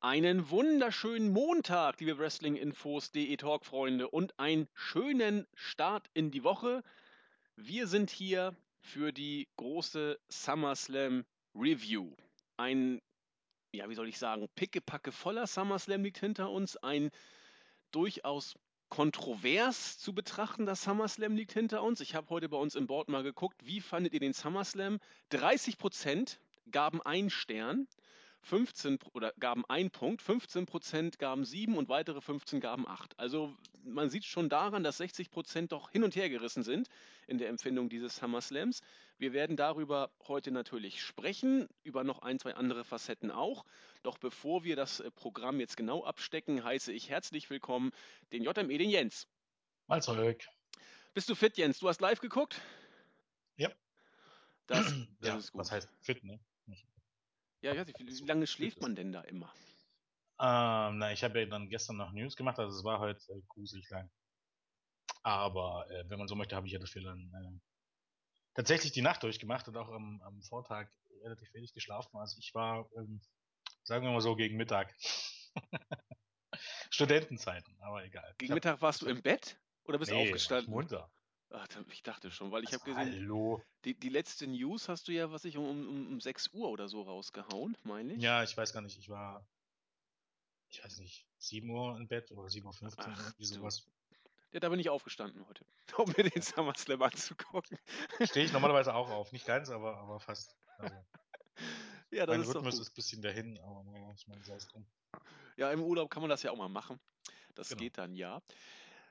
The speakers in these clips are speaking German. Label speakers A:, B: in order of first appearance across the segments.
A: Einen wunderschönen Montag, liebe Wrestling-Infos.de Talk-Freunde und einen schönen Start in die Woche. Wir sind hier für die große SummerSlam Review. Ein, ja, wie soll ich sagen, pickepacke voller SummerSlam liegt hinter uns. Ein durchaus kontrovers zu betrachtender SummerSlam liegt hinter uns. Ich habe heute bei uns im Board mal geguckt, wie fandet ihr den SummerSlam? 30% gaben einen Stern. 15 oder gaben einen Punkt, 15 Prozent gaben sieben und weitere 15 gaben acht. Also man sieht schon daran, dass 60 Prozent doch hin und her gerissen sind in der Empfindung dieses SummerSlams. Wir werden darüber heute natürlich sprechen, über noch ein, zwei andere Facetten auch. Doch bevor wir das äh, Programm jetzt genau abstecken, heiße ich herzlich willkommen den JME, den Jens.
B: Mal zurück.
A: Bist du fit, Jens? Du hast live geguckt?
B: Ja.
A: Das, das
B: ja,
A: ist gut.
B: Was heißt fit, ne?
A: Ja, ich weiß nicht, wie lange schläft man denn da immer?
B: Ähm, na, ich habe ja dann gestern noch News gemacht, also es war heute äh, gruselig lang. Aber äh, wenn man so möchte, habe ich ja dafür dann äh, tatsächlich die Nacht durchgemacht und auch am, am Vortag relativ wenig geschlafen. Also ich war, ähm, sagen wir mal so, gegen Mittag. Studentenzeiten, aber egal.
A: Gegen Mittag warst du im Bett oder bist du
B: nee,
A: aufgestanden?
B: Munter.
A: Ach, da- ich dachte schon, weil ich habe
B: Also,
A: gesehen,
B: Hallo.
A: die, die letzte News hast du ja, was ich, um, um, um 6 Uhr oder so rausgehauen, meine ich.
B: Ja, ich weiß gar nicht, ich war, ich weiß nicht, 7 Uhr im Bett oder 7.15 Uhr, irgendwie sowas.
A: Ja, da bin ich aufgestanden heute, um mir den SummerSlam anzugucken.
B: Stehe ich normalerweise auch auf. Nicht ganz, aber, aber fast. Also,
A: Ja, das
B: mein
A: ist
B: Rhythmus ist ein bisschen dahin, aber ich meine, sei es drum.
A: Ja, im Urlaub kann man das ja auch mal machen. Das
B: Genau.
A: geht dann ja.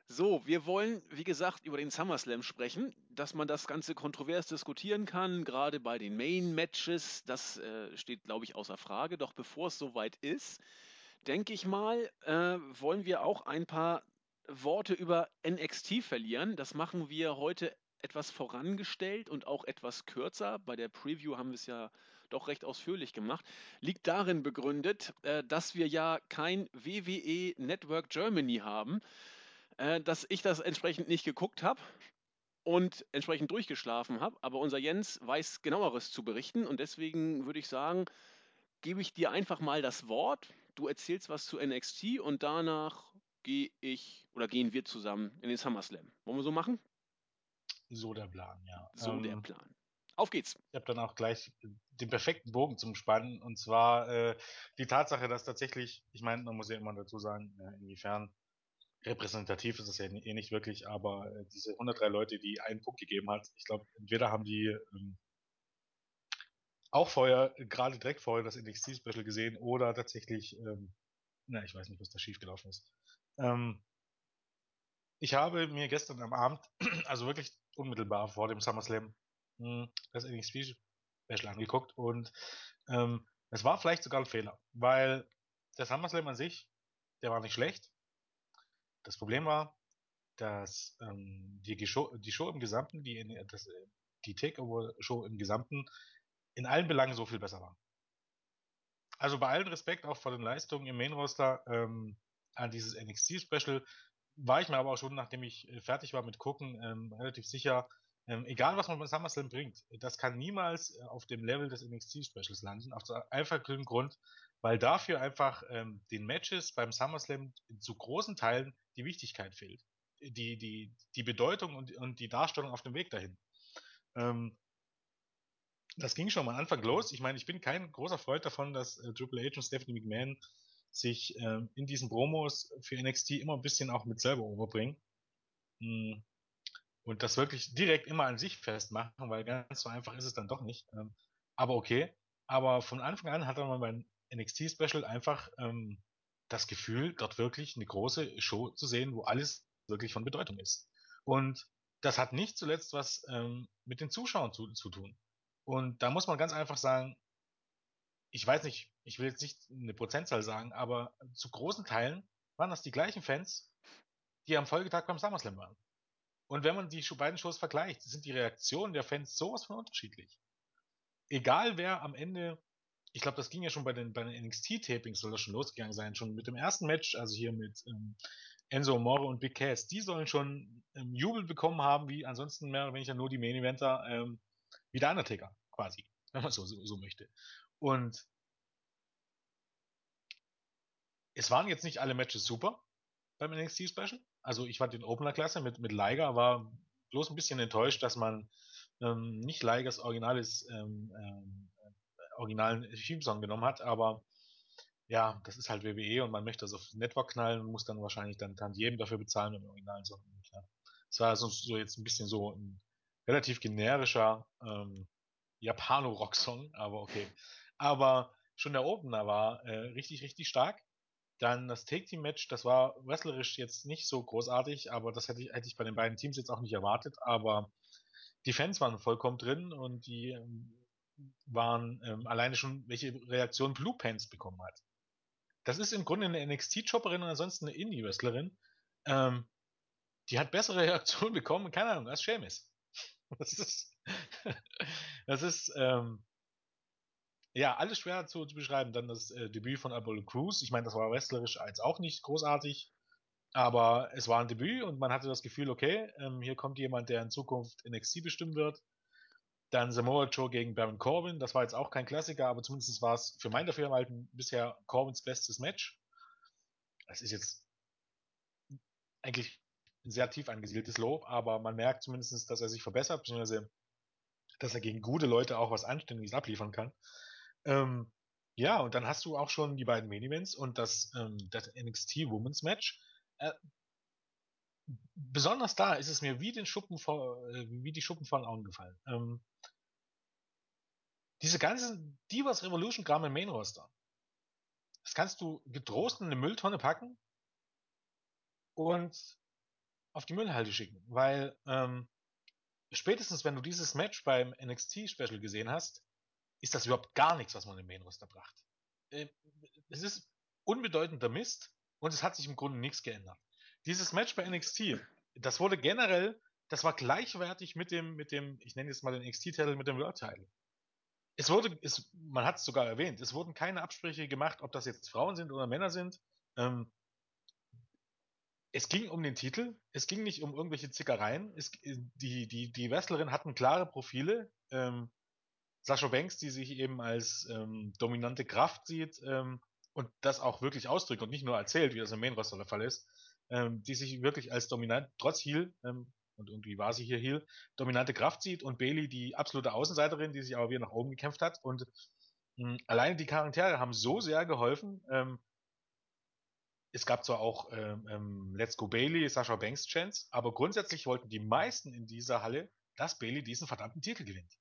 A: So, wir wollen, wie gesagt, über den SummerSlam sprechen, dass man das Ganze kontrovers diskutieren kann, gerade bei den Main-Matches. Das äh, steht, glaube ich, außer Frage. Doch bevor es soweit ist, denke ich mal, äh, wollen wir auch ein paar Worte über NXT verlieren. Das machen wir heute etwas vorangestellt und auch etwas kürzer. Bei der Preview haben wir es ja doch recht ausführlich gemacht. Liegt darin begründet, äh, dass wir ja kein WWE Network Germany haben, äh, dass ich das entsprechend nicht geguckt habe und entsprechend durchgeschlafen habe. Aber unser Jens weiß genaueres zu berichten und deswegen würde ich sagen, gebe ich dir einfach mal das Wort. Du erzählst was zu NXT und danach gehe ich oder gehen wir zusammen in den SummerSlam. Wollen wir so machen?
B: So der Plan, ja.
A: So der
B: Ähm,
A: Plan. Auf geht's.
B: ich habe dann auch gleich den perfekten Bogen zum Spannen und zwar äh, die Tatsache, dass tatsächlich, ich meine, man muss ja immer dazu sagen, äh, inwiefern repräsentativ ist es ja eh nicht wirklich, aber äh, diese 103 Leute, die einen Punkt gegeben hat, ich glaube, entweder haben die ähm, auch vorher, gerade direkt vorher das NXT-Special gesehen oder tatsächlich, ähm, na, ich weiß nicht, was da schiefgelaufen ist. Ähm, ich habe mir gestern am Abend, also wirklich unmittelbar vor dem SummerSlam, mh, das NXT-Special angeguckt und ähm, es war vielleicht sogar ein Fehler, weil der SummerSlam an sich, der war nicht schlecht. Das Problem war, dass ähm, die, Show, die Show im Gesamten, die, in, das, äh, die Takeover-Show im Gesamten in allen Belangen so viel besser war. Also bei allen Respekt auch vor den Leistungen im Main-Roster ähm, an dieses NXT-Special war ich mir aber auch schon, nachdem ich äh, fertig war mit gucken, ähm, relativ sicher, ähm, egal was man beim SummerSlam bringt, das kann niemals äh, auf dem Level des NXT-Specials landen, auf der einfachen Grund, weil dafür einfach ähm, den Matches beim SummerSlam zu großen Teilen die Wichtigkeit fehlt. Die, die, die Bedeutung und, und die Darstellung auf dem Weg dahin. Ähm, das ging schon am Anfang los. Ich meine, ich bin kein großer Freund davon, dass äh, Triple H und Stephanie McMahon sich ähm, in diesen Promos für NXT immer ein bisschen auch mit selber overbringen. Mm. Und das wirklich direkt immer an sich festmachen, weil ganz so einfach ist es dann doch nicht. Ähm, aber okay. Aber von Anfang an hat man beim NXT-Special einfach ähm, das Gefühl, dort wirklich eine große Show zu sehen, wo alles wirklich von Bedeutung ist. Und das hat nicht zuletzt was ähm, mit den Zuschauern zu, zu tun. Und da muss man ganz einfach sagen, ich weiß nicht, ich will jetzt nicht eine Prozentzahl sagen, aber zu großen Teilen waren das die gleichen Fans, die am Folgetag beim SummerSlam waren. Und wenn man die beiden Shows vergleicht, sind die Reaktionen der Fans sowas von unterschiedlich. Egal wer am Ende, ich glaube, das ging ja schon bei den, bei den NXT-Tapings, soll das schon losgegangen sein, schon mit dem ersten Match, also hier mit ähm, Enzo Moro und Big Cass, die sollen schon ähm, Jubel bekommen haben, wie ansonsten mehr oder weniger nur die Main Eventer, ähm, wie der Undertaker, quasi, wenn man so, so, so möchte. Und es waren jetzt nicht alle Matches super beim NXT Special. Also ich fand den Opener klasse mit, mit Liger, war bloß ein bisschen enttäuscht, dass man ähm, nicht Ligers originales ähm, ähm, originalen Theme-Song genommen hat, aber ja, das ist halt WWE und man möchte das auf Network knallen und muss dann wahrscheinlich dann jedem dafür bezahlen im originalen Song. Ja. Das war so, so jetzt ein bisschen so ein relativ generischer ähm, Japano-Rock-Song, aber okay. Aber schon der Opener war äh, richtig, richtig stark. Dann das Take-Team-Match, das war wrestlerisch jetzt nicht so großartig, aber das hätte ich, hätte ich bei den beiden Teams jetzt auch nicht erwartet. Aber die Fans waren vollkommen drin und die ähm, waren ähm, alleine schon, welche Reaktion Blue Pants bekommen hat. Das ist im Grunde eine NXT-Chopperin und ansonsten eine Indie-Wrestlerin. Ähm, die hat bessere Reaktionen bekommen, keine Ahnung, als Seamus. Das ist, das ist, ähm, ja, alles schwer zu, zu beschreiben. Dann das äh, Debüt von Apollo Crews. Ich meine, das war wrestlerisch als auch nicht großartig. Aber es war ein Debüt und man hatte das Gefühl, okay, ähm, hier kommt jemand, der in Zukunft NXT bestimmen wird. Dann Samoa Joe gegen Baron Corbin. Das war jetzt auch kein Klassiker, aber zumindest war es für mein Dafürhalten bisher Corbins bestes Match. Das ist jetzt eigentlich ein sehr tief angesiedeltes Lob, aber man merkt zumindest, dass er sich verbessert, beziehungsweise dass er gegen gute Leute auch was Anständiges abliefern kann. Ähm, ja, und dann hast du auch schon die beiden Main Events und das, ähm, das NXT Women's Match. Äh, besonders da ist es mir wie den Schuppen vor, äh, wie die Schuppen vor den Augen gefallen. Ähm, diese ganzen Divas Revolution Kram im Main Roster. Das kannst du getrost in eine Mülltonne packen und auf die Müllhalde schicken, weil ähm, spätestens wenn du dieses Match beim NXT Special gesehen hast, ist das überhaupt gar nichts, was man im Main Roster bracht. Äh, es ist unbedeutender Mist und es hat sich im Grunde nichts geändert. Dieses Match bei NXT, das wurde generell, das war gleichwertig mit dem, mit dem, ich nenne jetzt mal den NXT-Titel mit dem World-Title. Es wurde, es, man hat es sogar erwähnt, es wurden keine Absprüche gemacht, ob das jetzt Frauen sind oder Männer sind. Ähm, es ging um den Titel, es ging nicht um irgendwelche Zickereien. Es, die, die, die Wrestlerin hatten klare Profile. Ähm, Sascha Banks, die sich eben als ähm, dominante Kraft sieht ähm, und das auch wirklich ausdrückt und nicht nur erzählt, wie das im Main Roster der Fall ist, ähm, die sich wirklich als dominant, trotz Heal, ähm, und irgendwie war sie hier Heal, dominante Kraft sieht und Bailey die absolute Außenseiterin, die sich aber wieder nach oben gekämpft hat und mh, hm, alleine die Charaktere haben so sehr geholfen. Ähm, es gab zwar auch ähm, ähm, Let's Go Bailey, Sascha Banks Chance, aber grundsätzlich wollten die meisten in dieser Halle, dass Bailey diesen verdammten Titel gewinnt.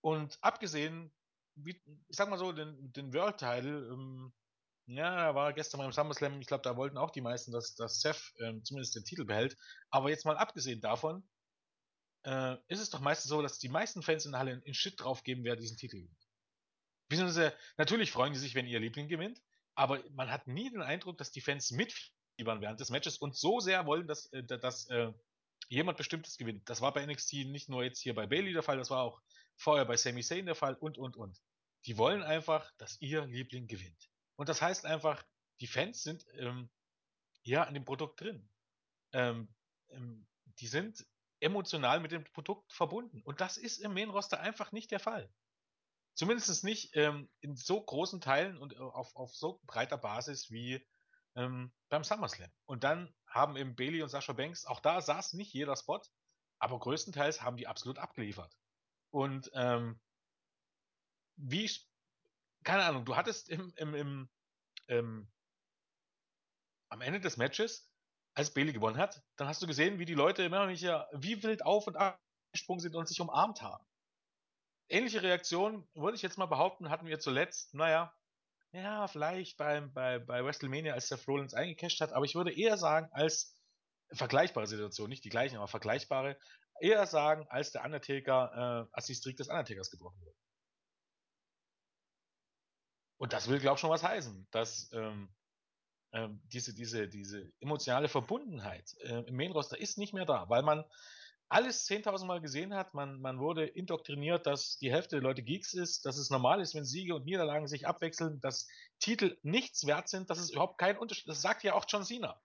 B: Und abgesehen, wie, ich sag mal so, den, den World-Title, ähm, ja, war gestern beim SummerSlam, ich glaube, da wollten auch die meisten, dass, dass Seth ähm, zumindest den Titel behält. Aber jetzt mal abgesehen davon, äh, ist es doch meistens so, dass die meisten Fans in der Halle in Shit drauf geben, wer diesen Titel gewinnt. Natürlich freuen die sich, wenn ihr Liebling gewinnt, aber man hat nie den Eindruck, dass die Fans mitfiebern während des Matches und so sehr wollen, dass, äh, dass äh, jemand Bestimmtes gewinnt. Das war bei NXT nicht nur jetzt hier bei Bailey der Fall, das war auch vorher bei Sami Zayn der Fall und, und, und. Die wollen einfach, dass ihr Liebling gewinnt. Und das heißt einfach, die Fans sind ähm, ja in dem Produkt drin. Ähm, ähm, die sind emotional mit dem Produkt verbunden. Und das ist im Main Roster einfach nicht der Fall. Zumindest nicht ähm, in so großen Teilen und äh, auf, auf so breiter Basis wie ähm, beim SummerSlam. Und dann haben eben Bailey und Sascha Banks, auch da saß nicht jeder Spot, aber größtenteils haben die absolut abgeliefert. Und ähm, wie, keine Ahnung, du hattest im, im, im, ähm, am Ende des Matches, als Bailey gewonnen hat, dann hast du gesehen, wie die Leute immer noch nicht wie wild auf und ab gesprungen sind und sich umarmt haben. Ähnliche Reaktion, würde ich jetzt mal behaupten, hatten wir zuletzt, naja, ja, vielleicht beim, bei, bei WrestleMania, als der Rollins eingecasht hat, aber ich würde eher sagen, als vergleichbare Situation, nicht die gleichen, aber vergleichbare, eher sagen, als der Undertaker, äh, als die Streak des Undertakers gebrochen wurde. Und das will, glaube ich, schon was heißen, dass ähm, ähm, diese, diese, diese emotionale Verbundenheit äh, im Main Roster ist nicht mehr da, weil man alles 10.000 Mal gesehen hat. Man, man wurde indoktriniert, dass die Hälfte der Leute Geeks ist, dass es normal ist, wenn Siege und Niederlagen sich abwechseln, dass Titel nichts wert sind, dass es überhaupt keinen Unterschied Das sagt ja auch John Cena.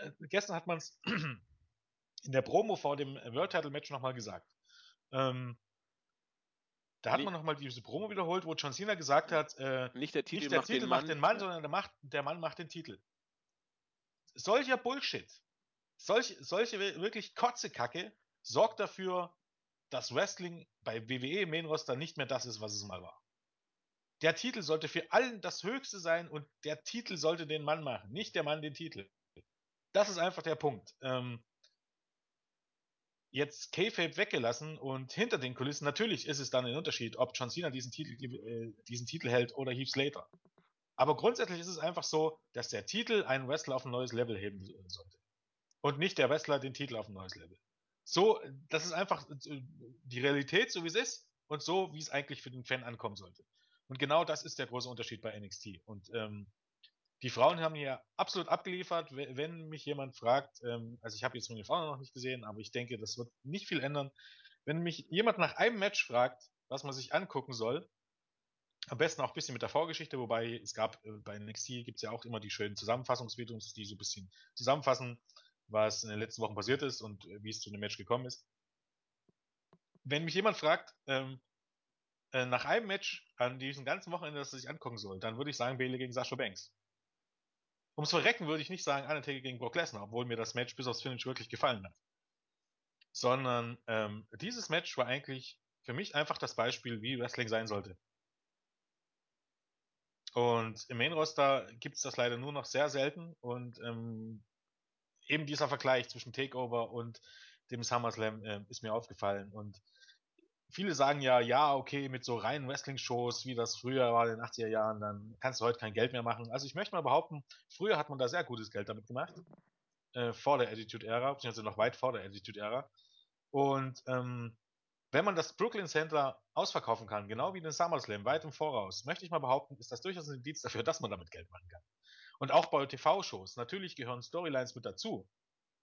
B: Äh, gestern hat man es in der Promo vor dem World Title Match nochmal gesagt. Ähm, Da hat man nochmal diese Promo wiederholt, wo John Cena gesagt hat, äh,
A: nicht der Titel,
B: nicht der
A: macht,
B: Titel
A: den
B: macht
A: Mann,
B: den Mann, sondern der, macht, der Mann macht den Titel. Solcher Bullshit, solch, solche wirklich Kotzekacke sorgt dafür, dass Wrestling bei WWE Main Roster nicht mehr das ist, was es mal war. Der Titel sollte für allen das Höchste sein und der Titel sollte den Mann machen, nicht der Mann den Titel. Das ist einfach der Punkt. Ähm, jetzt K-Fape weggelassen und hinter den Kulissen, natürlich ist es dann ein Unterschied, ob John Cena diesen Titel, äh, diesen Titel hält oder Heath Slater. Aber grundsätzlich ist es einfach so, dass der Titel einen Wrestler auf ein neues Level heben sollte. Und nicht der Wrestler den Titel auf ein neues Level. So, das ist einfach äh, die Realität, so wie es ist, und so, wie es eigentlich für den Fan ankommen sollte. Und genau das ist der große Unterschied bei NXT. Und ähm, die Frauen haben hier absolut abgeliefert. Wenn mich jemand fragt, ähm, also ich habe jetzt meine Frauen noch nicht gesehen, aber ich denke, das wird nicht viel ändern. Wenn mich jemand nach einem Match fragt, was man sich angucken soll, am besten auch ein bisschen mit der Vorgeschichte, wobei es gab äh, bei NXT gibt es ja auch immer die schönen Zusammenfassungsvideos, die so ein bisschen zusammenfassen, was in den letzten Wochen passiert ist und äh, wie es zu dem Match gekommen ist. Wenn mich jemand fragt, ähm, äh, nach einem Match an diesem ganzen Wochenende, das er sich angucken soll, dann würde ich sagen Bailey gegen Sasha Banks. Ums Verrecken würde ich nicht sagen Undertaker gegen Brock Lesnar, obwohl mir das Match bis aufs Finish wirklich gefallen hat. Sondern ähm, dieses Match war eigentlich für mich einfach das Beispiel, wie Wrestling sein sollte. Und im Main Roster gibt es das leider nur noch sehr selten und ähm, eben dieser Vergleich zwischen Takeover und dem SummerSlam äh, ist mir aufgefallen und viele sagen ja, ja, okay, mit so reinen Wrestling-Shows, wie das früher war in den 80er Jahren, dann kannst du heute kein Geld mehr machen. Also ich möchte mal behaupten, früher hat man da sehr gutes Geld damit gemacht. Äh, vor der Attitude-Ära, beziehungsweise noch weit vor der Attitude-Ära. Und ähm, wenn man das Brooklyn Center ausverkaufen kann, genau wie den SummerSlam, weit im Voraus, möchte ich mal behaupten, ist das durchaus ein Indiz dafür, dass man damit Geld machen kann. Und auch bei TV-Shows, natürlich gehören Storylines mit dazu,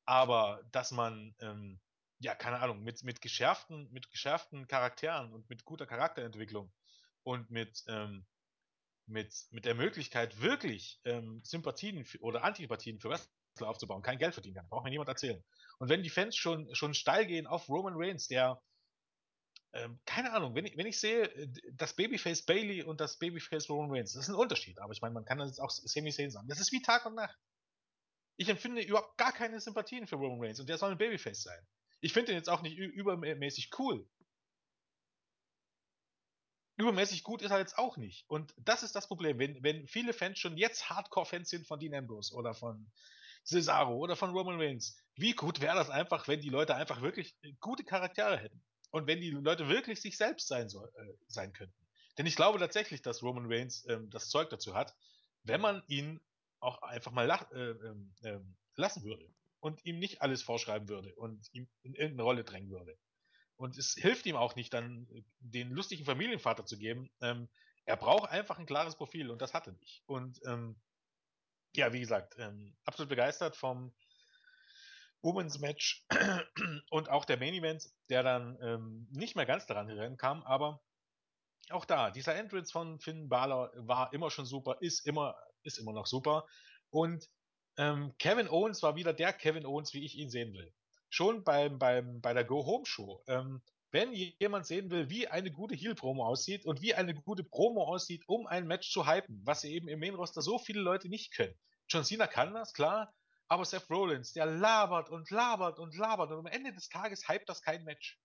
B: aber dass man ähm, ja, keine Ahnung, mit, mit geschärften, mit geschärften Charakteren und mit guter Charakterentwicklung und mit, ähm, mit, mit der Möglichkeit, wirklich ähm, Sympathien für, oder Antipathien für Wrestler aufzubauen, kein Geld verdienen kann. Braucht mir niemand erzählen. Und wenn die Fans schon, schon steil gehen auf Roman Reigns, der, ähm, keine Ahnung, wenn ich, wenn ich sehe, das Babyface Bailey und das Babyface Roman Reigns, das ist ein Unterschied. Aber ich meine, man kann das auch semi-sehen sagen. Das ist wie Tag und Nacht. Ich empfinde überhaupt gar keine Sympathien für Roman Reigns und der soll ein Babyface sein. Ich finde den jetzt auch nicht übermäßig cool. Übermäßig gut ist er jetzt auch nicht. Und das ist das Problem. Wenn, wenn viele Fans schon jetzt Hardcore-Fans sind von Dean Ambrose oder von Cesaro oder von Roman Reigns, wie gut wäre das einfach, wenn die Leute einfach wirklich gute Charaktere hätten. Und wenn die Leute wirklich sich selbst sein, soll, äh, sein könnten. Denn ich glaube tatsächlich, dass Roman Reigns ähm, das Zeug dazu hat, wenn man ihn auch einfach mal äh, äh, lassen würde und ihm nicht alles vorschreiben würde und ihm in irgendeine Rolle drängen würde. Und es hilft ihm auch nicht, dann äh, den lustigen Familienvater zu geben. Ähm, er braucht einfach ein klares Profil und das hat er nicht. Und ähm, ja, wie gesagt, ähm, absolut begeistert vom Women's Match und auch der Main Event, der dann ähm, nicht mehr ganz daran heran aber auch da, dieser Entrance von Finn Balor war immer schon super, ist immer, ist immer noch super. Und ähm, Kevin Owens war wieder der Kevin Owens, wie ich ihn sehen will. Schon beim, beim, bei der Go-Home-Show. Ähm, wenn jemand sehen will, wie eine gute Heel-Promo aussieht und wie eine gute Promo aussieht, um ein Match zu hypen, was eben im Main-Roster so viele Leute nicht können. John Cena kann das, klar, aber Seth Rollins, der labert und labert und labert und am Ende des Tages hypt das kein Match.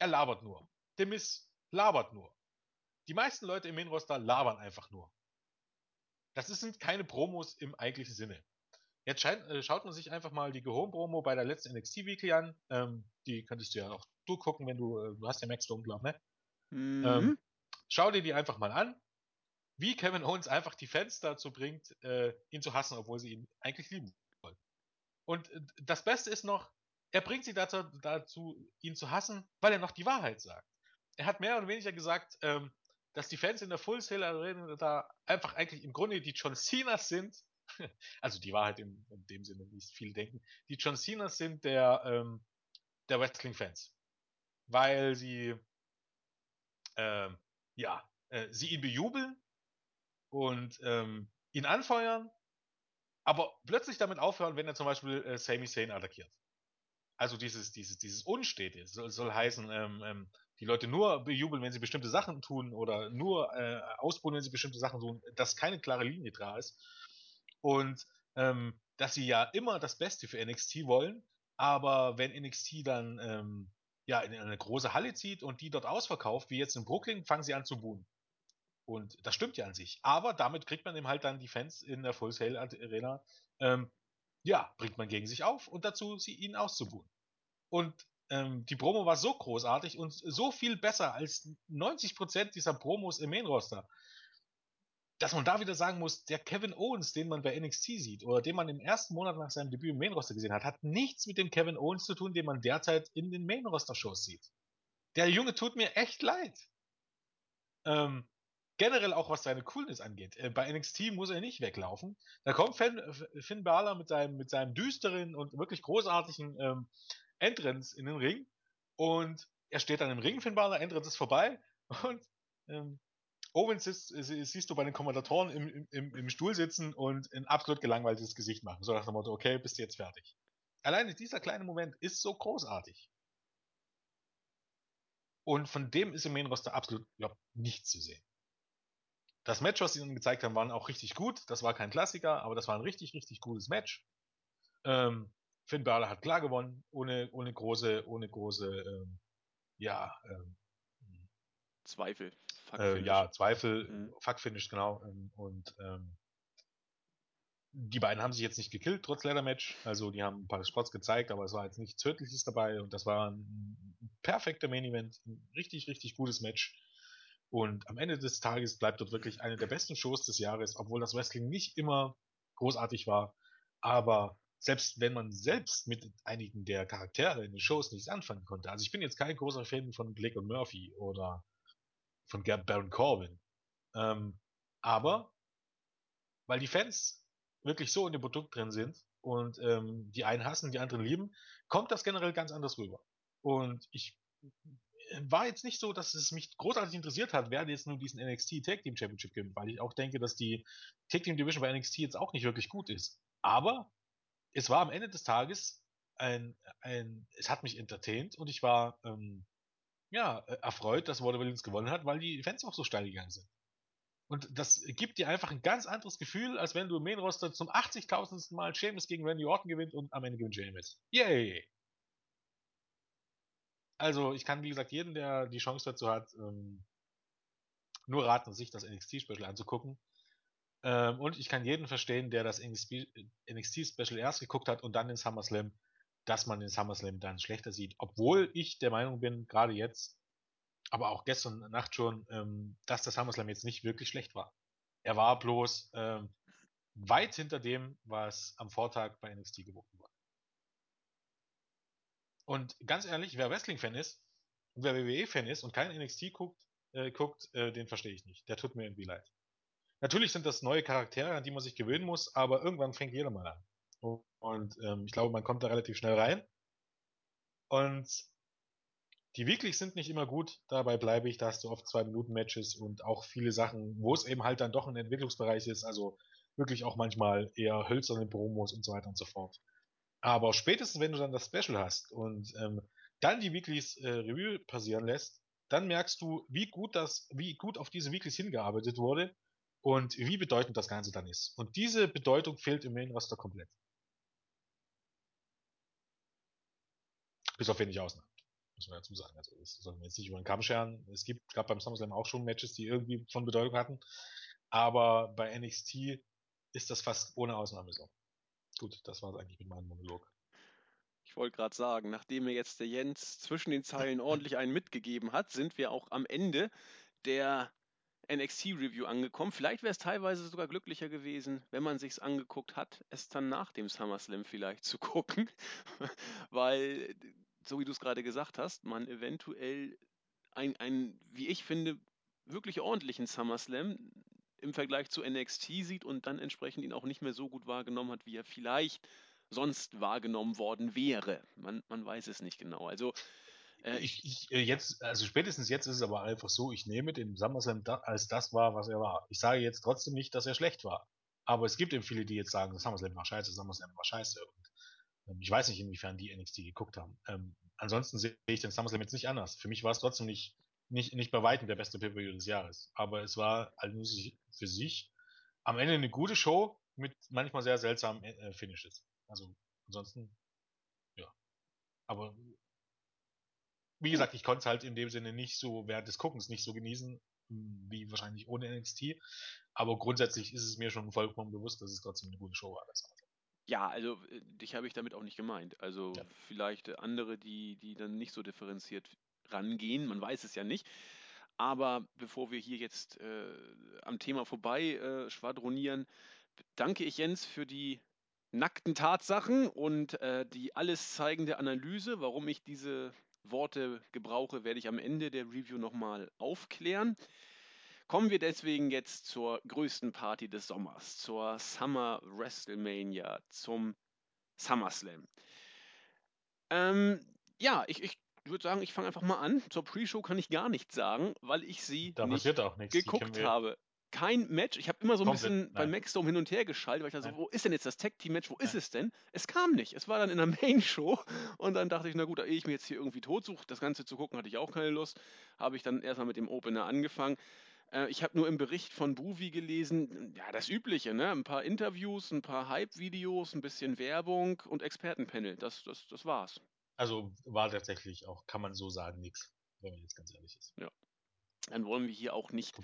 B: Er labert nur. The Miz labert nur. Die meisten Leute im Main-Roster labern einfach nur. Das sind keine Promos im eigentlichen Sinne. Jetzt scheint, äh, schaut man sich einfach mal die Gehome-Promo bei der letzten NXT Weekly an. Ähm, die könntest du ja auch du gucken, wenn du, äh, du hast ja Max Stone, glaub, ne? Mhm. Ähm, schau dir die einfach mal an, wie Kevin Owens einfach die Fans dazu bringt, äh, ihn zu hassen, obwohl sie ihn eigentlich lieben wollen. Und äh, das Beste ist noch, er bringt sie dazu, dazu, ihn zu hassen, weil er noch die Wahrheit sagt. Er hat mehr oder weniger gesagt, ähm, dass die Fans in der Full Sail Arena da einfach eigentlich im Grunde die John Cenas sind, also die Wahrheit in, in dem Sinne, wie es viele denken, die John Cenas sind der, ähm, der Wrestling-Fans. Weil sie, ähm, ja, äh, sie ihn bejubeln und ähm, ihn anfeuern, aber plötzlich damit aufhören, wenn er zum Beispiel äh, Sami Zayn attackiert. Also dieses, dieses, dieses Unstete soll, soll heißen, ähm, ähm, die Leute nur bejubeln, wenn sie bestimmte Sachen tun oder nur äh, ausbuhen, wenn sie bestimmte Sachen tun, dass keine klare Linie da ist. Und ähm, dass sie ja immer das Beste für NXT wollen, aber wenn NXT dann ähm, ja in eine große Halle zieht und die dort ausverkauft, wie jetzt in Brooklyn, fangen sie an zu buhen. Und das stimmt ja an sich. Aber damit kriegt man eben halt dann die Fans in der Full Sail Arena, ähm, ja, bringt man gegen sich auf und dazu, sie ihn auszubuhen. Und ähm, die Promo war so großartig und so viel besser als 90% dieser Promos im Main Roster, dass man da wieder sagen muss, der Kevin Owens, den man bei NXT sieht oder den man im ersten Monat nach seinem Debüt im Main Roster gesehen hat, hat nichts mit dem Kevin Owens zu tun, den man derzeit in den Main Roster Shows sieht. Der Junge tut mir echt leid. Ähm, generell auch was seine Coolness angeht. Äh, bei NXT muss er nicht weglaufen. Da kommt Finn, Finn Balor mit seinem, mit seinem düsteren und wirklich großartigen ähm, Entrance in den Ring und er steht dann im Ring, Finn Balor, Entrance ist vorbei und ähm, Owens sitzt, siehst du bei den Kommentatoren im, im, im Stuhl sitzen und ein absolut gelangweiltes Gesicht machen. So nach dem Motto, okay, bist du jetzt fertig. Alleine dieser kleine Moment ist so großartig. Und von dem ist im Main Roster absolut glaub, nichts zu sehen. Das Match, was sie ihnen gezeigt haben, war auch richtig gut. Das war kein Klassiker, aber das war ein richtig, richtig gutes Match. Ähm, Finn Balor hat klar gewonnen, ohne, ohne große, ohne große, ähm, ja, ähm,
A: Zweifel.
B: Äh, ja, Zweifel, mhm. Fuckfinish, genau. Ähm, und ähm, die beiden haben sich jetzt nicht gekillt, trotz Leather-Match. Also die haben ein paar Spots gezeigt, aber es war jetzt nichts Tödliches dabei und das war ein perfekter Main-Event. Ein richtig, richtig gutes Match. Und am Ende des Tages bleibt dort wirklich eine der besten Shows des Jahres, obwohl das Wrestling nicht immer großartig war. Aber selbst wenn man selbst mit einigen der Charaktere in den Shows nichts anfangen konnte. Also ich bin jetzt kein großer Fan von Blake und Murphy oder von Baron Corbin. Ähm, aber weil die Fans wirklich so in dem Produkt drin sind und ähm, die einen hassen, die anderen lieben, kommt das generell ganz anders rüber. Und ich war jetzt nicht so, dass es mich großartig interessiert hat, wer jetzt nun diesen NXT Tag Team Championship gewinnt, weil ich auch denke, dass die Tag Team Division bei NXT jetzt auch nicht wirklich gut ist. Aber es war am Ende des Tages ein, ein es hat mich entertaint und ich war ähm, ja, äh, erfreut, dass Water Williams gewonnen hat, weil die Fans auch so steil gegangen sind. Und das gibt dir einfach ein ganz anderes Gefühl, als wenn du im Main Roster zum 80.000. Mal Sheamus gegen Randy Orton gewinnt und am Ende gewinnt Sheamus. Yay! Also, ich kann, wie gesagt, jeden, der die Chance dazu hat, ähm, nur raten, sich das NXT-Special anzugucken. Ähm, und ich kann jeden verstehen, der das NXT-Special erst geguckt hat und dann den SummerSlam dass man den SummerSlam dann schlechter sieht. Obwohl ich der Meinung bin, gerade jetzt, aber auch gestern Nacht schon, ähm, dass der SummerSlam jetzt nicht wirklich schlecht war. Er war bloß ähm, weit hinter dem, was am Vortag bei NXT geboten wurde. Und ganz ehrlich, wer Wrestling-Fan ist und wer WWE-Fan ist und kein NXT guckt, äh, guckt, äh, den verstehe ich nicht. Der tut mir irgendwie leid. Natürlich sind das neue Charaktere, an die man sich gewöhnen muss, aber irgendwann fängt jeder mal an. Ähm, ich glaube, man kommt da relativ schnell rein. Und die Weeklies sind nicht immer gut, dabei bleibe ich, da hast du oft zwei Minuten Matches und auch viele Sachen, wo es eben halt dann doch ein Entwicklungsbereich ist, also wirklich auch manchmal eher hölzerne Promos und so weiter und so fort. Aber spätestens, wenn du dann das Special hast und ähm, dann die Weeklies äh, Review passieren lässt, dann merkst du, wie gut das, wie gut auf diese Weeklies hingearbeitet wurde und wie bedeutend das Ganze dann ist. Und diese Bedeutung fehlt im Main Roster komplett. Bis auf wenig Ausnahmen. Muss man dazu sagen. Also, das soll man jetzt nicht über den Kamm scheren. Es gibt, gab beim SummerSlam auch schon Matches, die irgendwie von Bedeutung hatten. Aber bei NXT ist das fast ohne Ausnahme so. Gut, das war es eigentlich mit meinem Monolog.
A: Ich wollte gerade sagen, nachdem mir jetzt der Jens zwischen den Zeilen ordentlich einen mitgegeben hat, sind wir auch am Ende der NXT-Review angekommen. Vielleicht wäre es teilweise sogar glücklicher gewesen, wenn man sich's angeguckt hat, es dann nach dem SummerSlam vielleicht zu gucken, weil, so wie du es gerade gesagt hast, man eventuell ein, ein, wie ich finde, wirklich ordentlichen SummerSlam im Vergleich zu NXT sieht und dann entsprechend ihn auch nicht mehr so gut wahrgenommen hat, wie er vielleicht sonst wahrgenommen worden wäre. Man, man weiß es nicht genau. Also
B: äh, ich, ich, äh, jetzt, also spätestens jetzt ist es aber einfach so, ich nehme den SummerSlam da, als das war, was er war. Ich sage jetzt trotzdem nicht, dass er schlecht war. Aber es gibt eben viele, die jetzt sagen, SummerSlam war scheiße, SummerSlam war scheiße. Ähm, ich weiß nicht, inwiefern die NXT geguckt haben. Ähm, ansonsten sehe ich den SummerSlam jetzt nicht anders. Für mich war es trotzdem nicht, nicht, nicht bei weitem der beste Pay-Per-View des Jahres. Aber es war also für sich am Ende eine gute Show mit manchmal sehr seltsamen äh, Finishes. Also ansonsten, ja. Aber wie gesagt, ich konnte es halt in dem Sinne nicht so während des Guckens nicht so genießen, hm, wie wahrscheinlich ohne NXT. Aber grundsätzlich ist es mir schon vollkommen bewusst, dass es trotzdem eine gute Show war.
A: Ja, also äh, dich habe ich damit auch nicht gemeint. Also ja. vielleicht äh, andere, die, die dann nicht so differenziert rangehen, man weiß es ja nicht. Aber bevor wir hier jetzt äh, am Thema vorbei äh, schwadronieren, danke ich Jens für die nackten Tatsachen und äh, die alles zeigende Analyse. Warum ich diese Worte gebrauche, werde ich am Ende der Review nochmal aufklären. Kommen wir deswegen jetzt zur größten Party des Sommers, zur Summer WrestleMania, zum SummerSlam. Ähm, ja, ich, ich würde sagen, ich fange einfach mal an. Zur Pre-Show kann ich gar nichts sagen, weil ich sie
B: da
A: nicht geguckt habe. Kein Match. Ich habe immer so ein Komplett, bisschen nein. bei Maxdome hin und her geschaltet, weil ich dachte, so, wo ist denn jetzt das Tag-Team-Match? Wo nein. ist es denn? Es kam nicht. Es war dann in der Main-Show und dann dachte ich, na gut, ehe ich mir jetzt hier irgendwie tot suche, das Ganze zu gucken, hatte ich auch keine Lust. Habe ich dann erstmal mit dem Opener angefangen. Äh, ich habe nur im Bericht von Buvi gelesen, ja, das Übliche, ne? Ein paar Interviews, ein paar Hype-Videos, ein bisschen Werbung und Expertenpanel. Das, das, das war's.
B: Also war tatsächlich auch, kann man so sagen, nichts, wenn man jetzt ganz ehrlich ist.
A: Ja. Dann wollen wir hier auch nicht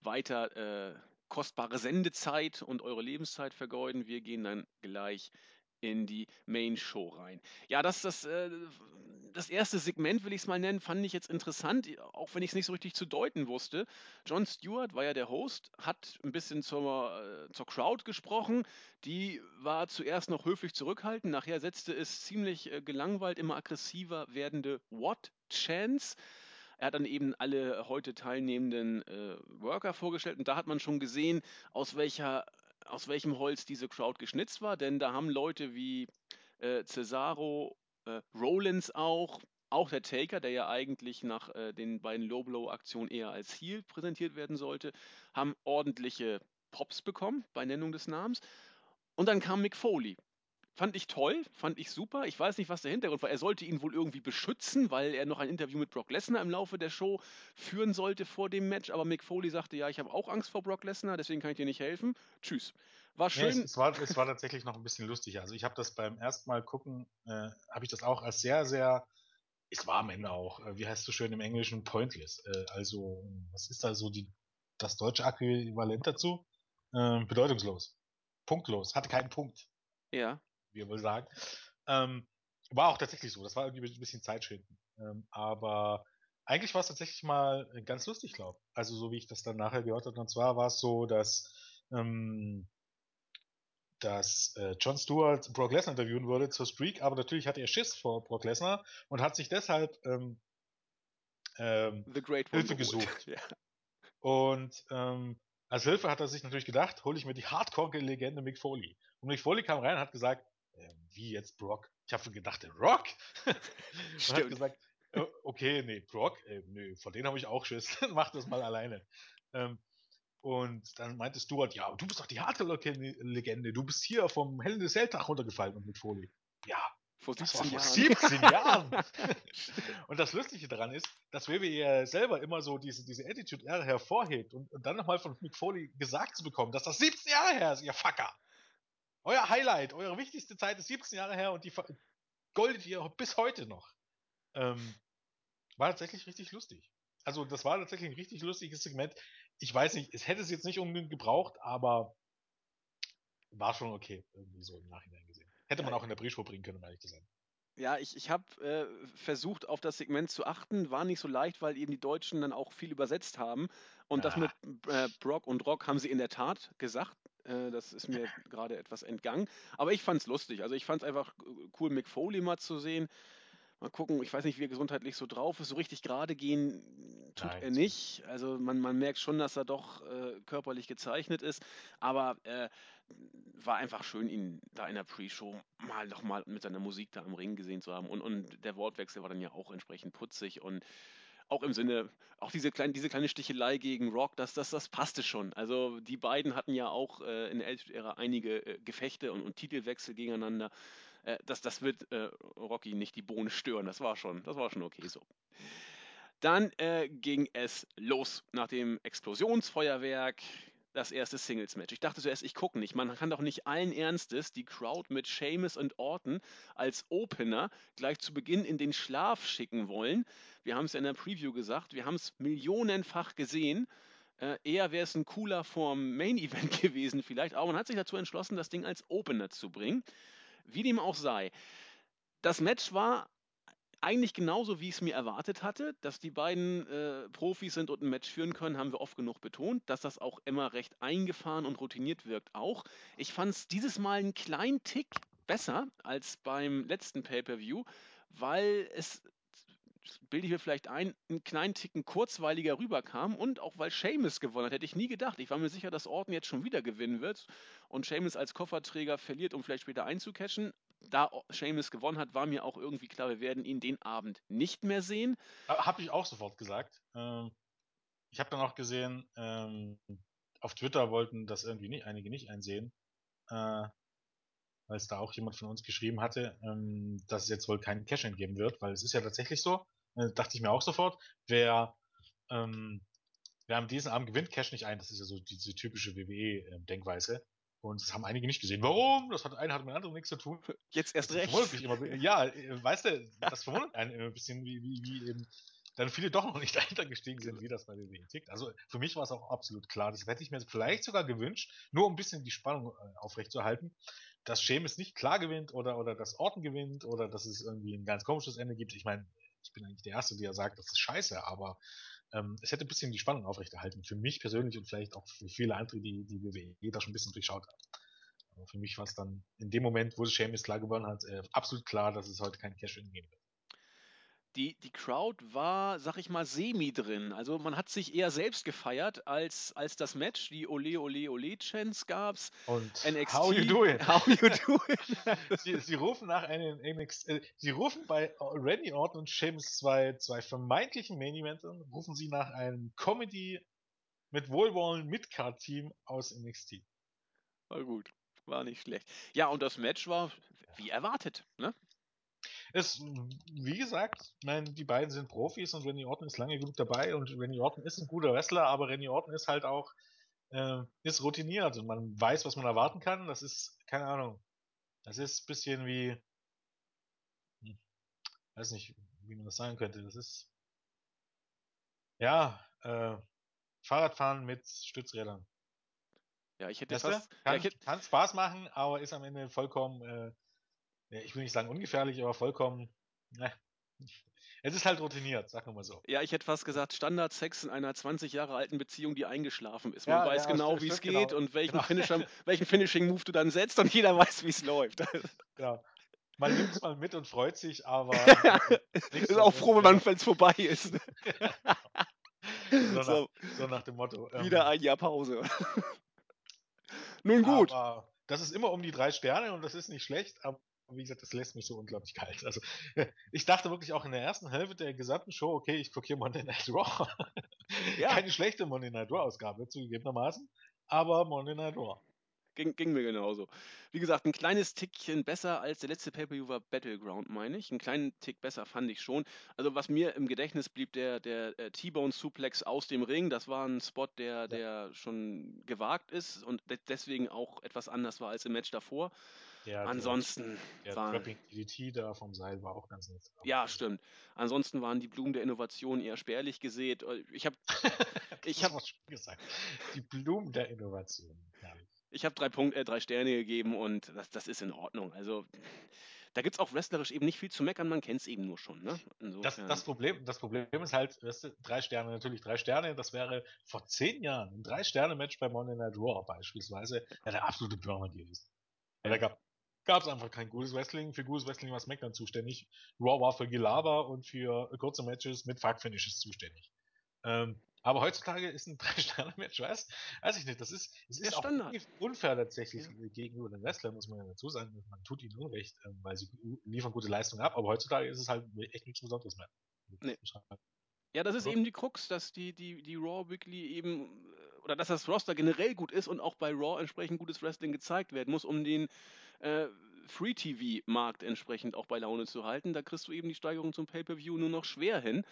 A: weiter äh, kostbare Sendezeit und eure Lebenszeit vergeuden. Wir gehen dann gleich in die Main Show rein. Ja, das, das, äh, das erste Segment, will ich es mal nennen, fand ich jetzt interessant, auch wenn ich es nicht so richtig zu deuten wusste. John Stewart war ja der Host, hat ein bisschen zur, äh, zur Crowd gesprochen. Die war zuerst noch höflich zurückhaltend, nachher setzte es ziemlich äh, gelangweilt, immer aggressiver werdende What Chance. Er hat dann eben alle heute teilnehmenden äh, Worker vorgestellt und da hat man schon gesehen, aus welcher aus welchem Holz diese Crowd geschnitzt war, denn da haben Leute wie äh, Cesaro, äh, Rollins auch, auch der Taker, der ja eigentlich nach äh, den beiden Low-Blow-Aktionen eher als Heel präsentiert werden sollte, haben ordentliche Pops bekommen bei Nennung des Namens. Und dann kam Mick Foley. Fand ich toll, fand ich super. Ich weiß nicht, was der Hintergrund war. Er sollte ihn wohl irgendwie beschützen, weil er noch ein Interview mit Brock Lesnar im Laufe der Show führen sollte vor dem Match. Aber Mick Foley sagte, ja, ich habe auch Angst vor Brock Lesnar, deswegen kann ich dir nicht helfen. Tschüss. War schön. Ja,
B: es, es, war, es war tatsächlich noch ein bisschen lustig. Also ich habe das beim ersten Mal gucken, äh, habe ich das auch als sehr, sehr, es war am Ende auch, äh, wie heißt es so schön im Englischen, pointless. Äh, also was ist da so die, das deutsche Äquivalent dazu? Ähm, bedeutungslos. Punktlos. Hatte keinen Punkt.
A: Ja
B: wie wohl sagen. Ähm, war auch tatsächlich so. Das war irgendwie ein bisschen Zeitschinden. Ähm, aber eigentlich war es tatsächlich mal ganz lustig, glaube ich. Also so wie ich das dann nachher gehört habe. Und zwar war es so, dass ähm, dass äh, Jon Stewart Brock Lesnar interviewen würde zur Streak, aber natürlich hatte er Schiss vor Brock Lesnar und hat sich deshalb ähm, ähm, Hilfe gesucht. ja. Und ähm, als Hilfe hat er sich natürlich gedacht, hole ich mir die Hardcore-Legende Mick Foley. Und Mick Foley kam rein und hat gesagt, äh, wie jetzt Brock? Ich habe gedacht, der Rock? und hat gesagt, äh, okay, nee, Brock, äh, nee, von denen habe ich auch Schiss, mach das mal alleine. Ähm, und dann meinte Stuart, ja, du bist doch die Hardcore-Legende, du bist hier vom hellen Zeltdach runtergefallen und mit Folie. Ja,
A: vor 17
B: Jahren. 17 Jahren. und das Lustige daran ist, dass WWE ja selber immer so diese, diese Attitude-Ära hervorhebt und, und dann nochmal von Mick Foley gesagt zu bekommen, dass das 17 Jahre her ist, ihr Fucker. Euer Highlight, eure wichtigste Zeit ist 17 Jahre her und die goldet ihr bis heute noch. Ähm, war tatsächlich richtig lustig. Also, das war tatsächlich ein richtig lustiges Segment. Ich weiß nicht, es hätte es jetzt nicht unbedingt gebraucht, aber war schon okay, irgendwie so im Nachhinein gesehen. Hätte man auch in der Pre-Show bringen können, um ehrlich zu sein.
A: Ja, ich, ich habe äh, versucht, auf das Segment zu achten. War nicht so leicht, weil eben die Deutschen dann auch viel übersetzt haben. Und ja. das mit äh, Brock und Rock haben sie in der Tat gesagt. Äh, das ist mir gerade etwas entgangen. Aber ich fand es lustig. Also ich fand es einfach cool, Mick Foley mal zu sehen. Mal gucken, ich weiß nicht, wie er gesundheitlich so drauf ist. So richtig gerade gehen tut Nein. er nicht. Also man, man merkt schon, dass er doch äh, körperlich gezeichnet ist. Aber äh, war einfach schön, ihn da in der Pre-Show mal nochmal mit seiner Musik da im Ring gesehen zu haben. Und, und der Wortwechsel war dann ja auch entsprechend putzig und auch im Sinne, auch diese, kleine, diese kleine Stichelei gegen Rock, das, das, das passte schon. Also die beiden hatten ja auch äh, in der Attitude-Ära einige äh, Gefechte und, und, Titelwechsel gegeneinander. Äh, das, das wird äh, Rocky nicht die Bohne stören. Das war schon, das war schon okay so. Dann äh, ging es los nach dem Explosionsfeuerwerk. Das erste Singles-Match. Ich dachte zuerst, ich gucke nicht. Man kann doch nicht allen Ernstes die Crowd mit Seamus und Orton als Opener gleich zu Beginn in den Schlaf schicken wollen. Wir haben es ja in der Preview gesagt. Wir haben es millionenfach gesehen. Äh, eher wäre es ein cooler vorm Main-Event gewesen vielleicht. Aber man hat sich dazu entschlossen, das Ding als Opener zu bringen. Wie dem auch sei. Das Match war eigentlich genauso, wie ich es mir erwartet hatte. Dass die beiden äh, Profis sind und ein Match führen können, haben wir oft genug betont. Dass das auch immer recht eingefahren und routiniert wirkt, auch. Ich fand es dieses Mal einen kleinen Tick besser als beim letzten Pay-Per-View, weil es bilde ich mir vielleicht ein, einen kleinen Ticken kurzweiliger rüberkam und auch weil Seamus gewonnen hat, hätte ich nie gedacht. Ich war mir sicher, dass Orton jetzt schon wieder gewinnen wird und Seamus als Kofferträger verliert, um vielleicht später einzucatchen. Da Seamus gewonnen hat, war mir auch irgendwie klar, wir werden ihn den Abend nicht mehr sehen.
B: Habe ich auch sofort gesagt. Ähm, ich habe dann auch gesehen, ähm, auf Twitter wollten das irgendwie nicht, einige nicht einsehen. Äh, weil es da auch jemand von uns geschrieben hatte, ähm, dass es jetzt wohl keinen Cash-In geben wird, weil es ist ja tatsächlich so, äh, dachte ich mir auch sofort, wer, ähm, wer am diesen Abend gewinnt, cash nicht ein. Das ist ja so diese typische WWE-Denkweise. Und das haben einige nicht gesehen. Warum? Das hat eine hat mit dem anderen nichts zu tun.
A: Jetzt erst
B: das
A: recht.
B: Verwundert mich immer, ja, äh, weißt du, das verwundert einen immer ein bisschen, wie, wie, wie eben dann viele doch noch nicht dahinter gestiegen sind, wie das bei WWE tickt. Also für mich war es auch absolut klar. Das hätte ich mir vielleicht sogar gewünscht, nur um ein bisschen die Spannung äh, aufrechtzuerhalten, dass Sheamus nicht klar gewinnt oder, oder dass Orton gewinnt oder dass es irgendwie ein ganz komisches Ende gibt. Ich meine, ich bin eigentlich der Erste, der sagt, das ist scheiße, aber ähm, es hätte ein bisschen die Spannung aufrechterhalten. Für mich persönlich und vielleicht auch für viele andere, die die WWE da schon ein bisschen durchschaut haben. Aber für mich war es dann in dem Moment, wo Sheamus klar gewonnen hat, äh, absolut klar, dass es heute kein Cash-In geben wird
A: die, die Crowd war, sag ich mal, semi drin. Also man hat sich eher selbst gefeiert als, als das Match. Die Ole Ole Ole Chance gab's.
B: Und NXT, how you doing?
A: How you doing?
B: sie, sie rufen nach einem NXT, äh, sie rufen bei Randy Orton und Sheamus zwei, zwei vermeintlichen Main Eventern, rufen sie nach einem Comedy mit Wohlwollen Midcard Team aus NXT.
A: War gut. War nicht schlecht. Ja, und das Match war wie erwartet, ne?
B: Es, wie gesagt, ich meine, die beiden sind Profis und Randy Orton ist lange genug dabei und Randy Orton ist ein guter Wrestler, aber Randy Orton ist halt auch äh, ist routiniert und man weiß, was man erwarten kann. Das ist, keine Ahnung, das ist ein bisschen wie, hm, weiß nicht, wie man das sagen könnte. Das ist, ja, äh, Fahrradfahren mit Stützrädern.
A: Ja, ich hätte
B: weißt
A: fast,
B: kann,
A: ja, hätte,
B: kann Spaß machen, aber ist am Ende vollkommen äh, ich will nicht sagen ungefährlich, aber vollkommen. Ne. Es ist halt routiniert, sagen wir mal so.
A: Ja, ich hätte fast gesagt, Standardsex in einer 20 Jahre alten Beziehung, die eingeschlafen ist. Man ja, weiß ja, genau, wie es geht genau. und welchen, genau. Finisher, welchen Finishing-Move du dann setzt und jeder weiß, wie es läuft.
B: Genau. Man nimmt es mal mit und freut sich, aber.
A: ist auch froh, wenn man, es vorbei ist.
B: so, so, nach, so, nach, dem Motto.
A: Ähm, wieder ein Jahr Pause. Nun gut.
B: Aber das ist immer um die drei Sterne und das ist nicht schlecht, aber und wie gesagt, das lässt mich so unglaublich kalt. Also, ich dachte wirklich auch in der ersten Hälfte der gesamten Show, okay, ich gucke hier Monday Night Raw. Ja. Keine schlechte Monday Night Raw-Ausgabe, zugegebenermaßen, aber Monday Night Raw.
A: Ging, ging, mir genauso. Wie gesagt, ein kleines Tickchen besser als der letzte Pay-Per-View war Battleground, meine ich. Einen kleinen Tick besser fand ich schon. Also was mir im Gedächtnis blieb, der, der äh, T-Bone-Suplex aus dem Ring, das war ein Spot, der, der schon gewagt ist und de deswegen auch etwas anders war als im Match davor. Ja, Ansonsten
B: der, der war. Trapping DDT da vom Seil war auch ganz nett.
A: Ja, stimmt. Ansonsten waren die Blumen der Innovation eher spärlich gesät. Äh, ich habe.
B: ich habe gesagt. Die Blumen der Innovation. Ja.
A: Ich habe drei Punkte, äh, drei Sterne gegeben und das, das ist in Ordnung. Also da gibt es auch wrestlerisch eben nicht viel zu meckern, man kennt es eben nur schon. Ne?
B: Das, das, Problem, das Problem ist halt, weißt du, drei Sterne, natürlich drei Sterne, das wäre vor zehn Jahren ein Drei-Sterne-Match bei Monday Night Raw beispielsweise, ja, der absolute Burner gewesen. Ja. Da gab gab es einfach kein gutes Wrestling. Für gutes Wrestling war SmackDown zuständig. Raw war für Gelaber und für kurze Matches mit Fuck-Finishes zuständig. Ähm, aber heutzutage ist ein Drei-Sterne-Match, weiß, weiß ich nicht. Das ist, es ist auch unfair tatsächlich ja. gegenüber den Wrestlern, muss man ja dazu sagen. Man tut ihnen Unrecht, ähm, weil sie liefern gute Leistungen ab. Aber heutzutage ist es halt echt nichts Besonderes mehr. Nee.
A: Ja, das ist ja. eben die Krux, dass die, die, die Raw Weekly eben, äh, oder dass das Roster generell gut ist und auch bei Raw entsprechend gutes Wrestling gezeigt werden muss, um den äh, Free-TV-Markt entsprechend auch bei Laune zu halten. Da kriegst du eben die Steigerung zum Pay-Per-View nur noch schwer hin.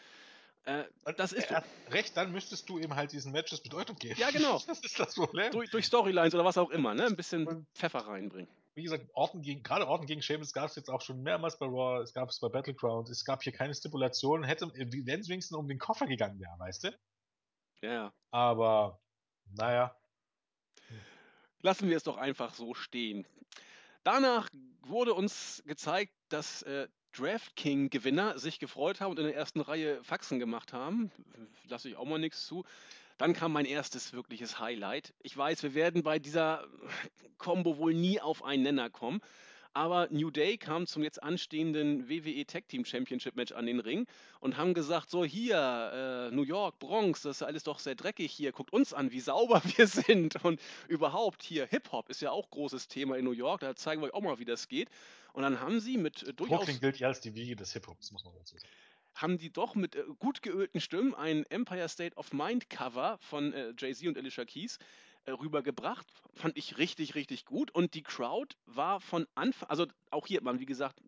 A: Äh, das ist
B: er hat recht, dann müsstest du eben halt diesen Matches Bedeutung geben.
A: Ja, genau.
B: Das ist das Problem.
A: durch, durch Storylines oder was auch immer, ne? Ein bisschen Pfeffer reinbringen.
B: Wie gesagt, Orten gegen, gerade Orten gegen Sheamus gab es jetzt auch schon mehrmals bei Raw, es gab es bei Battleground, es gab hier keine Stipulation, hätte, wenn es wenigstens um den Koffer gegangen wäre, weißt du?
A: Ja, ja.
B: Aber, naja,
A: Lassen wir es doch einfach so stehen. Danach wurde uns gezeigt, dass äh, DraftKing-Gewinner sich gefreut haben und in der ersten Reihe Faxen gemacht haben. Lasse ich auch mal nichts zu. Dann kam mein erstes wirkliches Highlight. Ich weiß, wir werden bei dieser Combo wohl nie auf einen Nenner kommen. Aber New Day kam zum jetzt anstehenden WWE Tag Team Championship Match an den Ring und haben gesagt: So, hier, äh, New York, Bronx, das ist alles doch sehr dreckig hier. Guckt uns an, wie sauber wir sind. Und überhaupt hier, Hip-Hop ist ja auch großes Thema in New York. Da zeigen wir euch auch mal, wie das geht. Und dann haben sie mit äh, durchaus
B: Brooklyn gilt ja als die Wiege des Hip-Hops, muss man dazu sagen.
A: haben die doch mit äh, gut geölten Stimmen ein Empire State of Mind Cover von äh, Jay-Z und Alicia Keys rübergebracht. Fand ich richtig, richtig gut. Und die Crowd war von Anfang, also auch hier, man, wie gesagt,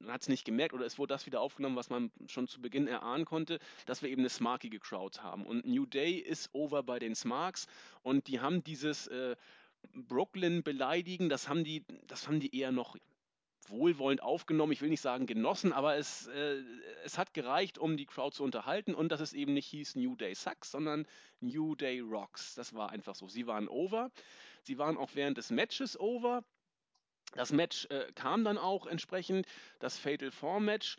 A: man hat es nicht gemerkt oder es wurde das wieder aufgenommen, was man schon zu Beginn erahnen konnte, dass wir eben eine smarkige Crowd haben. Und New Day ist over bei den Smarks und die haben dieses äh, Brooklyn beleidigen, das haben die, das haben die eher noch wohlwollend aufgenommen. Ich will nicht sagen genossen, aber es, äh, es hat gereicht, um die Crowd zu unterhalten und dass es eben nicht hieß New Day Sucks, sondern New Day Rocks. Das war einfach so. Sie waren over. Sie waren auch während des Matches over. Das Match äh, kam dann auch entsprechend, das Fatal Four Match.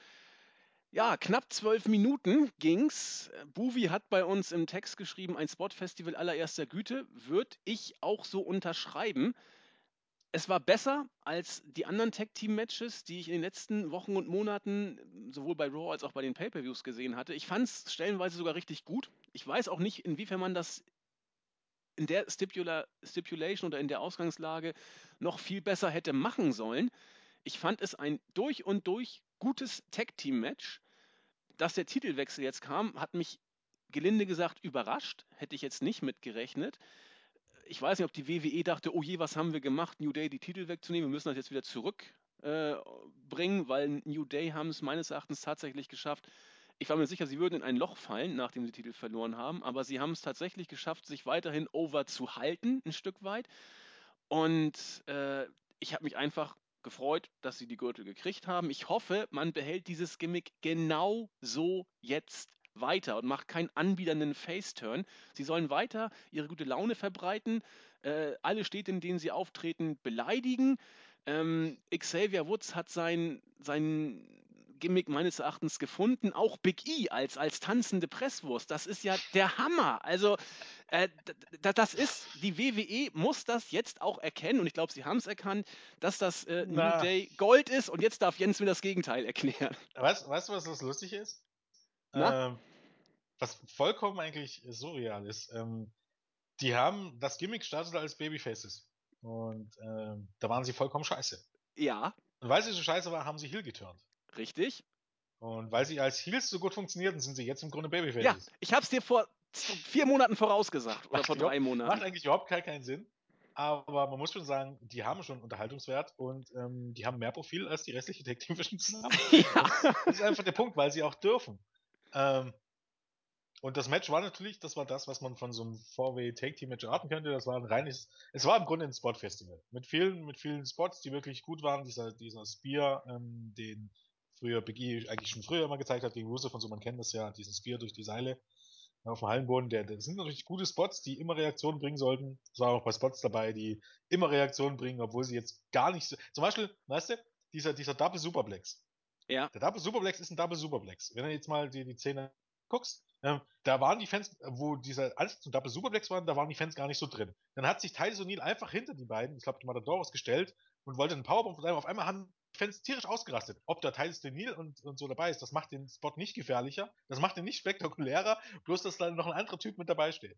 A: Ja, knapp zwölf Minuten ging's. Buvi hat bei uns im Text geschrieben, ein Spotfestival allererster Güte. Würde ich auch so unterschreiben. Es war besser als die anderen Tag-Team-Matches, die ich in den letzten Wochen und Monaten sowohl bei Raw als auch bei den Pay-Per-Views gesehen hatte. Ich fand es stellenweise sogar richtig gut. Ich weiß auch nicht, inwiefern man das in der Stipula Stipulation oder in der Ausgangslage noch viel besser hätte machen sollen. Ich fand es ein durch und durch gutes Tag-Team-Match. Dass der Titelwechsel jetzt kam, hat mich gelinde gesagt überrascht. Hätte ich jetzt nicht mitgerechnet ich weiß nicht, ob die WWE dachte, oh je, was haben wir gemacht, New Day die Titel wegzunehmen, wir müssen das jetzt wieder zurückbringen, äh, weil New Day haben es meines Erachtens tatsächlich geschafft. Ich war mir sicher, sie würden in ein Loch fallen, nachdem sie Titel verloren haben, aber sie haben es tatsächlich geschafft, sich weiterhin over zu halten, ein Stück weit. Und äh, ich habe mich einfach gefreut, dass sie die Gürtel gekriegt haben. Ich hoffe, man behält dieses Gimmick genau so jetzt weiter und macht keinen anbiedernden Face-Turn. Sie sollen weiter ihre gute Laune verbreiten, äh, alle Städte, in denen sie auftreten, beleidigen. Ähm, Xavier Woods hat sein, sein Gimmick meines Erachtens gefunden. Auch Big E als, als tanzende Presswurst. Das ist ja der Hammer. Also, äh, das ist, die WWE muss das jetzt auch erkennen und ich glaube, sie haben es erkannt, dass das äh, New
B: Na.
A: Day Gold ist und jetzt darf Jens mir das Gegenteil erklären.
B: Weißt, weißt du, was das lustig ist? Ähm, was vollkommen eigentlich surreal ist. Ähm, die haben das Gimmick startete als Babyfaces. Und ähm, da waren sie vollkommen scheiße.
A: Ja,
B: Und weil sie so scheiße waren, haben sie Heel geturnt.
A: richtig.
B: Und weil sie als Heels so gut funktionierten, sind sie jetzt im Grunde
A: Ja,
B: Babyfaces.
A: ich habe es dir vor vier Monaten vorausgesagt oder
B: Macht
A: vor drei
B: Macht
A: Monaten.
B: eigentlich überhaupt keinen, keinen Sinn. Aber man muss schon sagen, die haben schon Unterhaltungswert und ähm, die haben mehr Profil als die restliche Tag Team Division zusammen.
A: Ja,
B: Das ist einfach der Punkt, weil sie auch dürfen. Ähm, und das Match war natürlich, das war das, was man von so einem 4-Way Take Team Match erwarten könnte. Das war ein reines, es war im Grunde ein Spot-Festival. Mit vielen, mit vielen Spots, die wirklich gut waren. Dieser, dieser Spear, ähm, den früher Big E eigentlich schon früher immer gezeigt hat gegen Rusev und so, man kennt das ja, diesen Spear durch die Seile auf dem Hallenboden. Der, das sind natürlich gute Spots, die immer Reaktionen bringen sollten. Es waren auch bei Spots dabei, die immer Reaktionen bringen, obwohl sie jetzt gar nicht so, zum Beispiel, weißt du, dieser, dieser Double Superplex.
A: Ja,
B: Der Double Superplex ist ein Double Superplex. Wenn du jetzt mal die, die Szene guckst, ähm, da waren die Fans, wo dieser alles zum Double Superplex waren, da waren die Fans gar nicht so drin. Dann hat sich Titus O'Neill einfach hinter die beiden, ich glaube, die Matadoros gestellt und wollte einen Powerbomb von einem. Auf einmal haben die Fans tierisch ausgerastet. Ob da Titus O'Neill und, und so dabei ist, das macht den Spot nicht gefährlicher, das macht ihn nicht spektakulärer, bloß dass da noch ein anderer Typ mit dabei steht.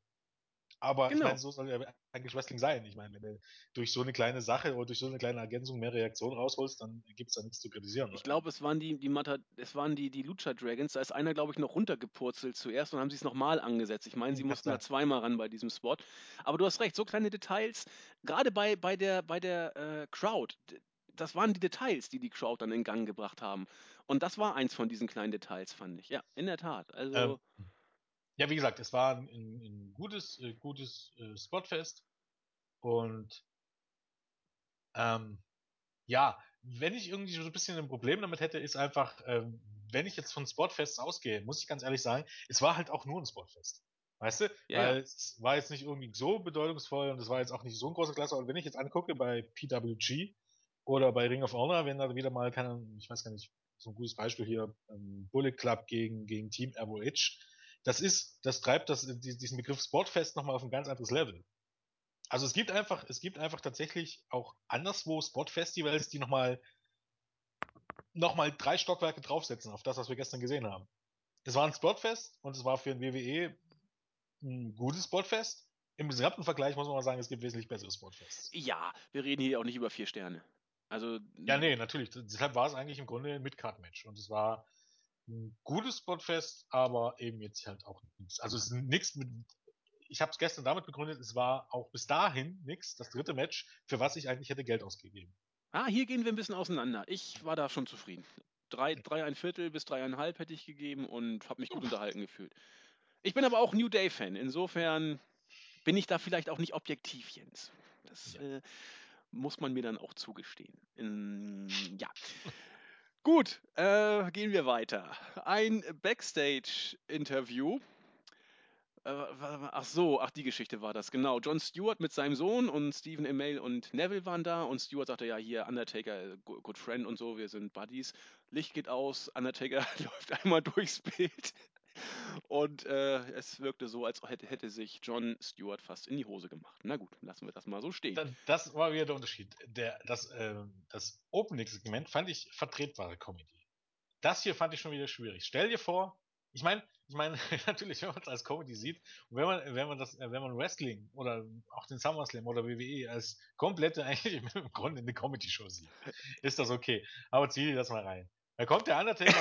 B: Aber ich
A: Genau.
B: meine, so soll ja eigentlich Wrestling sein. Ich meine, wenn du durch so eine kleine Sache oder durch so eine kleine Ergänzung mehr Reaktionen rausholst, dann gibt es da nichts zu kritisieren.
A: ich glaube, es waren die, die Mata, es waren die, die Lucha Dragons. Da ist einer, glaube ich, noch runtergepurzelt zuerst und haben sie es nochmal angesetzt. Ich meine, sie
B: Hm, kann
A: mussten da
B: sein.
A: zweimal ran bei diesem Spot. Aber du hast recht, so kleine Details, gerade bei, bei der, bei der äh, Crowd. das waren die Details, die die Crowd dann in Gang gebracht haben. Und das war eins von diesen kleinen Details, fand ich. Ja, in der Tat. Also,
B: Ähm, ja, wie gesagt, es war ein, ein, gutes, äh, gutes äh, Spotfest. Und ähm, ja, wenn ich irgendwie so ein bisschen ein Problem damit hätte, ist einfach, ähm, wenn ich jetzt von Spotfests ausgehe, muss ich ganz ehrlich sagen, es war halt auch nur ein Spotfest. Weißt du?
A: Ja,
B: Weil
A: ja.
B: es war jetzt nicht irgendwie so bedeutungsvoll und es war jetzt auch nicht so ein großer Klasse. Und wenn ich jetzt angucke bei PWG oder bei Ring of Honor, wenn da wieder mal, keine, ich weiß gar nicht, so ein gutes Beispiel hier, ähm, Bullet Club gegen, gegen Team ROH, das ist, das treibt das, die- diesen Begriff Sportfest nochmal auf ein ganz anderes Level. Also es gibt einfach, es gibt einfach tatsächlich auch anderswo Spotfestivals, die nochmal noch mal drei Stockwerke draufsetzen auf das, was wir gestern gesehen haben. Es war ein Spotfest und es war für ein WWE ein gutes Spotfest. Im gesamten Vergleich muss man mal sagen, es gibt wesentlich bessere Spotfests.
A: Ja, wir reden hier auch nicht über vier Sterne. Also,
B: Ja, nee, natürlich. Deshalb war es eigentlich im Grunde ein Mid-Card-Match. Und es war ein gutes Spotfest, aber eben jetzt halt auch nichts. Also es ist nichts mit. Ich habe es gestern damit begründet, es war auch bis dahin nichts, das dritte Match, für was ich eigentlich hätte Geld ausgegeben.
A: ah, hier gehen wir ein bisschen auseinander. Ich war da schon zufrieden. Drei, drei ein Viertel bis dreieinhalb hätte ich gegeben und habe mich gut unterhalten gefühlt. Ich bin aber auch New Day-Fan. Insofern bin ich da vielleicht auch nicht objektiv, Jens. Das
B: Ja.
A: äh, muss man mir dann auch zugestehen. Ähm, ja. Gut, äh, gehen wir weiter. Ein Backstage-Interview. Äh, ach so, ach die Geschichte war das, genau. John Stewart mit seinem Sohn und Stephen Amell und Neville waren da und Stewart sagte, ja, hier, Undertaker, go- good friend und so, wir sind Buddies. Licht geht aus, Undertaker läuft einmal durchs Bild und äh, es wirkte so, als hätte, hätte sich John Stewart fast in die Hose gemacht. Na gut, lassen wir das mal so stehen.
B: Da- Das war wieder der Unterschied. Der, das, ähm, das Opening-Segment fand ich vertretbare Comedy. Das hier fand ich schon wieder schwierig. Stell dir vor, ich meine, ich meine, natürlich, wenn man es als Comedy sieht, und wenn man, wenn man das, äh, wenn man Wrestling oder auch den SummerSlam oder WWE als komplette eigentlich im Grunde eine Comedy-Show sieht, ist das okay. Aber zieh dir das mal rein. Da kommt der Undertaker,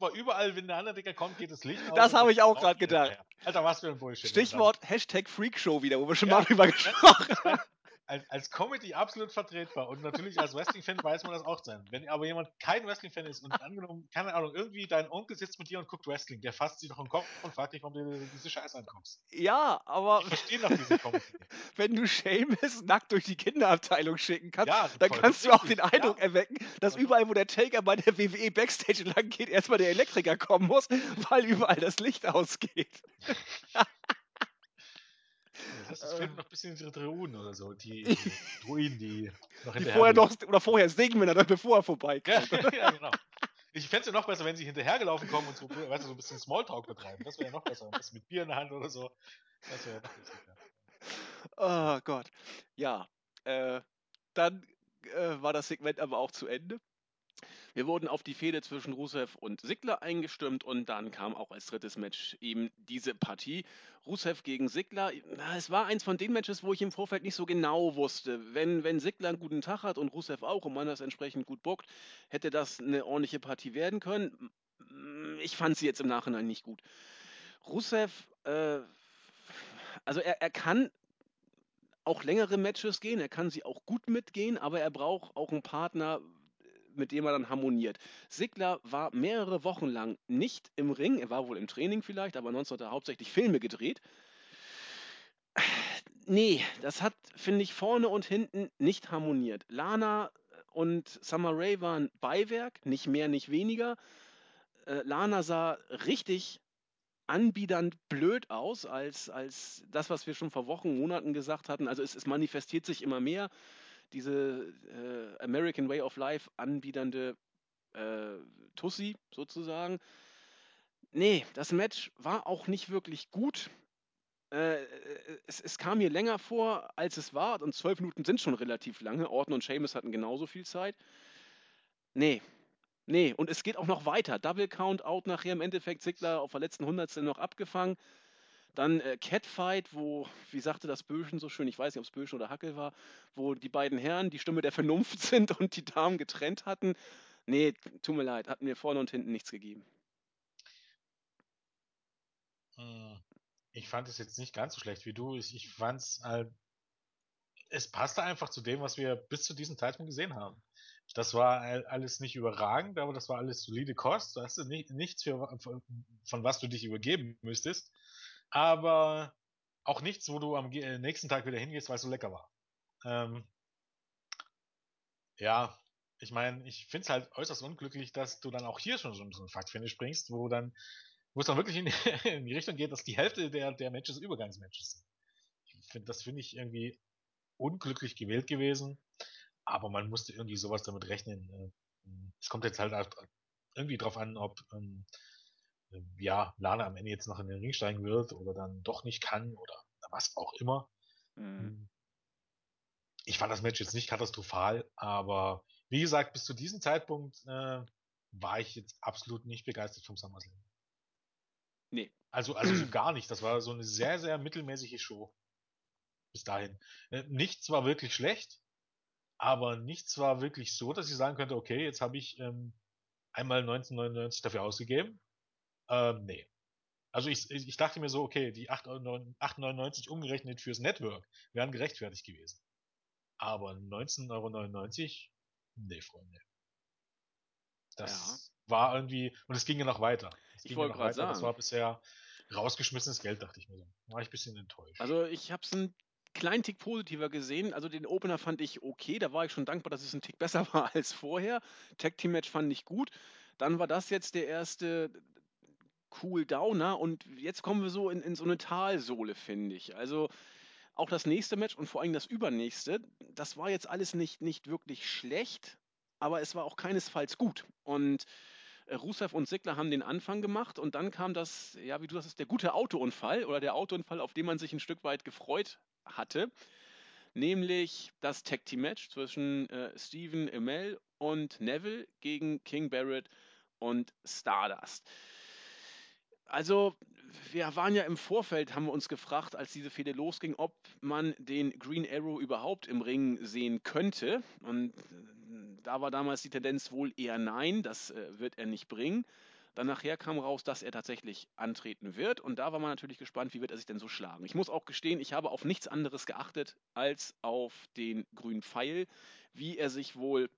B: mal überall, wenn der Undertaker kommt, geht das Licht aus.
A: Das habe ich auch
B: steht
A: gedacht.
B: Alter, was für ein Bullshit.
A: Stichwort Hashtag Freakshow wieder, wo wir schon
B: Ja,
A: mal drüber gesprochen haben.
B: Als, als Comedy absolut vertretbar und natürlich als Wrestling-Fan weiß man das auch sein. Wenn aber jemand kein Wrestling-Fan ist und angenommen, keine Ahnung, irgendwie dein Onkel sitzt mit dir und guckt Wrestling, der fasst sich doch im Kopf und fragt dich, warum du diese Scheiße anguckst.
A: Ja, aber
B: Ich verstehe doch diese Comedy.
A: wenn du Seamus nackt durch die Kinderabteilung schicken kannst,
B: Ja,
A: dann
B: voll
A: kannst du auch den Eindruck
B: ja.
A: erwecken, dass überall, wo der Taker bei der WWE Backstage lang geht, erstmal der Elektriker kommen muss, weil überall das Licht ausgeht.
B: Das ist fehlen noch ein bisschen die Druiden oder so, die, die Druiden, die noch
A: Die
B: hinterher
A: vorher noch, oder vorher er dann bevor er vorbeikommt.
B: Ja, ja, genau. Ich fände es ja noch besser, wenn sie hinterhergelaufen kommen und so, weißt du, so ein bisschen Smalltalk betreiben. Das wäre ja noch besser. Das mit Bier in der Hand oder so. Das wäre ja noch.
A: Oh Gott. Ja, äh, dann äh, war das Segment aber auch zu Ende. Wir wurden auf die Fehde zwischen Rusev und Sigler eingestimmt und dann kam auch als drittes Match eben diese Partie. Rusev gegen Sigler. Es war eins von den Matches, wo ich im Vorfeld nicht so genau wusste. Wenn, wenn Sigler einen guten Tag hat und Rusev auch und man das entsprechend gut bookt, hätte das eine ordentliche Partie werden können. Ich fand sie jetzt im Nachhinein nicht gut. Rusev, äh, also er, er kann auch längere Matches gehen, er kann sie auch gut mitgehen, aber er braucht auch einen Partner, mit dem er dann harmoniert. Sigler war mehrere Wochen lang nicht im Ring, er war wohl im Training vielleicht, aber ansonsten hat er hauptsächlich Filme gedreht. Nee, das hat, finde ich, vorne und hinten nicht harmoniert. Lana und Summer Rae waren Beiwerk, nicht mehr, nicht weniger. Äh, Lana sah richtig anbiedernd blöd aus, als, als das, was wir schon vor Wochen, Monaten gesagt hatten. Also es, es manifestiert sich immer mehr, diese äh, American Way of Life anbiedernde äh, Tussi sozusagen. Nee, das Match war auch nicht wirklich gut. Äh, es, es kam mir länger vor, als es war. Und zwölf Minuten sind schon relativ lange. Orton und Seamus hatten genauso viel Zeit. Nee, nee. Und es geht auch noch weiter. Double Count out nachher im Endeffekt. Ziggler auf der letzten Hundertstel noch abgefangen. Dann äh, Catfight, wo, wie sagte das Böschen so schön, ich weiß nicht, ob es Böschen oder Hackel war, wo die beiden Herren die Stimme der Vernunft sind und die Damen getrennt hatten. Nee, tut mir leid, hat mir vorne und hinten nichts gegeben.
B: Hm, Ich fand es jetzt nicht ganz so schlecht wie du. Ich, ich fand es halt. Es passte einfach zu dem, was wir bis zu diesem Zeitpunkt gesehen haben. Das war alles nicht überragend, aber das war alles solide Kost. Du hast nicht, nichts, für, von was du dich übergeben müsstest. Aber auch nichts, wo du am nächsten Tag wieder hingehst, weil es so lecker war. Ähm, ja, ich meine, ich finde es halt äußerst unglücklich, dass du dann auch hier schon so, einen Fact-Finish bringst, wo dann, wo es dann wirklich in, in, die Richtung geht, dass die Hälfte der, der Matches Übergangsmatches sind. Ich finde, das finde ich irgendwie unglücklich gewählt gewesen, aber man musste irgendwie sowas damit rechnen. Äh, es kommt jetzt halt irgendwie drauf an, ob ähm, ja, Lana am Ende jetzt noch in den Ring steigen wird oder dann doch nicht kann oder was auch immer. Mhm. Hm. Ich fand das Match jetzt nicht katastrophal, aber wie gesagt, bis zu diesem Zeitpunkt äh, war ich jetzt absolut nicht begeistert vom SummerSlam. Nee. Also, also so gar nicht. Das war so eine sehr, sehr mittelmäßige Show. Bis dahin. Äh, nichts war wirklich schlecht, aber nichts war wirklich so, dass ich sagen könnte, okay, jetzt habe ich ähm, einmal 1999 dafür ausgegeben. Ähm, nee. Also ich, ich dachte mir so, okay, die 8,99 umgerechnet fürs Network wären gerechtfertigt gewesen. Aber 19,99 Euro Nee, Freunde. Das ja. war irgendwie, und es ging ja noch weiter. Es
A: ich wollte gerade sagen.
B: Das war bisher rausgeschmissenes Geld, dachte ich mir so. War ich ein bisschen enttäuscht.
A: Also ich habe es einen kleinen Tick positiver gesehen. Also den Opener fand ich okay. Da war ich schon dankbar, dass es ein Tick besser war als vorher. Tag Team Match fand ich gut. Dann war das jetzt der erste Cool Downer und jetzt kommen wir so in, in so eine Talsohle, finde ich. Also auch das nächste Match und vor allem das übernächste, das war jetzt alles nicht, nicht wirklich schlecht, aber es war auch keinesfalls gut. Und äh, Rusev und Sigler haben den Anfang gemacht und dann kam das, ja, wie du sagst, der gute Autounfall oder der Autounfall, auf den man sich ein Stück weit gefreut hatte. Nämlich das Tag Team Match zwischen äh, Steven Emel und Neville gegen King Barrett und Stardust. Also, wir waren ja im Vorfeld, haben wir uns gefragt, als diese Fehde losging, ob man den Green Arrow überhaupt im Ring sehen könnte. Und äh, da war damals die Tendenz wohl eher nein, das äh, wird er nicht bringen. Dann nachher kam raus, dass er tatsächlich antreten wird. Und da war man natürlich gespannt, wie wird er sich denn so schlagen. Ich muss auch gestehen, ich habe auf nichts anderes geachtet als auf den grünen Pfeil, wie er sich wohl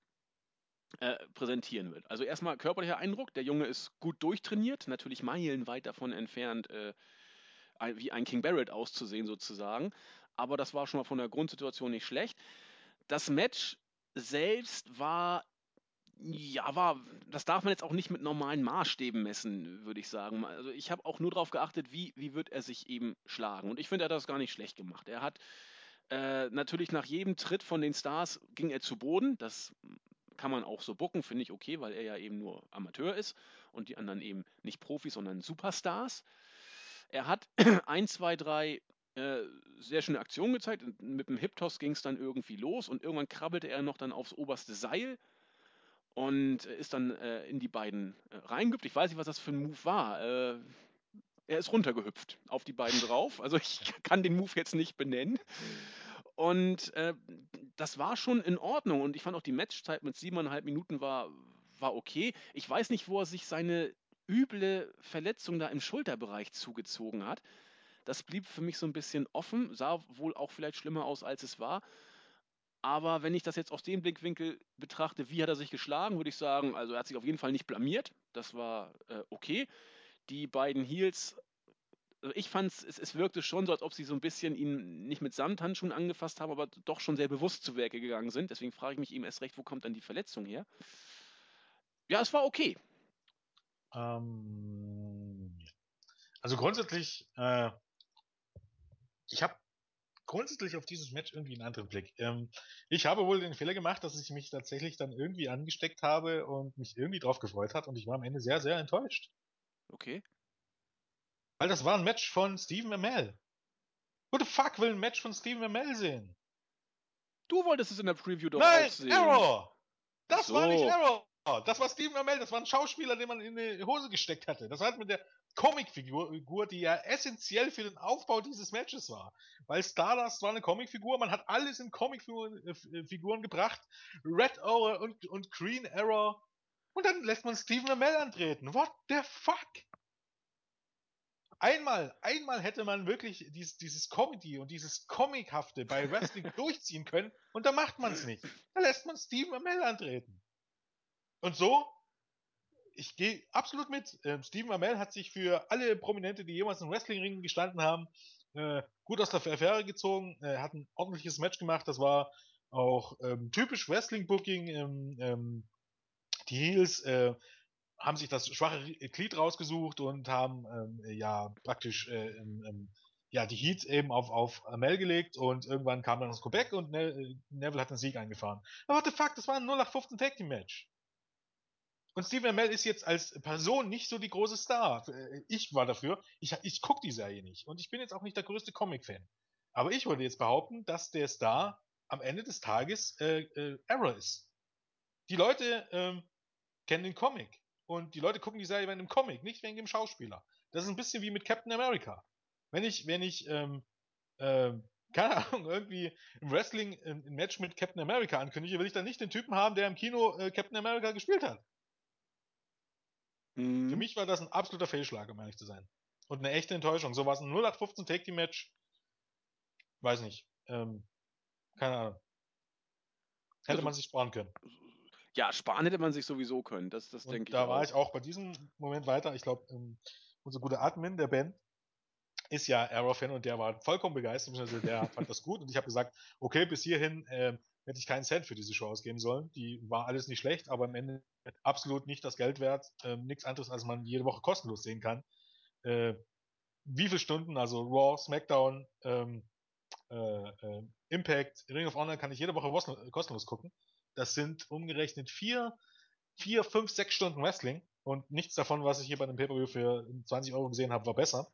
A: äh, präsentieren wird. Also erstmal körperlicher Eindruck, der Junge ist gut durchtrainiert, natürlich meilenweit davon entfernt, äh, wie ein King Barrett auszusehen sozusagen. Aber das war schon mal von der Grundsituation nicht schlecht. Das Match selbst war, ja, war, das darf man jetzt auch nicht mit normalen Maßstäben messen, würde ich sagen. Also ich habe auch nur darauf geachtet, wie, wie wird er sich eben schlagen. Und ich finde, er hat das gar nicht schlecht gemacht. Er hat äh, natürlich nach jedem Tritt von den Stars ging er zu Boden. Das kann man auch so bucken, finde ich okay, weil er ja eben nur Amateur ist und die anderen eben nicht Profis, sondern Superstars. Er hat ein, zwei, drei äh, sehr schöne Aktionen gezeigt. Mit dem Hip-Toss ging es dann irgendwie los und irgendwann krabbelte er noch dann aufs oberste Seil und ist dann äh, in die beiden äh, reingehüpft. Ich weiß nicht, was das für ein Move war. Äh, er ist runtergehüpft auf die beiden drauf. Also ich kann den Move jetzt nicht benennen. Und äh, das war schon in Ordnung. Und ich fand auch die Matchzeit mit siebeneinhalb Minuten war, war okay. Ich weiß nicht, wo er sich seine üble Verletzung da im Schulterbereich zugezogen hat. Das blieb für mich so ein bisschen offen, sah wohl auch vielleicht schlimmer aus, als es war. Aber wenn ich das jetzt aus dem Blickwinkel betrachte, wie hat er sich geschlagen, würde ich sagen, also er hat sich auf jeden Fall nicht blamiert. Das war äh, okay. Die beiden Heels ich fand es, es wirkte schon so, als ob sie so ein bisschen ihn nicht mit Samthandschuhen angefasst haben, aber doch schon sehr bewusst zu Werke gegangen sind. Deswegen frage ich mich eben erst recht, wo kommt dann die Verletzung her? Ja, es war okay.
B: Ähm, also grundsätzlich, äh, ich habe grundsätzlich auf dieses Match irgendwie einen anderen Blick. Ähm, ich habe wohl den Fehler gemacht, dass ich mich tatsächlich dann irgendwie angesteckt habe und mich irgendwie drauf gefreut hat und ich war am Ende sehr, sehr enttäuscht.
A: Okay.
B: Weil das war ein Match von Steven Amell. Who the fuck will ein Match von Steven Amell sehen?
A: Du wolltest es in der Preview doch
B: Nein,
A: auch sehen.
B: Error! Das so. war nicht Error! Das war Steven Amell, das war ein Schauspieler, den man in die Hose gesteckt hatte. Das hat mit der Comicfigur, die ja essentiell für den Aufbau dieses Matches war. Weil Stardust war eine Comicfigur, man hat alles in Comicfiguren äh, gebracht. Red Error und, und Green Error. Und dann lässt man Steven Amell antreten. What the fuck? Einmal, einmal hätte man wirklich dieses, dieses Comedy und dieses Comichafte bei Wrestling durchziehen können und da macht man es nicht. Da lässt man Steven Amell antreten. Und so, ich gehe absolut mit. Ähm, Steven Amell hat sich für alle Prominente, die jemals im Wrestlingring gestanden haben, äh, gut aus der Affäre gezogen. Er hat ein ordentliches Match gemacht. Das war auch ähm, typisch Wrestling-Booking. Ähm, die Heels äh, haben sich das schwache Glied rausgesucht und haben ähm, ja praktisch äh, ähm, ja, die Heat eben auf, auf Mel gelegt und irgendwann kam dann das Quebec und ne Neville hat den Sieg eingefahren. Aber what the fuck, das war ein 0815 Tag Team Match. Und Stephen Amell ist jetzt als Person nicht so die große Star. Äh, ich war dafür. Ich, ich gucke die Serie nicht. Und ich bin jetzt auch nicht der größte Comic-Fan. Aber ich würde jetzt behaupten, dass der Star am Ende des Tages äh, äh, Arrow ist. Die Leute ähm, kennen den Comic. Und die Leute gucken die Serie wegen dem Comic, nicht wegen dem Schauspieler. Das ist ein bisschen wie mit Captain America. Wenn ich, wenn ich, ähm, ähm, keine Ahnung, irgendwie im Wrestling ein, ein, Match mit Captain America ankündige, will ich dann nicht den Typen haben, der im Kino äh, Captain America gespielt hat. Mhm. Für mich war das ein absoluter Fehlschlag, um ehrlich zu sein. Und eine echte Enttäuschung. So war es ein 0815 Take Team Match. Weiß nicht. Ähm, keine Ahnung. Hätte also, man sich sparen können.
A: Ja, sparen hätte man sich sowieso können, das, das denke ich.
B: Da war ich auch bei diesem Moment weiter. Ich glaube, ähm, unser guter Admin, der Ben, ist ja Arrow-Fan und der war vollkommen begeistert, also der fand das gut und ich habe gesagt, okay, bis hierhin äh, hätte ich keinen Cent für diese Show ausgeben sollen. Die war alles nicht schlecht, aber am Ende absolut nicht das Geld wert. Ähm, nichts anderes, als man jede Woche kostenlos sehen kann. Äh, wie viele Stunden, also Raw, SmackDown, ähm, äh, äh Impact, Ring of Honor kann ich jede Woche kostenlos gucken. Das sind umgerechnet vier, vier, fünf, sechs Stunden Wrestling und nichts davon, was ich hier bei einem Pay-Per-View für 20 Euro gesehen habe, war besser.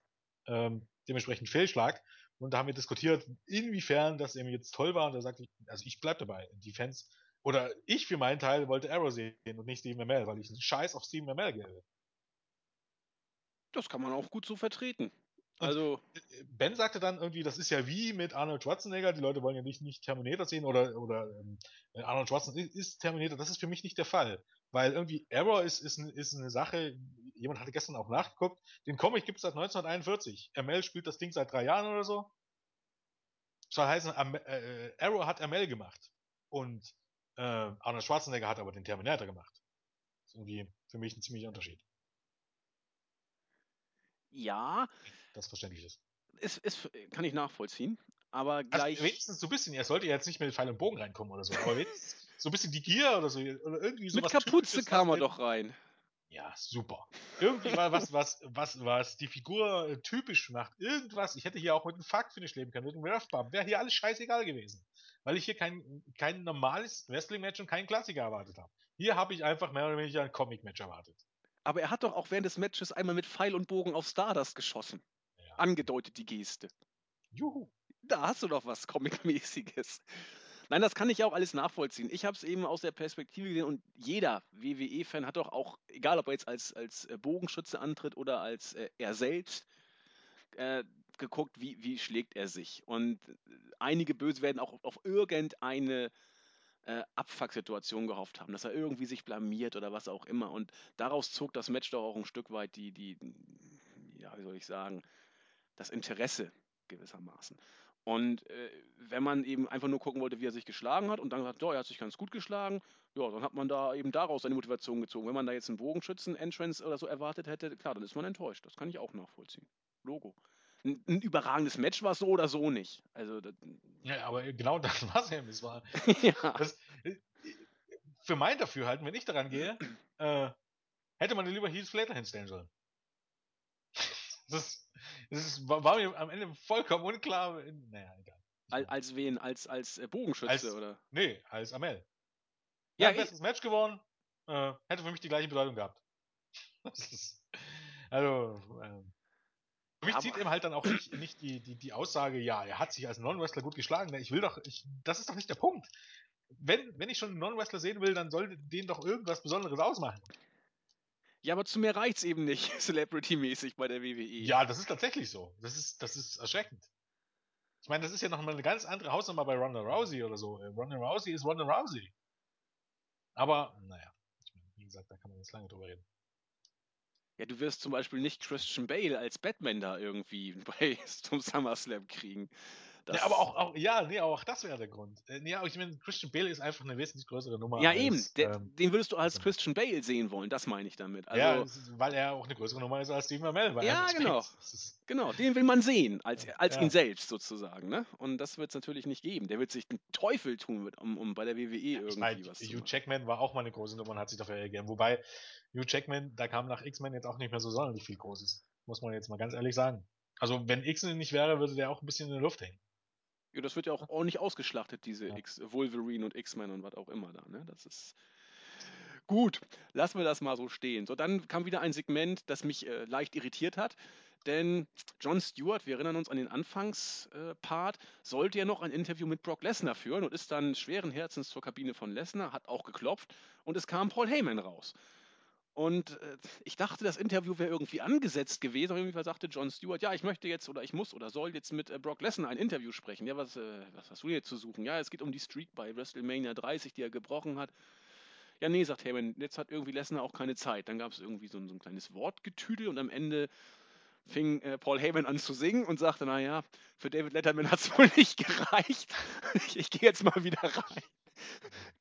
B: Ähm, dementsprechend Fehlschlag. Und da haben wir diskutiert, inwiefern das eben jetzt toll war. Und da sagte ich, also ich bleib dabei. Die Fans, oder ich für meinen Teil wollte Arrow sehen und nicht Steven ML, weil ich einen Scheiß auf Steven ML gebe.
A: Das kann man auch gut so vertreten. Also
B: Ben sagte dann irgendwie, das ist ja wie mit Arnold Schwarzenegger, die Leute wollen ja nicht, nicht Terminator sehen oder, oder ähm, Arnold Schwarzenegger ist Terminator, das ist für mich nicht der Fall. Weil irgendwie Error ist, ist, ist eine Sache, jemand hatte gestern auch nachgeguckt, den Comic gibt es seit 1941. ML spielt das Ding seit drei Jahren oder so. Soll heißen, Am äh, Arrow hat ML gemacht. Und äh, Arnold Schwarzenegger hat aber den Terminator gemacht. Das ist irgendwie für mich ein ziemlicher Unterschied.
A: Ja,
B: das verständlich ist.
A: Ist, ist, kann ich nachvollziehen. Aber also gleich.
B: Also wenigstens so ein bisschen, er sollte jetzt nicht mit Pfeil und Bogen reinkommen oder so, aber wenigstens so ein bisschen die Gier oder so. Oder irgendwie
A: Mit Kapuze kam er doch rein.
B: Ja, super. Irgendwie mal was, was, was, was die Figur äh, typisch macht. Irgendwas. Ich hätte hier auch mit einem Fuck-Finish leben können, mit einem Rough Wäre hier alles scheißegal gewesen. Weil ich hier kein, kein normales Wrestling-Match und keinen Klassiker erwartet habe. Hier habe ich einfach mehr oder weniger ein Comic-Match erwartet.
A: Aber er hat doch auch während des Matches einmal mit Pfeil und Bogen auf Stardust geschossen. Ja. Angedeutet die Geste.
B: Juhu.
A: Da hast du doch was Comic-mäßiges. Nein, das kann ich auch alles nachvollziehen. Ich habe es eben aus der Perspektive gesehen und jeder WWE-Fan hat doch auch, egal ob er jetzt als, als äh, Bogenschütze antritt oder als äh, er selbst, äh, geguckt, wie, wie schlägt er sich. Und äh, einige Böse werden auch auf irgendeine äh, Abfuck-Situation gehofft haben, dass er irgendwie sich blamiert oder was auch immer. Und daraus zog das Match doch auch ein Stück weit die, die, ja, wie soll ich sagen, das Interesse gewissermaßen. Und äh, wenn man eben einfach nur gucken wollte, wie er sich geschlagen hat und dann gesagt, ja, er hat sich ganz gut geschlagen, ja, dann hat man da eben daraus seine Motivation gezogen. Wenn man da jetzt einen Bogenschützen-Entrance oder so erwartet hätte, klar, dann ist man enttäuscht. Das kann ich auch nachvollziehen. Logo. Ein, ein überragendes Match war es so oder so nicht. Also, das,
B: ja, aber genau das war es eben. Es war, ja. Das, für mein Dafürhalten, wenn ich daran gehe, äh, hätte man lieber Heath Slater hinstellen sollen. Das, das ist, war mir am Ende vollkommen unklar. Naja, egal.
A: Als, als wen? Als, als äh, Bogenschütze, als, oder?
B: Nee, als Amel. Ja, hat bestes Match gewonnen. Äh, hätte für mich die gleiche Bedeutung gehabt. Ist, also, ähm, mich zieht eben halt dann auch nicht, nicht die, die, die Aussage, ja, er hat sich als Non-Wrestler gut geschlagen. Ich will doch, ich, das ist doch nicht der Punkt. Wenn, wenn ich schon einen Non-Wrestler sehen will, dann sollte den doch irgendwas Besonderes ausmachen.
A: Ja, aber zu mir reicht's eben nicht, Celebrity-mäßig bei der WWE.
B: Ja, das ist tatsächlich so. Das ist, das ist erschreckend. Ich meine, das ist ja noch mal eine ganz andere Hausnummer bei Ronda Rousey oder so. Äh, Ronda Rousey ist Ronda Rousey. Aber, naja, wie gesagt, da kann man jetzt lange drüber reden.
A: Ja, du wirst zum Beispiel nicht Christian Bale als Batman da irgendwie bei zum SummerSlam kriegen.
B: Das ja, aber auch, auch, ja, nee, auch das wäre der Grund. Äh, nee, aber ich meine, Christian Bale ist einfach eine wesentlich größere Nummer.
A: Ja, als, eben. Der, ähm, den würdest du als Christian Bale sehen wollen, das meine ich damit. Also,
B: ja, weil er auch eine größere Nummer ist als Steve Amell.
A: Ja, genau. Genau, den will man sehen, als, als ja. ihn selbst sozusagen. Ne? Und das wird es natürlich nicht geben. Der wird sich den Teufel tun, um, um bei der WWE ja, irgendwie mein, was
B: zu Hugh. Jackman war auch mal eine große Nummer und hat sich dafür ergeben. Wobei Hugh Jackman, da kam nach X-Men jetzt auch nicht mehr so sonderlich viel Großes. Muss man jetzt mal ganz ehrlich sagen. Also, wenn X nicht wäre, würde der auch ein bisschen in der Luft hängen.
A: Ja, das wird ja auch ordentlich ausgeschlachtet, diese ja. X Wolverine und X-Men und was auch immer da. Ne? Das ist gut. Lassen wir das mal so stehen. So, dann kam wieder ein Segment, das mich äh, leicht irritiert hat. Denn Jon Stewart, wir erinnern uns an den Anfangspart, äh, sollte ja noch ein Interview mit Brock Lesnar führen und ist dann schweren Herzens zur Kabine von Lesnar, hat auch geklopft und es kam Paul Heyman raus. Und äh, ich dachte, das Interview wäre irgendwie angesetzt gewesen, aber irgendwie sagte Jon Stewart, ja, ich möchte jetzt oder ich muss oder soll jetzt mit äh, Brock Lesnar ein Interview sprechen. Ja, was, äh, was hast du jetzt zu suchen? Ja, es geht um die Streak bei WrestleMania 30, die er gebrochen hat. Ja, nee, sagt Heyman, jetzt hat irgendwie Lesnar auch keine Zeit. Dann gab es irgendwie so ein, so ein, kleines Wortgetüdel und am Ende fing Paul Heyman an zu singen und sagte, naja, für David Letterman hat es wohl nicht gereicht. ich, ich gehe jetzt mal wieder rein.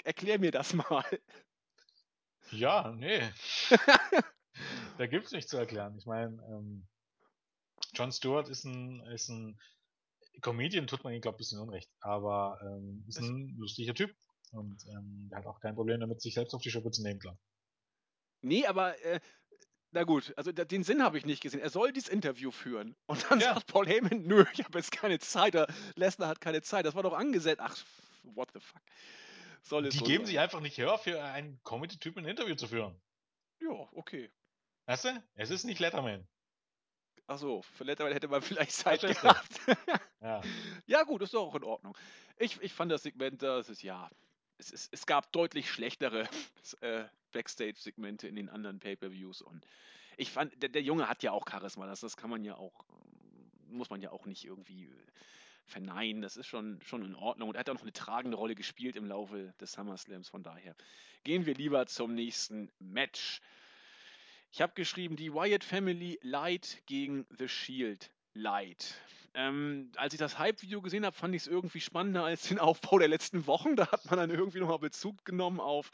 A: Erklär mir das mal.
B: Ja, nee. da gibt es nichts zu erklären. Ich meine, ähm, Jon Stewart ist ein, ist ein Comedian, tut man ihm, glaube ich, ein bisschen unrecht, aber ähm, ist ein lustiger Typ und ähm, der hat auch kein Problem damit, sich selbst auf die Schippe zu nehmen, klar.
A: Nee, aber äh, na gut, also den Sinn habe ich nicht gesehen. Er soll dieses Interview führen. Und dann ja. sagt Paul Heyman, nö, ich habe jetzt keine Zeit. Lesnar hat keine Zeit. Das war doch angesetzt. Ach, what the fuck.
B: Soll es Die so geben sein. sich einfach nicht her, für einen Comedy-Typen ein Interview zu führen.
A: Ja, okay.
B: Weißt du? Es ist nicht Letterman.
A: Achso, für Letterman hätte man vielleicht Zeit gehabt. ja. ja, gut, ist doch auch in Ordnung. Ich, ich fand das Segment, das ist ja, es, ist, es gab deutlich schlechtere äh, Backstage-Segmente in den anderen Pay-Per-Views und ich fand, der, der, Junge hat ja auch Charisma, das, das kann man ja auch, muss man ja auch nicht irgendwie verneinen. Das ist schon, schon in Ordnung. Und er hat auch noch eine tragende Rolle gespielt im Laufe des SummerSlams. Von daher gehen wir lieber zum nächsten Match. Ich habe geschrieben, die Wyatt Family Light gegen The Shield Light. Ähm, als ich das Hype-Video gesehen habe, fand ich es irgendwie spannender als den Aufbau der letzten Wochen. Da hat man dann irgendwie nochmal Bezug genommen auf,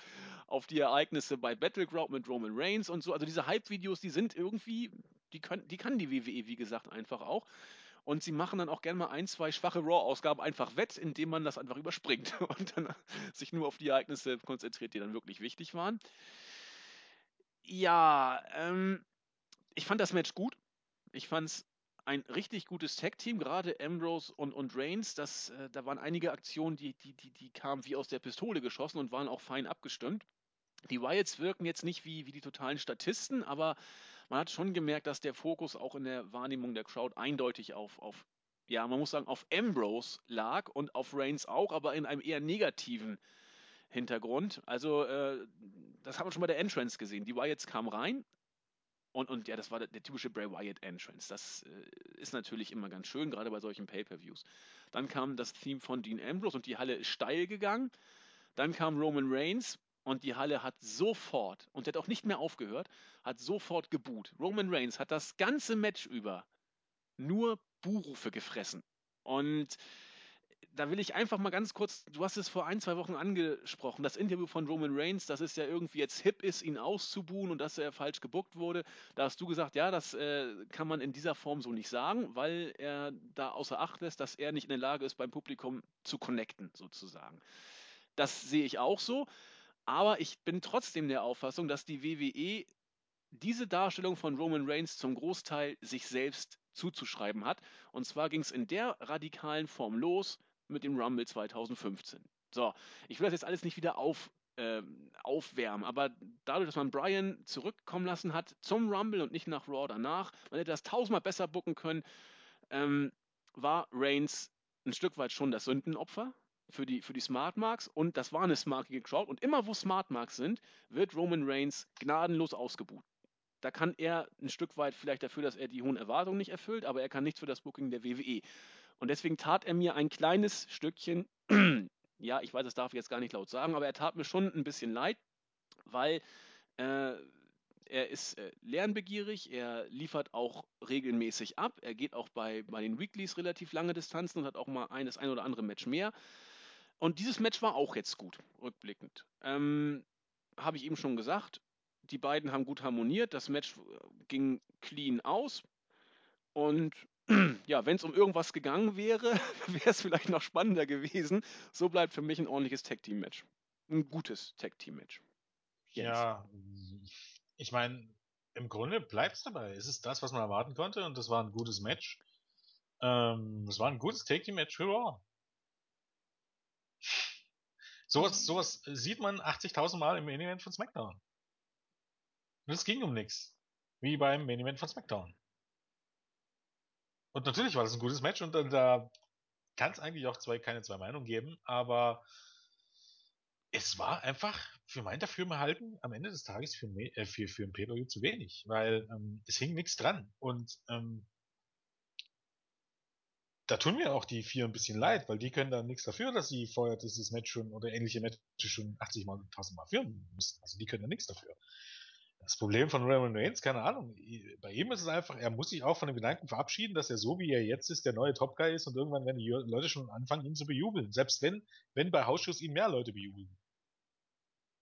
A: auf die Ereignisse bei Battleground mit Roman Reigns und so. Also diese Hype-Videos, die sind irgendwie, die, können, die kann die WWE, wie gesagt, einfach auch. Und sie machen dann auch gerne mal ein, zwei schwache Raw-Ausgaben einfach wett, indem man das einfach überspringt und dann sich nur auf die Ereignisse konzentriert, die dann wirklich wichtig waren. Ja, ähm, ich fand das Match gut. Ich fand es ein richtig gutes Tag-Team, gerade Ambrose und, und Reigns. Das, äh, da waren einige Aktionen, die, die, die, die kamen wie aus der Pistole geschossen und waren auch fein abgestimmt. Die Wyatts wirken jetzt nicht wie, wie die totalen Statisten, aber man hat schon gemerkt, dass der Fokus auch in der Wahrnehmung der Crowd eindeutig auf, auf ja, man muss sagen, auf Ambrose lag und auf Reigns auch, aber in einem eher negativen Hintergrund. Also, äh, das haben wir schon bei der Entrance gesehen. Die Wyatts kamen rein und, und ja, das war der, der typische Bray Wyatt Entrance. Das äh, ist natürlich immer ganz schön, gerade bei solchen Pay-Per-Views. Dann kam das Theme von Dean Ambrose und die Halle ist steil gegangen. Dann kam Roman Reigns und die Halle hat sofort, und der hat auch nicht mehr aufgehört, hat sofort geboot. Roman Reigns hat das ganze Match über nur Buhrufe gefressen. Und da will ich einfach mal ganz kurz, du hast es vor ein, zwei Wochen angesprochen, das Interview von Roman Reigns, dass es ja irgendwie jetzt hip ist, ihn auszubuhen und dass er falsch gebuckt wurde. Da hast du gesagt, ja, das äh, kann man in dieser Form so nicht sagen, weil er da außer Acht lässt, dass er nicht in der Lage ist, beim Publikum zu connecten, sozusagen. Das sehe ich auch so. Aber ich bin trotzdem der Auffassung, dass die WWE diese Darstellung von Roman Reigns zum Großteil sich selbst zuzuschreiben hat. Und zwar ging es in der radikalen Form los mit dem Rumble 2015. So, ich will das jetzt alles nicht wieder auf, äh, aufwärmen, aber dadurch, dass man Brian zurückkommen lassen hat zum Rumble und nicht nach Raw danach, man hätte das tausendmal besser bucken können, ähm, war Reigns ein Stück weit schon das Sündenopfer für die, für die Smart Marks und das war eine smartige Crowd. Und immer wo Smart Marks sind, wird Roman Reigns gnadenlos ausgebucht. Da kann er ein Stück weit vielleicht dafür, dass er die hohen Erwartungen nicht erfüllt, aber er kann nichts für das Booking der WWE. Und deswegen tat er mir ein kleines Stückchen, ja, ich weiß, das darf ich jetzt gar nicht laut sagen, aber er tat mir schon ein bisschen leid, weil äh, er ist äh, lernbegierig, er liefert auch regelmäßig ab, er geht auch bei, bei den Weeklies relativ lange Distanzen und hat auch mal ein, das ein oder andere Match mehr. Und dieses Match war auch jetzt gut, rückblickend. Ähm, Habe ich eben schon gesagt, die beiden haben gut harmoniert, das Match äh, ging clean aus. Und ja, wenn es um irgendwas gegangen wäre, wäre es vielleicht noch spannender gewesen. So bleibt für mich ein ordentliches Tag-Team-Match. Ein gutes Tag-Team-Match.
B: Ja, ich meine, im Grunde bleibt es dabei. Es ist das, was man erwarten konnte und das war ein gutes Match. Ähm, es war ein gutes Take-Team-Match für Raw. Sowas, sowas sieht man 80.000 Mal im Main Event von SmackDown. Und es ging um nichts. Wie beim Main Event von SmackDown. Und natürlich war das ein gutes Match und da, da kann es eigentlich auch zwei, keine zwei Meinungen geben, aber es war einfach für mein Dafürhalten am Ende des Tages für, äh, für, für ein Pay-Per-View zu wenig, weil ähm, es hing nichts dran und ähm, da tun mir auch die vier ein bisschen leid, weil die können da nichts dafür, dass sie vorher dieses Match schon oder ähnliche Matches schon 80 mal, 1000 mal führen müssen. Also die können da nichts dafür. Das Problem von Roman Reigns, keine Ahnung, bei ihm ist es einfach, er muss sich auch von dem Gedanken verabschieden, dass er so wie er jetzt ist, der neue Top Guy ist und irgendwann werden die Leute schon anfangen, ihn zu bejubeln. Selbst wenn, wenn bei Hausschuss ihn mehr Leute bejubeln.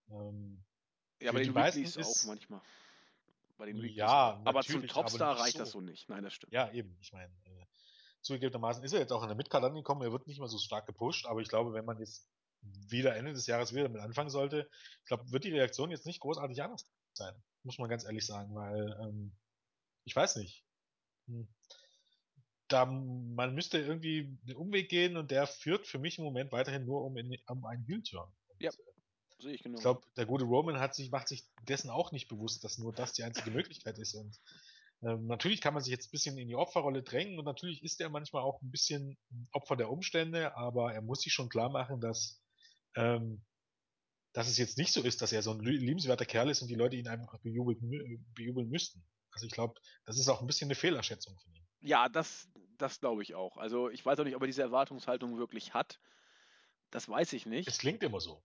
A: Ähm, ja, bei den Weeklies auch manchmal. Bei den Weeklies.
B: Ja,
A: aber zum Topstar aber reicht so. das so nicht. Nein, das stimmt.
B: Ja, eben. Ich meine, äh, zugegebenermaßen ist er jetzt auch in der Midcard angekommen. Er wird nicht mehr so stark gepusht, aber ich glaube, wenn man jetzt wieder Ende des Jahres wieder damit anfangen sollte, ich glaube, wird die Reaktion jetzt nicht großartig anders sein. Muss man ganz ehrlich sagen, weil ähm, ich weiß nicht. Hm. Da man müsste irgendwie den Umweg gehen und der führt für mich im Moment weiterhin nur um, in, um einen Heel-Turn.
A: Ja, äh, sehe ich genau.
B: Ich glaube, der gute Roman hat sich, macht sich dessen auch nicht bewusst, dass nur das die einzige Möglichkeit ist. Und ähm, natürlich kann man sich jetzt ein bisschen in die Opferrolle drängen und natürlich ist er manchmal auch ein bisschen Opfer der Umstände, aber er muss sich schon klar machen, dass, ähm, dass es jetzt nicht so ist, dass er so ein liebenswerter Kerl ist und die Leute ihn einfach bejubeln, bejubeln müssten. Also ich glaube, das ist auch ein bisschen eine Fehlerschätzung von ihm.
A: Ja, das, das glaube ich auch. Also ich weiß auch nicht, ob er diese Erwartungshaltung wirklich hat. Das weiß ich nicht.
B: Es klingt immer so.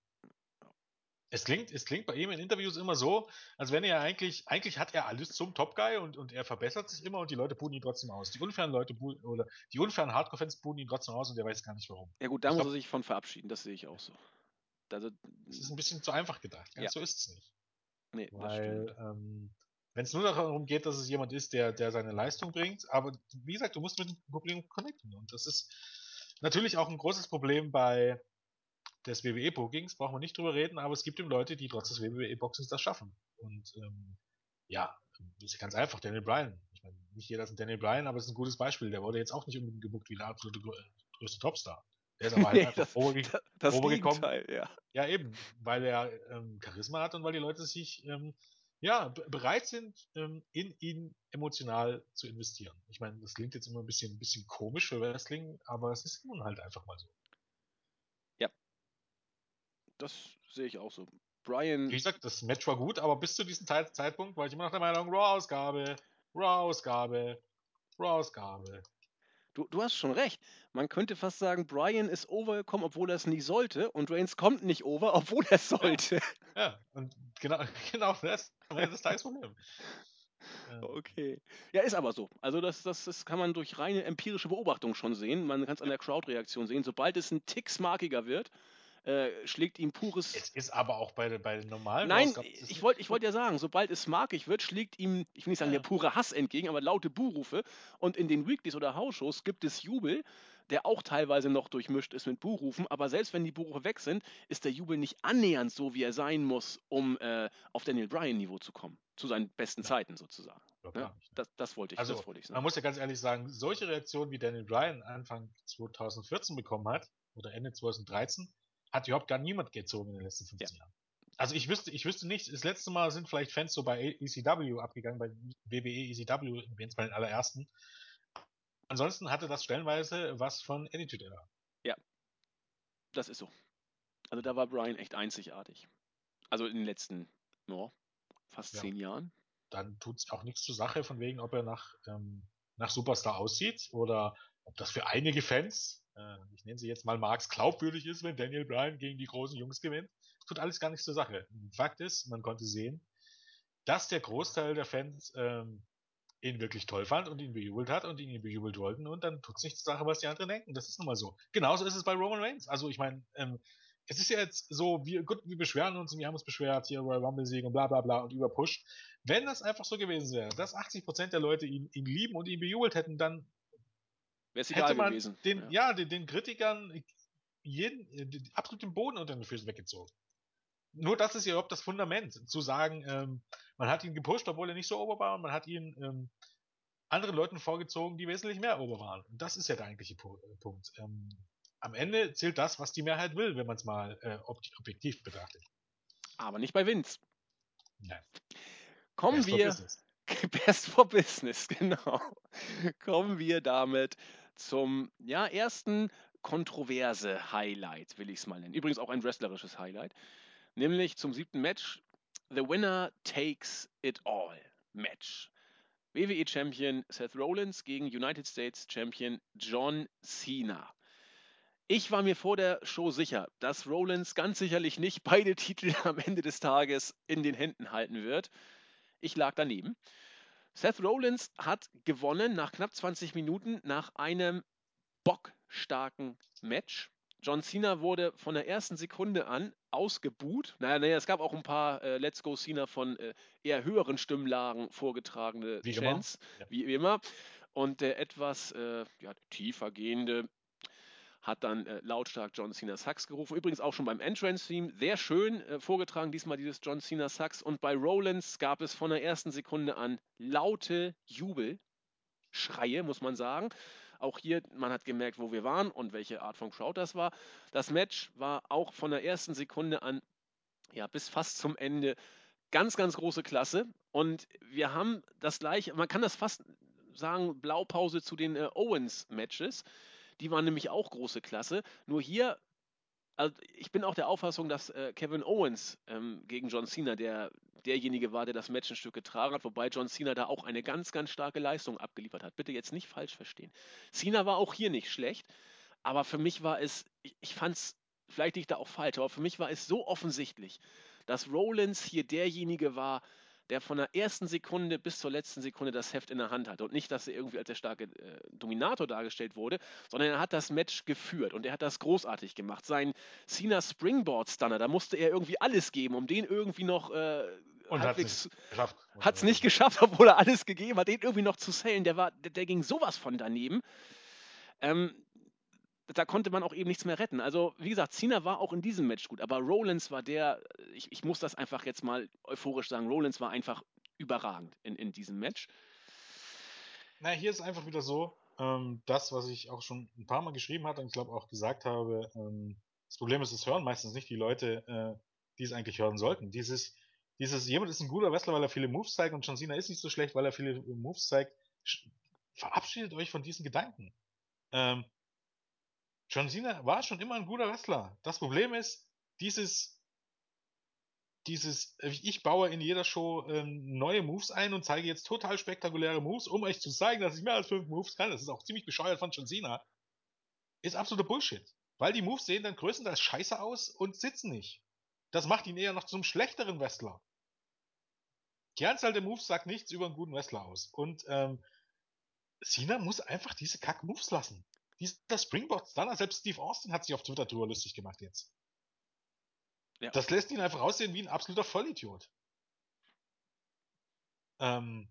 B: Es klingt, es klingt bei ihm in Interviews immer so, als wenn er eigentlich, eigentlich hat er alles zum Top Guy und, und er verbessert sich immer und die Leute buhen ihn trotzdem aus. Die unfairen Leute buhen, oder die unfairen Hardcore-Fans buhen ihn trotzdem aus und er weiß gar nicht warum.
A: Ja gut, da ich muss glaub, er sich von verabschieden, das sehe ich auch so.
B: Also, das ist ein bisschen zu einfach gedacht. Ganz ja. so ist es nicht. Nee, Weil, ähm, wenn es nur darum geht, dass es jemand ist, der, der seine Leistung bringt, aber wie gesagt, du musst mit dem Publikum connecten und das ist natürlich auch ein großes Problem bei des WWE-Bookings, brauchen wir nicht drüber reden, aber es gibt eben Leute, die trotz des WWE-Boxings das schaffen. Und ähm, ja, das ist ganz einfach, Daniel Bryan. Ich meine, nicht jeder ist ein Daniel Bryan, aber es ist ein gutes Beispiel. Der wurde jetzt auch nicht unbedingt gebuckt wie der absolute größte Topstar. Der ist aber halt einfach das, oberge das. Ja. ja, eben, weil er ähm, Charisma hat und weil die Leute sich ähm, ja, bereit sind, ähm, in ihn emotional zu investieren. Ich meine, das klingt jetzt immer ein bisschen, ein bisschen komisch für Wrestling, aber es ist nun halt einfach mal so
A: das sehe ich auch so. Brian.
B: Wie gesagt, das Match war gut, aber bis zu diesem Zeitpunkt war ich immer noch der Meinung, Raw-Ausgabe, Raw-Ausgabe, Raw-Ausgabe.
A: Du, du hast schon recht. Man könnte fast sagen, Brian ist overgekommen, obwohl er es nicht sollte, und Reigns kommt nicht over, obwohl er es sollte.
B: Ja, ja, und genau, genau das ist das Tagesproblem.
A: Okay. Ja, ist aber so. Also das, das, das kann man durch reine empirische Beobachtung schon sehen. Man kann es an der Crowd-Reaktion sehen. Sobald es ein Tick smarkiger wird, äh, schlägt ihm pures.
B: Es ist aber auch bei, bei den normalen.
A: Nein, ich wollte ich wollt ja sagen, sobald es markig wird, schlägt ihm, ich will nicht sagen ja. der pure Hass entgegen, aber laute Buhrufe. Und in den Weeklies oder Hausshows gibt es Jubel, der auch teilweise noch durchmischt ist mit Buhrufen. Aber selbst wenn die Buhrufe weg sind, ist der Jubel nicht annähernd so, wie er sein muss, um äh, auf Daniel Bryan-Niveau zu kommen. Zu seinen besten ja. Zeiten sozusagen. Ja, ne? das, das, wollte ich,
B: also,
A: das wollte ich
B: sagen. Man muss ja ganz ehrlich sagen, solche Reaktionen wie Daniel Bryan Anfang 2014 bekommen hat, oder Ende 2013, hat überhaupt gar niemand gezogen in den letzten 15 ja. Jahren. Also ich wüsste, ich wüsste nicht, das letzte Mal sind vielleicht Fans so bei ECW abgegangen, bei WWE ECW, jetzt bei den allerersten. Ansonsten hatte das stellenweise was von Attitude Era.
A: Ja, das ist so. Also da war Brian echt einzigartig. Also in den letzten, no, fast ja. zehn Jahren.
B: Dann tut es auch nichts zur Sache, von wegen, ob er nach, ähm, nach Superstar aussieht oder ob das für einige Fans ich nenne sie jetzt mal Marx, glaubwürdig ist, wenn Daniel Bryan gegen die großen Jungs gewinnt. Tut alles gar nichts zur Sache. Fakt ist, man konnte sehen, dass der Großteil der Fans ähm, ihn wirklich toll fand und ihn bejubelt hat und ihn bejubelt wollten und dann tut es nicht zur Sache, was die anderen denken. Das ist nun mal so. Genauso ist es bei Roman Reigns. Also ich meine, ähm, es ist ja jetzt so, wir, gut, wir beschweren uns und wir haben uns beschwert, hier Royal Rumble Sieg und bla bla bla und überpusht. Wenn das einfach so gewesen wäre, dass 80% der Leute ihn, ihn lieben und ihn bejubelt hätten, dann hätte man gewesen. den, ja, ja den, den, Kritikern jeden, den, absolut den Boden unter den Füßen weggezogen. Nur das ist ja überhaupt das Fundament, zu sagen, ähm, man hat ihn gepusht, obwohl er nicht so ober war und man hat ihn ähm, anderen Leuten vorgezogen, die wesentlich mehr ober waren. Und das ist ja der eigentliche äh, Punkt. Ähm, am Ende zählt das, was die Mehrheit will, wenn man es mal äh, objektiv betrachtet.
A: Aber nicht bei Vince.
B: Nein.
A: Kommen Best wir. For Best for Business, genau. Kommen wir damit zum ja, ersten kontroverse Highlight, will ich es mal nennen. Übrigens auch ein wrestlerisches Highlight. Nämlich zum siebten Match. The Winner Takes It All Match. WWE Champion Seth Rollins gegen United States Champion John Cena. Ich war mir vor der Show sicher, dass Rollins ganz sicherlich nicht beide Titel am Ende des Tages in den Händen halten wird. Ich lag daneben. Seth Rollins hat gewonnen nach knapp 20 Minuten nach einem bockstarken Match. John Cena wurde von der ersten Sekunde an ausgebuht. Naja, naja es gab auch ein paar äh, Let's Go Cena von äh, eher höheren Stimmlagen vorgetragene
B: wie Chants,
A: immer. wie immer. Und der etwas äh, ja, tiefer gehende hat dann äh, lautstark John Cena Sax gerufen. Übrigens auch schon beim Entrance-Theme sehr schön äh, vorgetragen, diesmal dieses John Cena Sax. Und bei Rollins gab es von der ersten Sekunde an laute Jubelschreie, muss man sagen. Auch hier, man hat gemerkt, wo wir waren und welche Art von Crowd das war. Das Match war auch von der ersten Sekunde an, ja, bis fast zum Ende ganz, ganz große Klasse. Und wir haben das gleiche, man kann das fast sagen, Blaupause zu den äh, Owens-Matches. Die waren nämlich auch große Klasse. Nur hier, also ich bin auch der Auffassung, dass äh, Kevin Owens ähm, gegen John Cena der, derjenige war, der das Match ein Stück getragen hat, wobei John Cena da auch eine ganz, ganz starke Leistung abgeliefert hat. Bitte jetzt nicht falsch verstehen. Cena war auch hier nicht schlecht, aber für mich war es, ich, ich fand es, vielleicht liegt da auch falsch, aber für mich war es so offensichtlich, dass Rollins hier derjenige war, der von der ersten Sekunde bis zur letzten Sekunde das Heft in der Hand hat. Und nicht, dass er irgendwie als der starke äh, Dominator dargestellt wurde, sondern er hat das Match geführt und er hat das großartig gemacht. Sein Cena Springboard Stunner, da musste er irgendwie alles geben, um den irgendwie noch äh,
B: und.
A: Hat es nicht geschafft, obwohl er alles gegeben hat, den irgendwie noch zu sellen. Der, war, der, der ging sowas von daneben. Ähm, da konnte man auch eben nichts mehr retten. Also, wie gesagt, Cena war auch in diesem Match gut, aber Rollins war der, ich, ich muss das einfach jetzt mal euphorisch sagen, Rollins war einfach überragend in, in diesem Match.
B: Na, hier ist einfach wieder so, ähm, das, was ich auch schon ein paar Mal geschrieben hatte und ich glaube auch gesagt habe, ähm, das Problem ist, es hören meistens nicht die Leute, äh, die es eigentlich hören sollten. Dieses, dieses, jemand ist ein guter Wrestler, weil er viele Moves zeigt und John Cena ist nicht so schlecht, weil er viele Moves zeigt. Verabschiedet euch von diesen Gedanken. Ähm, John Cena war schon immer ein guter Wrestler. Das Problem ist, dieses, dieses, ich baue in jeder Show ähm, neue Moves ein und zeige jetzt total spektakuläre Moves, um euch zu zeigen, dass ich mehr als fünf Moves kann. Das ist auch ziemlich bescheuert von John Cena. Ist absoluter Bullshit. Weil die Moves sehen dann größtenteils scheiße aus und sitzen nicht. Das macht ihn eher noch zum schlechteren Wrestler. Die Anzahl der Moves sagt nichts über einen guten Wrestler aus. Und ähm, Cena muss einfach diese Kack-Moves lassen dieser Springboard Stunner, selbst Steve Austin hat sich auf Twitter drüber lustig gemacht jetzt. Ja. Das lässt ihn einfach aussehen wie ein absoluter Vollidiot. Ähm,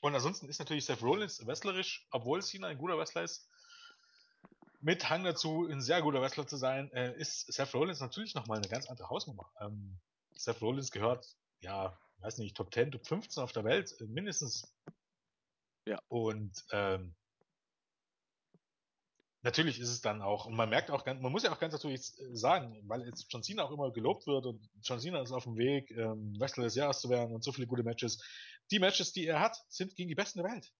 B: und ansonsten ist natürlich Seth Rollins wrestlerisch, obwohl Cena ein guter Wrestler ist, mit Hang dazu, ein sehr guter Wrestler zu sein, äh, ist Seth Rollins natürlich nochmal eine ganz andere Hausnummer. Ähm, Seth Rollins gehört, ja, weiß nicht, Top 10, Top 15 auf der Welt, äh, mindestens.
A: Ja.
B: Und ähm, Natürlich ist es dann auch, und man merkt auch ganz, man muss ja auch ganz natürlich sagen, weil jetzt John Cena auch immer gelobt wird und John Cena ist auf dem Weg, ähm, Wrestler des Jahres zu werden und so viele gute Matches. Die Matches, die er hat, sind gegen die Besten der Welt.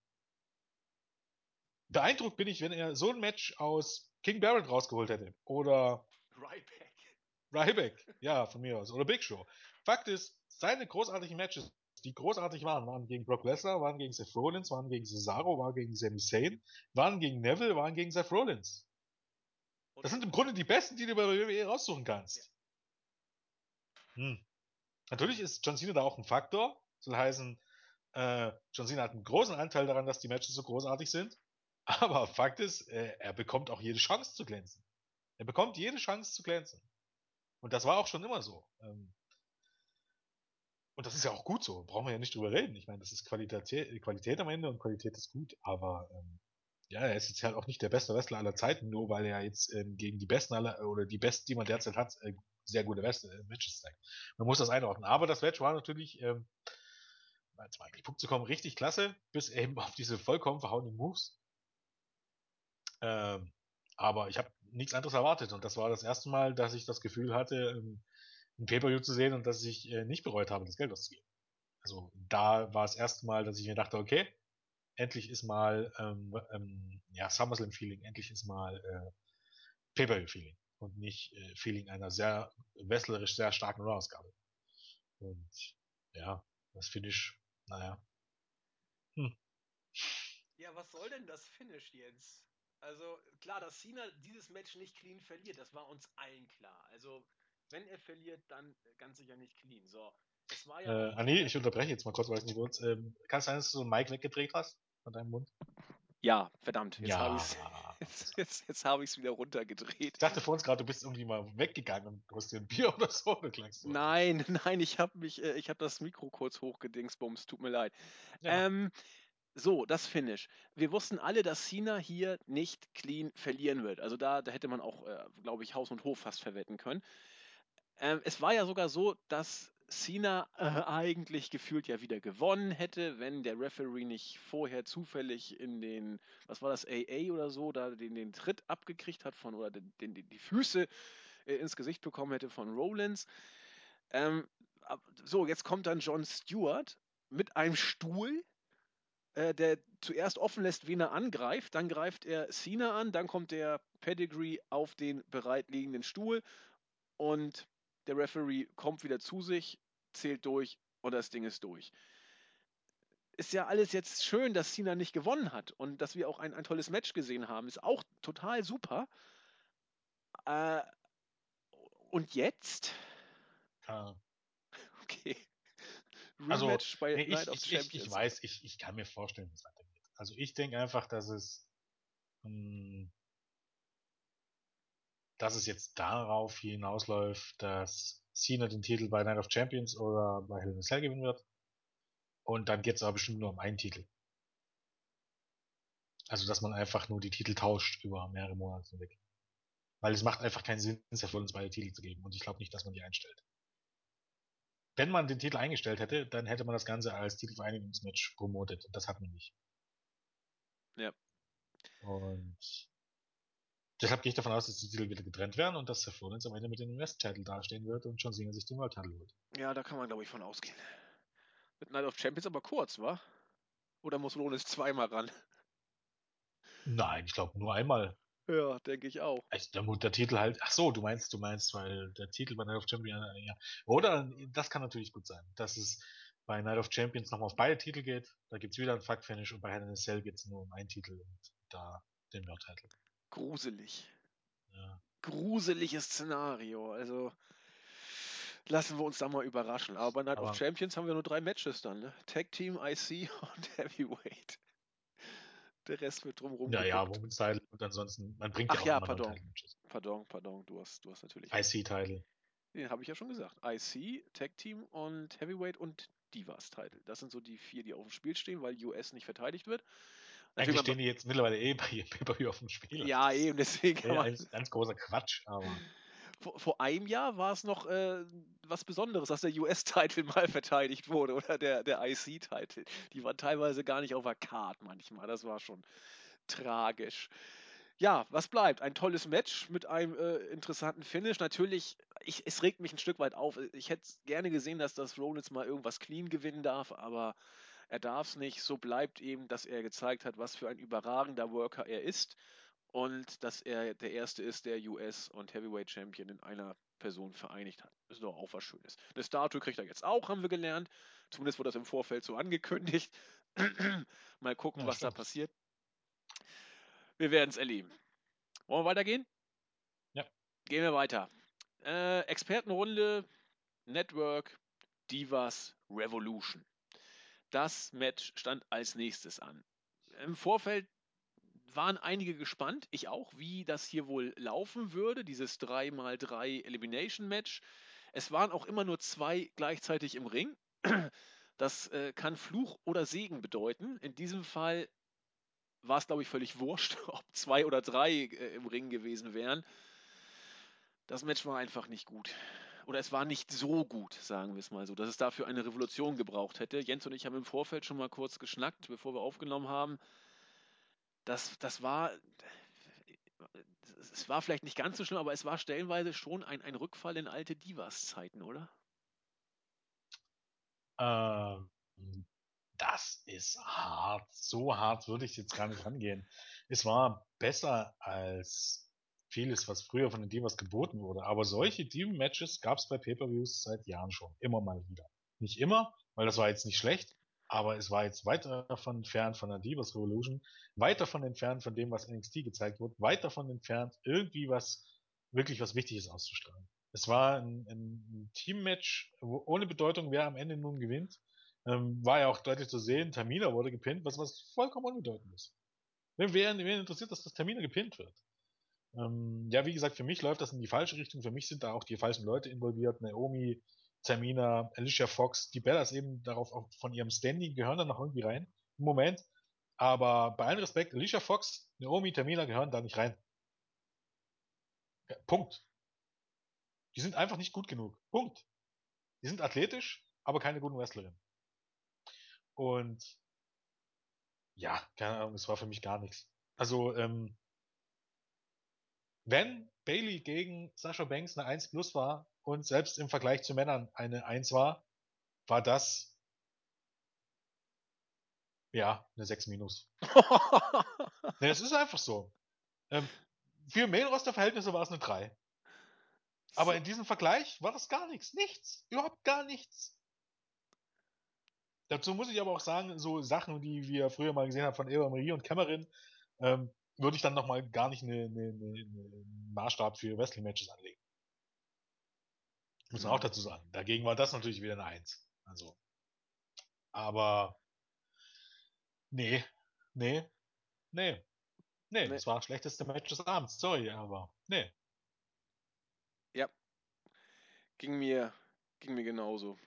B: Beeindruckt bin ich, wenn er so ein Match aus King Barrett rausgeholt hätte. Oder
A: Ryback.
B: Ryback, ja, von mir aus. Oder Big Show. Fakt ist, seine großartigen Matches die großartig waren, waren gegen Brock Lesnar, waren gegen Seth Rollins, waren gegen Cesaro, waren gegen Sami Zayn, waren gegen Neville, waren gegen Seth Rollins. Das sind im Grunde die besten, die du bei der WWE raussuchen kannst. Hm. Natürlich ist John Cena da auch ein Faktor, Soll heißen, äh, John Cena hat einen großen Anteil daran, dass die Matches so großartig sind. Aber Fakt ist, äh, er bekommt auch jede Chance zu glänzen. Er bekommt jede Chance zu glänzen. Und das war auch schon immer so. Ähm, und das ist ja auch gut so. Brauchen wir ja nicht drüber reden. Ich meine, das ist Qualität, Qualität am Ende und Qualität ist gut. Aber ähm, ja, er ist jetzt halt auch nicht der beste Wrestler aller Zeiten, nur weil er jetzt ähm, gegen die besten aller oder die besten, die man derzeit hat, äh, sehr gute Wrestler, äh, Matches zeigt. Man muss das einordnen. Aber das Match war natürlich, ähm, zum Punkt zu kommen, richtig klasse, bis eben auf diese vollkommen verhauenen Moves. Ähm, aber ich habe nichts anderes erwartet und das war das erste Mal, dass ich das Gefühl hatte, ähm, ein Pay-Per-View zu sehen und dass ich äh, nicht bereut habe, das Geld auszugeben. Also da war das erste Mal, dass ich mir dachte, okay, endlich ist mal ähm, ähm, ja SummerSlam-Feeling, endlich ist mal äh, Pay-Per-View-Feeling und nicht äh, Feeling einer sehr wrestlerisch sehr starken Raw-Ausgabe. Und ja, das Finish, naja. Hm.
A: Ja, was soll denn das Finish, Jens? Also klar, dass Cena dieses Match nicht clean verliert, das war uns allen klar. Also wenn er verliert, dann ganz sicher nicht clean. So,
B: es war ja äh, ah nee, ich unterbreche jetzt mal kurz, weil es nicht kurz. Ähm, kann es sein, dass du so einen Mic weggedreht hast von deinem Mund?
A: Ja, verdammt. Jetzt ja. habe ich es jetzt, jetzt, jetzt hab wieder runtergedreht.
B: Ich dachte vor uns gerade, du bist irgendwie mal weggegangen und du hast dir ein Bier oder so geklangst.
A: Nein, nein, ich habe mich, äh, ich habe das Mikro kurz hochgedingsbums, tut mir leid. Ja. Ähm, so, das Finish. Wir wussten alle, dass Cena hier nicht clean verlieren wird. Also da, da hätte man auch, äh, glaube ich, Haus und Hof fast verwetten können. Ähm, es war ja sogar so, dass Cena äh, eigentlich gefühlt ja wieder gewonnen hätte, wenn der Referee nicht vorher zufällig in den, was war das, AA oder so, da den, den Tritt abgekriegt hat von, oder den, den, die Füße äh, ins Gesicht bekommen hätte von Rollins. Ähm, so, jetzt kommt dann John Stewart mit einem Stuhl, äh, der zuerst offen lässt, wen er angreift. Dann greift er Cena an, dann kommt der Pedigree auf den bereitliegenden Stuhl und der Referee kommt wieder zu sich, zählt durch und das Ding ist durch. Ist ja alles jetzt schön, dass Cena nicht gewonnen hat und dass wir auch ein, ein tolles Match gesehen haben. Ist auch total super. Äh, und jetzt?
B: Ja.
A: Okay.
B: Also, Rematch also, bei nee, Night ich, of ich, Champions. Ich, ich weiß, ich, ich kann mir vorstellen, wie es weitergeht. Also ich denke einfach, dass es hm, dass es jetzt darauf hinausläuft, dass Cena den Titel bei Night of Champions oder bei Hell in a Cell gewinnen wird. Und dann geht es aber bestimmt nur um einen Titel. Also, dass man einfach nur die Titel tauscht über mehrere Monate hinweg. Weil es macht einfach keinen Sinn, es für uns beide Titel zu geben. Und ich glaube nicht, dass man die einstellt. Wenn man den Titel eingestellt hätte, dann hätte man das Ganze als Titelvereinigungsmatch promotet. Und das hat man nicht.
A: Ja.
B: Und Deshalb gehe ich davon aus, dass die Titel wieder getrennt werden und dass Seth Rollins am Ende mit dem West-Title dastehen wird und John Cena sich den World-Title holt.
A: Ja, da kann man, glaube ich, von ausgehen. Mit Night of Champions aber kurz, wa? Oder muss Rollins zweimal ran?
B: Nein, ich glaube nur einmal.
A: Ja, denke ich auch.
B: Also der, der Titel halt, ach so, du meinst, du meinst, weil der Titel bei Night of Champions, ja. Oder, das kann natürlich gut sein, dass es bei Night of Champions nochmal auf beide Titel geht. Da gibt es wieder ein Fuck-Finish und bei Hell in a Cell geht es nur um einen Titel und da den World-Title
A: gruselig. Ja. Gruseliges Szenario. Also lassen wir uns da mal überraschen. Aber bei Night Aber of Champions haben wir nur drei Matches dann. Ne? Tag Team, IC und Heavyweight. Der Rest wird drumherum.
B: Ja, ja, Women's Title und ansonsten, man bringt
A: Ach
B: ja auch
A: ja, pardon. Pardon, pardon, du hast, du hast natürlich.
B: IC-Title.
A: Den habe ich ja schon gesagt. IC, Tag Team und Heavyweight und Divas-Title. Das sind so die vier, die auf dem Spiel stehen, weil US nicht verteidigt wird.
B: Eigentlich stehen die jetzt mittlerweile eh bei pay auf dem Spiel.
A: Ja, eben, deswegen.
B: Ja, ein ganz großer Quatsch, aber.
A: Vor, vor einem Jahr war es noch äh, was Besonderes, dass der US-Title mal verteidigt wurde oder der, der IC-Title. Die waren teilweise gar nicht auf der Card manchmal. Das war schon tragisch. Ja, was bleibt? Ein tolles Match mit einem äh, interessanten Finish. Natürlich, ich, es regt mich ein Stück weit auf. Ich hätte gerne gesehen, dass das Rollins mal irgendwas clean gewinnen darf, aber er darf es nicht. So bleibt ihm, dass er gezeigt hat, was für ein überragender Worker er ist und dass er der Erste ist, der US- und Heavyweight Champion in einer Person vereinigt hat. Das ist doch auch was Schönes. Eine Statue kriegt er jetzt auch, haben wir gelernt. Zumindest wurde das im Vorfeld so angekündigt. Mal gucken, ja, was stimmt. da passiert. Wir werden es erleben. Wollen wir weitergehen?
B: Ja.
A: Gehen wir weiter. Äh, Expertenrunde, Network, Divas, Revolution. Das Match stand als nächstes an. Im Vorfeld waren einige gespannt, ich auch, wie das hier wohl laufen würde, dieses 3x3 Elimination Match. Es waren auch immer nur zwei gleichzeitig im Ring. Das äh, kann Fluch oder Segen bedeuten. In diesem Fall war es, glaube ich, völlig wurscht, ob zwei oder drei äh, im Ring gewesen wären. Das Match war einfach nicht gut. Oder es war nicht so gut, sagen wir es mal so, dass es dafür eine Revolution gebraucht hätte. Jens und ich haben im Vorfeld schon mal kurz geschnackt, bevor wir aufgenommen haben. Das, das war. Es war vielleicht nicht ganz so schlimm, aber es war stellenweise schon ein, ein Rückfall in alte Divas-Zeiten, oder?
B: Ähm, das ist hart. So hart würde ich jetzt gar nicht rangehen. Es war besser als vieles, was früher von den Divas geboten wurde. Aber solche Diven-Matches gab es bei Pay-Per-Views seit Jahren schon. Immer mal wieder. Nicht immer, weil das war jetzt nicht schlecht. Aber es war jetzt weit davon entfernt von der Divas Revolution, weit davon entfernt von dem, was NXT gezeigt wird, weit davon entfernt, irgendwie was, wirklich was Wichtiges auszustrahlen. Es war ein, ein Team-Match, ohne Bedeutung, wer am Ende nun gewinnt. Ähm, war ja auch deutlich zu sehen, Tamina wurde gepinnt, was, was vollkommen unbedeutend ist. Wer, wer interessiert, dass das Tamina gepinnt wird? Ähm, ja, wie gesagt, für mich läuft das in die falsche Richtung. Für mich sind da auch die falschen Leute involviert. Naomi, Tamina, Alicia Fox, die Bellas eben darauf auch von ihrem Standing gehören dann noch irgendwie rein. Im Moment. Aber bei allem Respekt, Alicia Fox, Naomi, Tamina gehören da nicht rein. Ja, Punkt. Die sind einfach nicht gut genug. Punkt. Die sind athletisch, aber keine guten Wrestlerinnen. Und ja, keine Ahnung, es war für mich gar nichts. Also, ähm, wenn Bailey gegen Sascha Banks eine 1 plus war und selbst im Vergleich zu Männern eine 1 war, war das ja eine 6 minus. nee, es ist einfach so. Ähm, für Main-Roster-Verhältnisse war es eine 3. Aber in diesem Vergleich war das gar nichts. Nichts. Überhaupt gar nichts. Dazu muss ich aber auch sagen, so Sachen, die wir früher mal gesehen haben von Eva Marie und Cameron, ähm, würde ich dann nochmal gar nicht einen ne, ne, ne Maßstab für Wrestling-Matches anlegen. Muss man auch dazu sagen. Dagegen war das natürlich wieder eine Eins. Also. Aber. Nee. Nee. Nee. Nee, nee. das war das schlechteste Match des Abends. Sorry, aber. Nee.
A: Ja. Ging mir, ging mir genauso.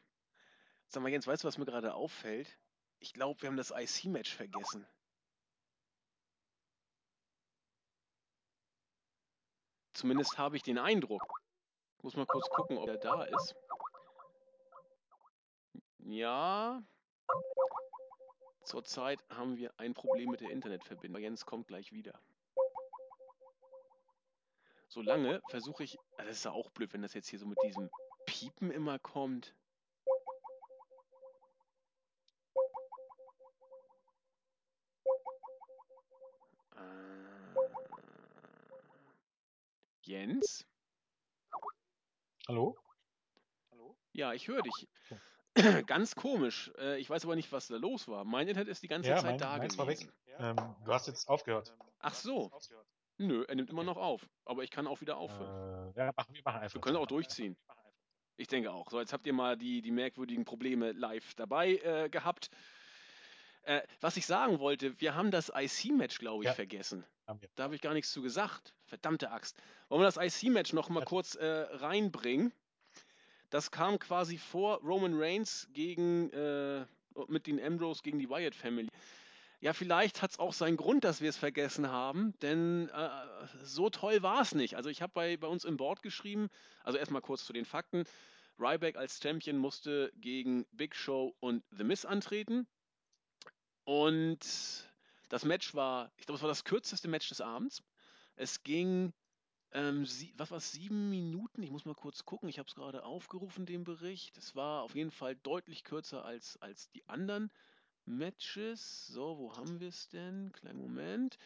A: Sag mal, Jens, weißt du, was mir gerade auffällt? Ich glaube, wir haben das IC-Match vergessen. Zumindest habe ich den Eindruck. Muss mal kurz gucken, ob er da ist. Ja. Zurzeit haben wir ein Problem mit der Internetverbindung. Jens kommt gleich wieder. Solange versuche ich. Ah, das ist ja auch blöd, wenn das jetzt hier so mit diesem Piepen immer kommt. Jens?
B: Hallo?
A: Hallo? Ja, ich höre dich. Ganz komisch. Äh, ich weiß aber nicht, was da los war. Mein Internet ist die ganze
B: ja,
A: Zeit
B: mein,
A: da gewesen.
B: War weg. Ähm, du hast jetzt aufgehört.
A: Ach so. Nö, er nimmt immer noch auf. Aber ich kann auch wieder aufhören.
B: Äh, ja, machen, wir machen einfach.
A: Wir können auch durchziehen. Ich denke auch. So, jetzt habt ihr mal die, die merkwürdigen Probleme live dabei äh, gehabt. Äh, was ich sagen wollte, wir haben das IC-Match, glaube ich, ja. vergessen. Da habe ich gar nichts zu gesagt. Verdammte Axt. Wollen wir das IC-Match noch mal ja. kurz äh, reinbringen? Das kam quasi vor Roman Reigns gegen äh, mit den Ambrose gegen die Wyatt Family. Ja, vielleicht hat es auch seinen Grund, dass wir es vergessen haben, denn äh, so toll war es nicht. Also ich habe bei, bei uns im Board geschrieben, also erstmal kurz zu den Fakten. Ryback als Champion musste gegen Big Show und The Miz antreten. Und das Match war, ich glaube, es war das kürzeste Match des Abends. Es ging, ähm, sie, was war es, sieben Minuten? Ich muss mal kurz gucken. Ich habe es gerade aufgerufen, den Bericht. Es war auf jeden Fall deutlich kürzer als, als die anderen Matches. So, wo haben wir es denn? Kleinen Moment.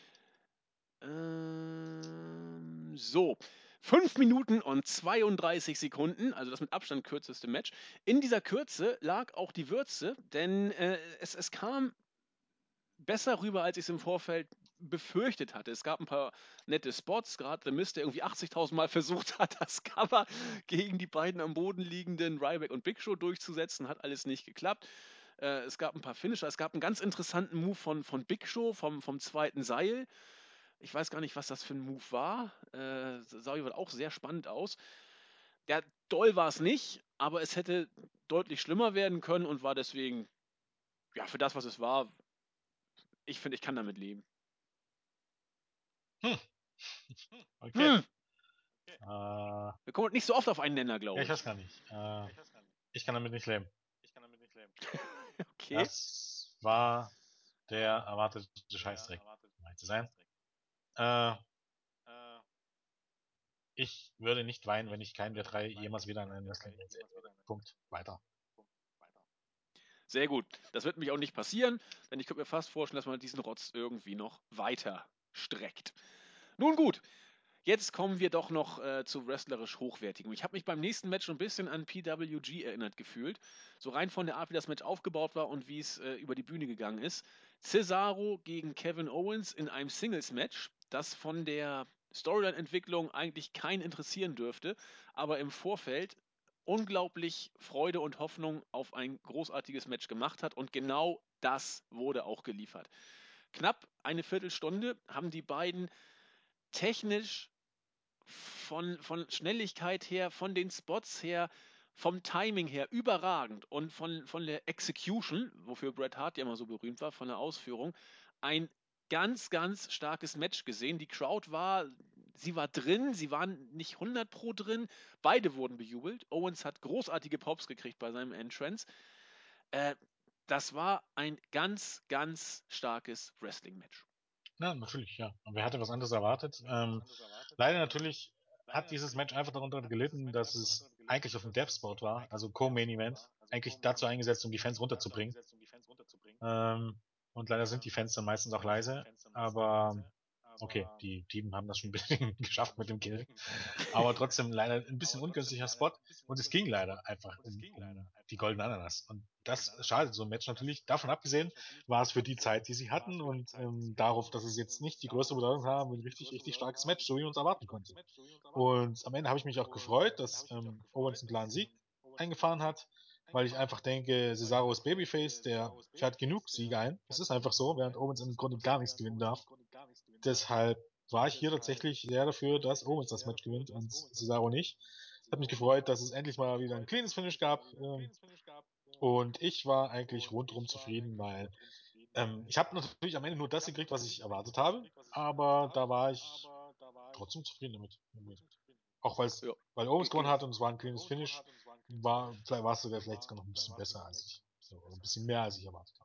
A: Ähm, so, 5 Minuten und 32 Sekunden, also das mit Abstand kürzeste Match. In dieser Kürze lag auch die Würze, denn äh, es, es kam besser rüber, als ich es im Vorfeld befürchtet hatte. Es gab ein paar nette Spots, gerade The Mist, der irgendwie 80.000 Mal versucht hat, das Cover gegen die beiden am Boden liegenden Ryback und Big Show durchzusetzen, hat alles nicht geklappt. Äh, es gab ein paar Finisher. Es gab einen ganz interessanten Move von, von Big Show vom, vom zweiten Seil. Ich weiß gar nicht, was das für ein Move war. Äh, sah jeweils auch sehr spannend aus. Ja, doll war es nicht, aber es hätte deutlich schlimmer werden können und war deswegen, ja, für das, was es war, ich finde, ich kann damit leben.
B: Hm. Okay.
A: Hm.
B: Äh,
A: Wir kommen nicht so oft auf einen Nenner, glaube
B: ja,
A: ich.
B: ich weiß gar nicht. Äh, ich kann damit nicht leben.
A: okay.
B: Das war der erwartete Scheißdreck, ehrlich zu sein. Äh, ich würde nicht weinen, wenn ich keinen der drei jemals wieder in einem Wrestling sehen würde. Punkt. Weiter.
A: Sehr gut. Das wird mich auch nicht passieren, denn ich könnte mir fast vorstellen, dass man diesen Rotz irgendwie noch weiter streckt. Nun gut, jetzt kommen wir doch noch äh, zu wrestlerisch hochwertigem. Ich habe mich beim nächsten Match schon ein bisschen an PWG erinnert gefühlt. So rein von der Art, wie das Match aufgebaut war und wie es äh, über die Bühne gegangen ist. Cesaro gegen Kevin Owens in einem Singles-Match, das von der Storyline-Entwicklung eigentlich keinen interessieren dürfte, aber im Vorfeld unglaublich Freude und Hoffnung auf ein großartiges Match gemacht hat und genau das wurde auch geliefert. Knapp eine Viertelstunde haben die beiden technisch von, von Schnelligkeit her, von den Spots her, vom Timing her überragend und von, von der Execution, wofür Bret Hart ja immer so berühmt war, von der Ausführung, ein ganz, ganz starkes Match gesehen. Die Crowd war, sie war drin, sie waren nicht 100 pro drin. Beide wurden bejubelt. Owens hat großartige Pops gekriegt bei seinem Entrance. Äh, das war ein ganz, ganz starkes Wrestling-Match.
B: Ja, natürlich, ja. Und wer hatte was anderes erwartet? Ähm, leider natürlich hat dieses Match einfach darunter gelitten, dass es eigentlich auf dem Death Spot war, also Co-Main Event, eigentlich dazu eingesetzt, um die Fans runterzubringen. Ähm, und leider sind die Fans dann meistens auch leise, aber okay, die Team haben das schon ein bisschen geschafft mit dem Kill. Aber trotzdem leider ein bisschen ungünstiger Spot und es ging leider einfach um, um die goldene Ananas. Und das schadet so ein Match natürlich. Davon abgesehen war es für die Zeit, die sie hatten und ähm, darauf, dass es jetzt nicht die größte Bedeutung haben, ein richtig, richtig starkes Match, so wie man es erwarten konnte. Und am Ende habe ich mich auch gefreut, dass ähm, Owens einen klaren Sieg eingefahren hat, weil ich einfach denke, Cesaro ist Babyface, der fährt genug Siege ein. Das ist einfach so, während Owens im Grunde gar nichts gewinnen darf. Deshalb war ich hier tatsächlich sehr dafür, dass Owens das Match gewinnt und Cesaro nicht. Es hat mich gefreut, dass es endlich mal wieder ein cleanes Finish gab. Ähm, und ich war eigentlich rundherum zufrieden, weil ähm, ich habe natürlich am Ende nur das gekriegt, was ich erwartet habe, aber da war ich trotzdem zufrieden damit. Auch weil's,
A: Ja.
B: weil Owens gewonnen hat und es war ein cleanes Finish, war, vielleicht war es sogar vielleicht sogar noch ein bisschen besser als ich, so, also ein bisschen mehr als ich erwartet habe.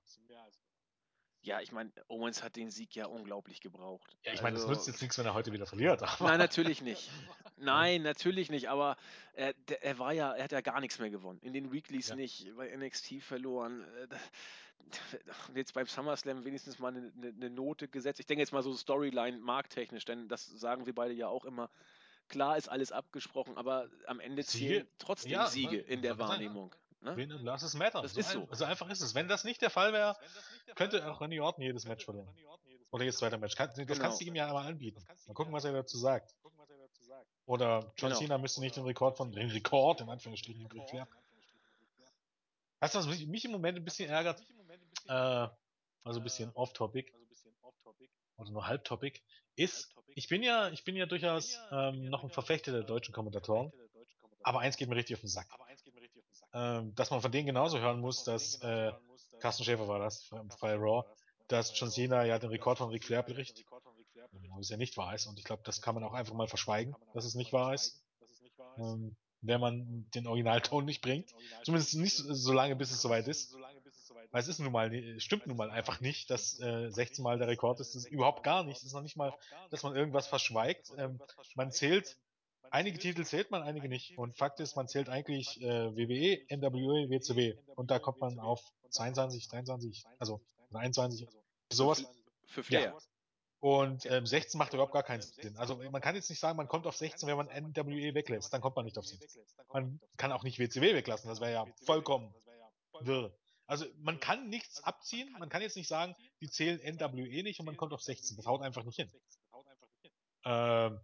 A: Ja, ich meine, Owens hat den Sieg ja unglaublich gebraucht.
B: Ja, ich meine, das
A: Also-
B: nützt jetzt nichts, wenn er heute wieder verliert. Aber
A: Nein, natürlich nicht. Nein, natürlich nicht. Aber er, er war ja, er hat ja gar nichts mehr gewonnen. In den Weeklies
B: Ja.
A: nicht, bei NXT verloren. Äh, Jetzt beim SummerSlam wenigstens mal eine, eine, Note gesetzt. Ich denke jetzt mal so Storyline markttechnisch, denn das sagen wir beide ja auch immer. Klar ist alles abgesprochen, aber am Ende zählen trotzdem
B: Ja,
A: Siege
B: ne,
A: in der
B: soll sein.
A: Ne?
B: Win and losses matter.
A: Das
B: so,
A: ist
B: ein,
A: so.
B: so einfach ist es. Wenn das nicht der Fall wäre, könnte auch Randy Orton jedes Match verlieren. Oder jedes zweite Match. Kann, das
A: Genau.
B: kannst du ihm ja mal anbieten. Mal gucken, was er dazu sagt. Oder John
A: Genau.
B: Cena müsste nicht den Rekord von, den Rekord, in Anführungsstrichen, Ric Flair. Weißt du, was mich, mich im Moment ein bisschen ärgert? Äh, also ein bisschen off-topic. Oder nur halb-topic. Ist, ich bin ja, ich bin ja durchaus ähm, noch ein Verfechter der deutschen Kommentatoren. Aber eins geht mir richtig auf den Sack. Ähm, dass man von denen genauso hören muss, dass, äh, Carsten Schäfer war das, bei Raw, dass John Cena ja den Rekord von Ric Flair bricht. Wo es ja nicht wahr ist. Und ich glaube, das kann man auch einfach mal verschweigen, dass es nicht wahr ist. Ähm, wenn man den Originalton nicht bringt. Zumindest nicht so lange, bis es soweit ist. Weil es ist nun mal, stimmt nun mal einfach nicht, dass äh, 16 Mal der Rekord ist. Das ist überhaupt gar nicht. Das ist noch nicht mal, dass man irgendwas verschweigt. Ähm, man zählt, einige Titel zählt man, einige nicht. Und Fakt ist, man zählt eigentlich äh, WWE, NWE, WCW. Und da kommt man auf 22, 23, also 21, sowas.
A: Für Flair.
B: Und ähm, 16 macht überhaupt gar keinen Sinn. Also man kann jetzt nicht sagen, man kommt auf 16, wenn man NWE weglässt. Dann kommt man nicht auf 16. Man kann auch nicht WCW weglassen. Das wäre ja vollkommen wirr. Also man kann nichts abziehen. Man kann jetzt nicht sagen, die zählen NWE nicht und man kommt auf 16. Das haut einfach nicht hin. Ähm,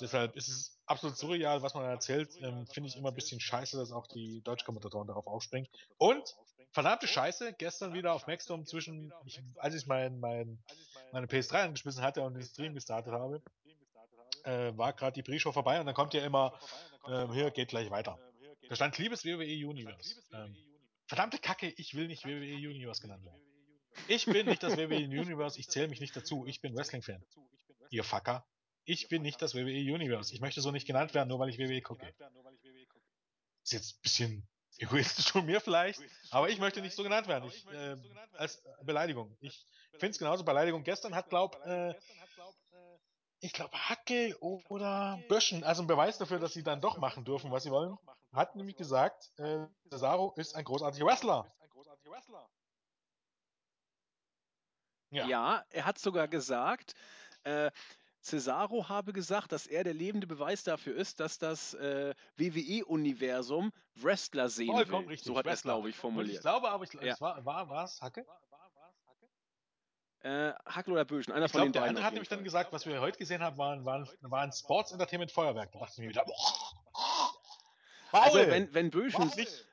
B: deshalb ist es absolut surreal, was man erzählt. Ähm, Finde ich immer ein bisschen scheiße, dass auch die Deutschkommentatoren darauf aufspringen. Und verdammte Scheiße, gestern wieder auf Maxdome zwischen, ich, als ich mein, mein, meine PS3 angeschmissen hatte und den Stream gestartet habe, äh, war gerade die Pre-Show vorbei und dann kommt ja immer, äh, hier geht gleich weiter. Da stand liebes WWE Universe. Ähm, verdammte Kacke, ich will nicht WWE Universe genannt werden. Ich bin nicht das WWE Universe, ich zähle mich nicht dazu, ich bin Wrestling-Fan. Ihr Fucker. Ich bin nicht das WWE Universe. Ich möchte so nicht genannt werden, nur weil ich WWE gucke. Ist jetzt ein bisschen egoistisch von mir vielleicht, aber ich möchte nicht so genannt werden. Ich, äh, als Beleidigung. Ich finde es genauso Beleidigung. Gestern hat, glaub, äh, ich glaube, Hackel oder Böschen, also ein Beweis dafür, dass sie dann doch machen dürfen, was sie wollen, hat nämlich gesagt, äh, Cesaro ist ein großartiger Wrestler.
A: Ja, ja er hat sogar gesagt, äh, Cesaro habe gesagt, dass er der lebende Beweis dafür ist, dass das äh, WWE-Universum Wrestler sehen
B: Vollkommen
A: will.
B: richtig.
A: So hat er es, glaube ich,
B: Und
A: formuliert.
B: ich glaube aber, ich,
A: Ja.
B: es war, war, war es Hacke?
A: Äh, Hackel oder Böschen, einer
B: Ich
A: von
B: glaube,
A: den
B: der
A: beiden.
B: andere
A: auf
B: hat nämlich dann gesagt, was wir heute gesehen haben, waren, waren, waren Sports Entertainment Feuerwerk. Da dachte ich mir wieder, boah,
A: Also
B: Paul!
A: wenn, wenn Böschen,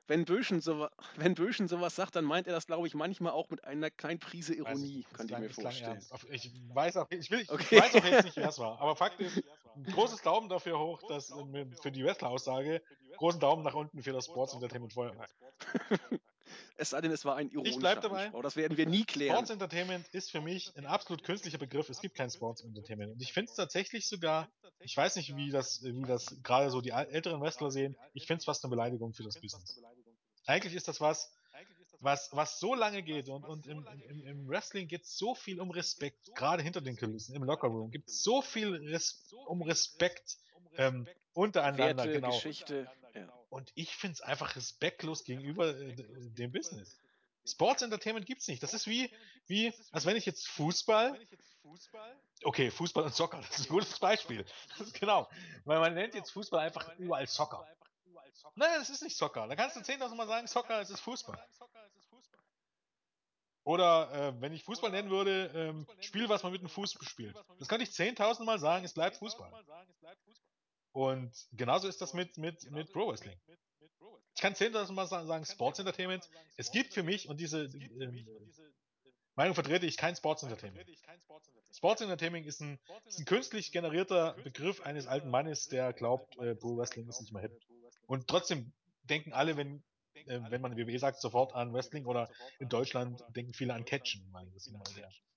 A: wenn Böschen so, wenn Böschen sowas sagt, dann meint er das, glaube ich, manchmal auch mit einer kleinen Prise Ironie.
B: Es
A: könnte ich mir vorstellen.
B: Ich weiß auch, ich will, ich
A: Okay.
B: weiß auch jetzt nicht, wer es war. Aber Fakt ist, großes Daumen dafür hoch, dass äh, für die Wrestler-Aussage, großen Daumen nach unten für das Sports Entertainment Feuerwerk.
A: Es sei denn, es war ein ironischer
B: bleib dabei.
A: Anspruch. Das werden wir nie klären.
B: Sports Entertainment ist für mich ein absolut künstlicher Begriff. Es gibt kein Sports Entertainment. Und ich finde es tatsächlich sogar, ich weiß nicht, wie das, wie das gerade so die älteren Wrestler sehen, ich finde es fast eine Beleidigung für das Business. Eigentlich ist das was, was, was so lange geht und, und im, im, im Wrestling geht es so viel um Respekt, gerade hinter den Kulissen, im Lockerroom, gibt es so viel Res um Respekt ähm, untereinander,
A: Werte,
B: genau.
A: Geschichte.
B: Und ich finde es einfach respektlos gegenüber äh, dem Business. Sports Entertainment gibt's nicht. Das ist wie, wie, als wenn ich jetzt Fußball. Okay, Fußball und Soccer, das ist ein gutes Beispiel. Das ist genau. Weil man nennt jetzt Fußball einfach überall Soccer. Nein, das ist nicht Soccer. Da kannst du 10.000 Mal sagen, Soccer, es ist Fußball. Oder äh, wenn ich Fußball nennen würde, ähm, Spiel, was man mit dem Fuß spielt. Das kann ich 10.000 Mal sagen, es bleibt Fußball. Und genauso ist das mit, mit, mit Pro Wrestling. Ich kann 10.000 Mal sa- sagen, Sports Entertainment. Es gibt für mich, und diese ähm, Meinung vertrete ich, kein Sports Entertainment. Sports Entertainment ist ein, ist ein künstlich generierter Begriff eines alten Mannes, der glaubt, äh, Pro Wrestling ist nicht mehr hip. Und trotzdem denken alle, wenn, äh, wenn man WWE sagt, sofort an Wrestling oder in Deutschland denken viele an Catchen.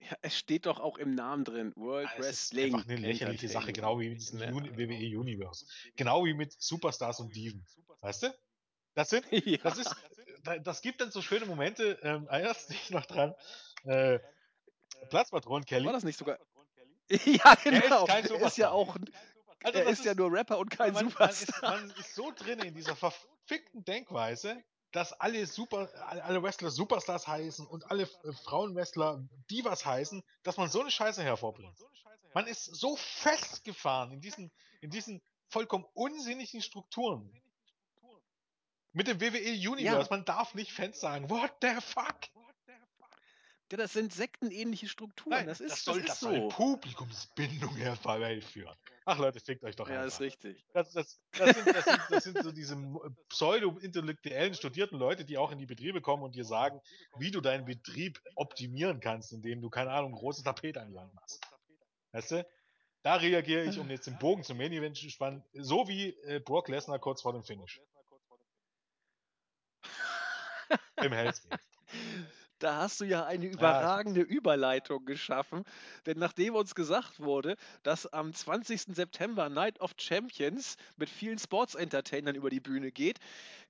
A: Ja, es steht doch auch im Namen drin. World
B: Ah, es ist
A: Wrestling.
B: einfach eine lächerliche Sache, genau wie mit
A: Entertainment.
B: diesem Uni WWE Universe. Genau wie mit Superstars und Diven. Weißt du? Das sind,
A: ja.
B: das ist, da- das gibt dann so schöne Momente, ähm, erinnerst du dich noch dran? Äh, Platzpatron Kelly.
A: War das nicht sogar? ja,
B: Er ist
A: genau.
B: kein
A: Er ist ja
B: Superstar.
A: auch,
B: Also
A: er
B: das
A: ist ja nur Rapper und kein
B: man, man,
A: Superstar.
B: ist, man ist so drin in dieser verfickten Denkweise, dass alle Super, alle Wrestler Superstars heißen und alle äh, Frauenwrestler Divas heißen, dass man so eine Scheiße hervorbringt. Man ist so festgefahren in diesen, in diesen vollkommen unsinnigen Strukturen. Mit dem WWE Universe,
A: Ja.
B: man darf nicht Fans sagen, what the fuck?
A: Ja, das sind sektenähnliche Strukturen.
B: Nein,
A: das ist,
B: das soll,
A: das ist so.
B: Publikumsbindung herbeiführen. Ach Leute, fickt euch doch
A: Ja,
B: einfach.
A: ist richtig.
B: Das, das, das, sind, das, sind, das sind so diese pseudo-intellektuellen, studierten Leute, die auch in die Betriebe kommen und dir sagen, wie du deinen Betrieb optimieren kannst, indem du, keine Ahnung, große Tapete an die Wand machst. Weißt du? Da reagiere ich, um jetzt den Bogen zum Main Event zu spannen, so wie äh, Brock Lesnar kurz vor dem Finish. Im Hells.
A: Da hast du ja eine überragende Überleitung geschaffen, denn nachdem uns gesagt wurde, dass am 20. September Night of Champions mit vielen Sports-Entertainern über die Bühne geht,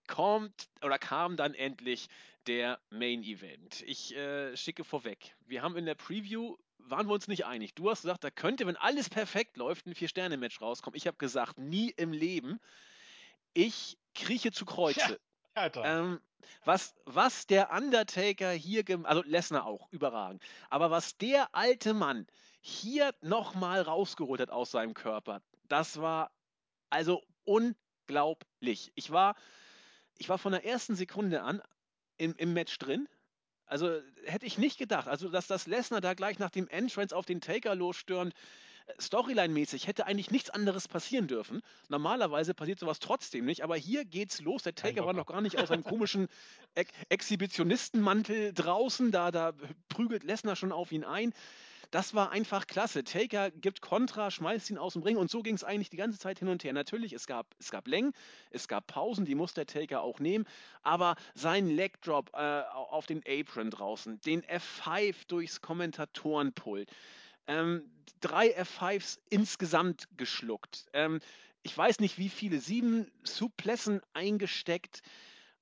A: kommt oder kam dann endlich der Main Event. Ich äh, schicke vorweg. Wir haben in der Preview waren wir uns nicht einig. Du hast gesagt, da könnte, wenn alles perfekt läuft, ein Vier-Sterne-Match rauskommen. Ich habe gesagt, nie im Leben. Ich krieche zu Kreuze.
B: Alter.
A: Ähm, was, was der Undertaker hier, also Lesnar auch, überragend. Aber was der alte Mann hier nochmal rausgeholt hat aus seinem Körper, das war also unglaublich. Ich war, ich war von der ersten Sekunde an im, im Match drin. Also hätte ich nicht gedacht. Also, dass das Lesnar da gleich nach dem Entrance auf den Taker losstürmt, Storyline-mäßig hätte eigentlich nichts anderes passieren dürfen. Normalerweise passiert sowas trotzdem nicht, aber hier geht's los. Der Taker war noch gar nicht aus seinem komischen Ex Exhibitionistenmantel draußen, da, da prügelt Lesnar schon auf ihn ein. Das war einfach klasse. Taker gibt Kontra, schmeißt ihn aus dem Ring und so ging es eigentlich die ganze Zeit hin und her. Natürlich, es gab, es gab Längen, es gab Pausen, die muss der Taker auch nehmen, aber sein Leg Drop äh, auf den Apron draußen, den F5 durchs Kommentatorenpult, ähm, drei F5s insgesamt geschluckt. Ähm, ich weiß nicht wie viele, sieben Suplessen eingesteckt.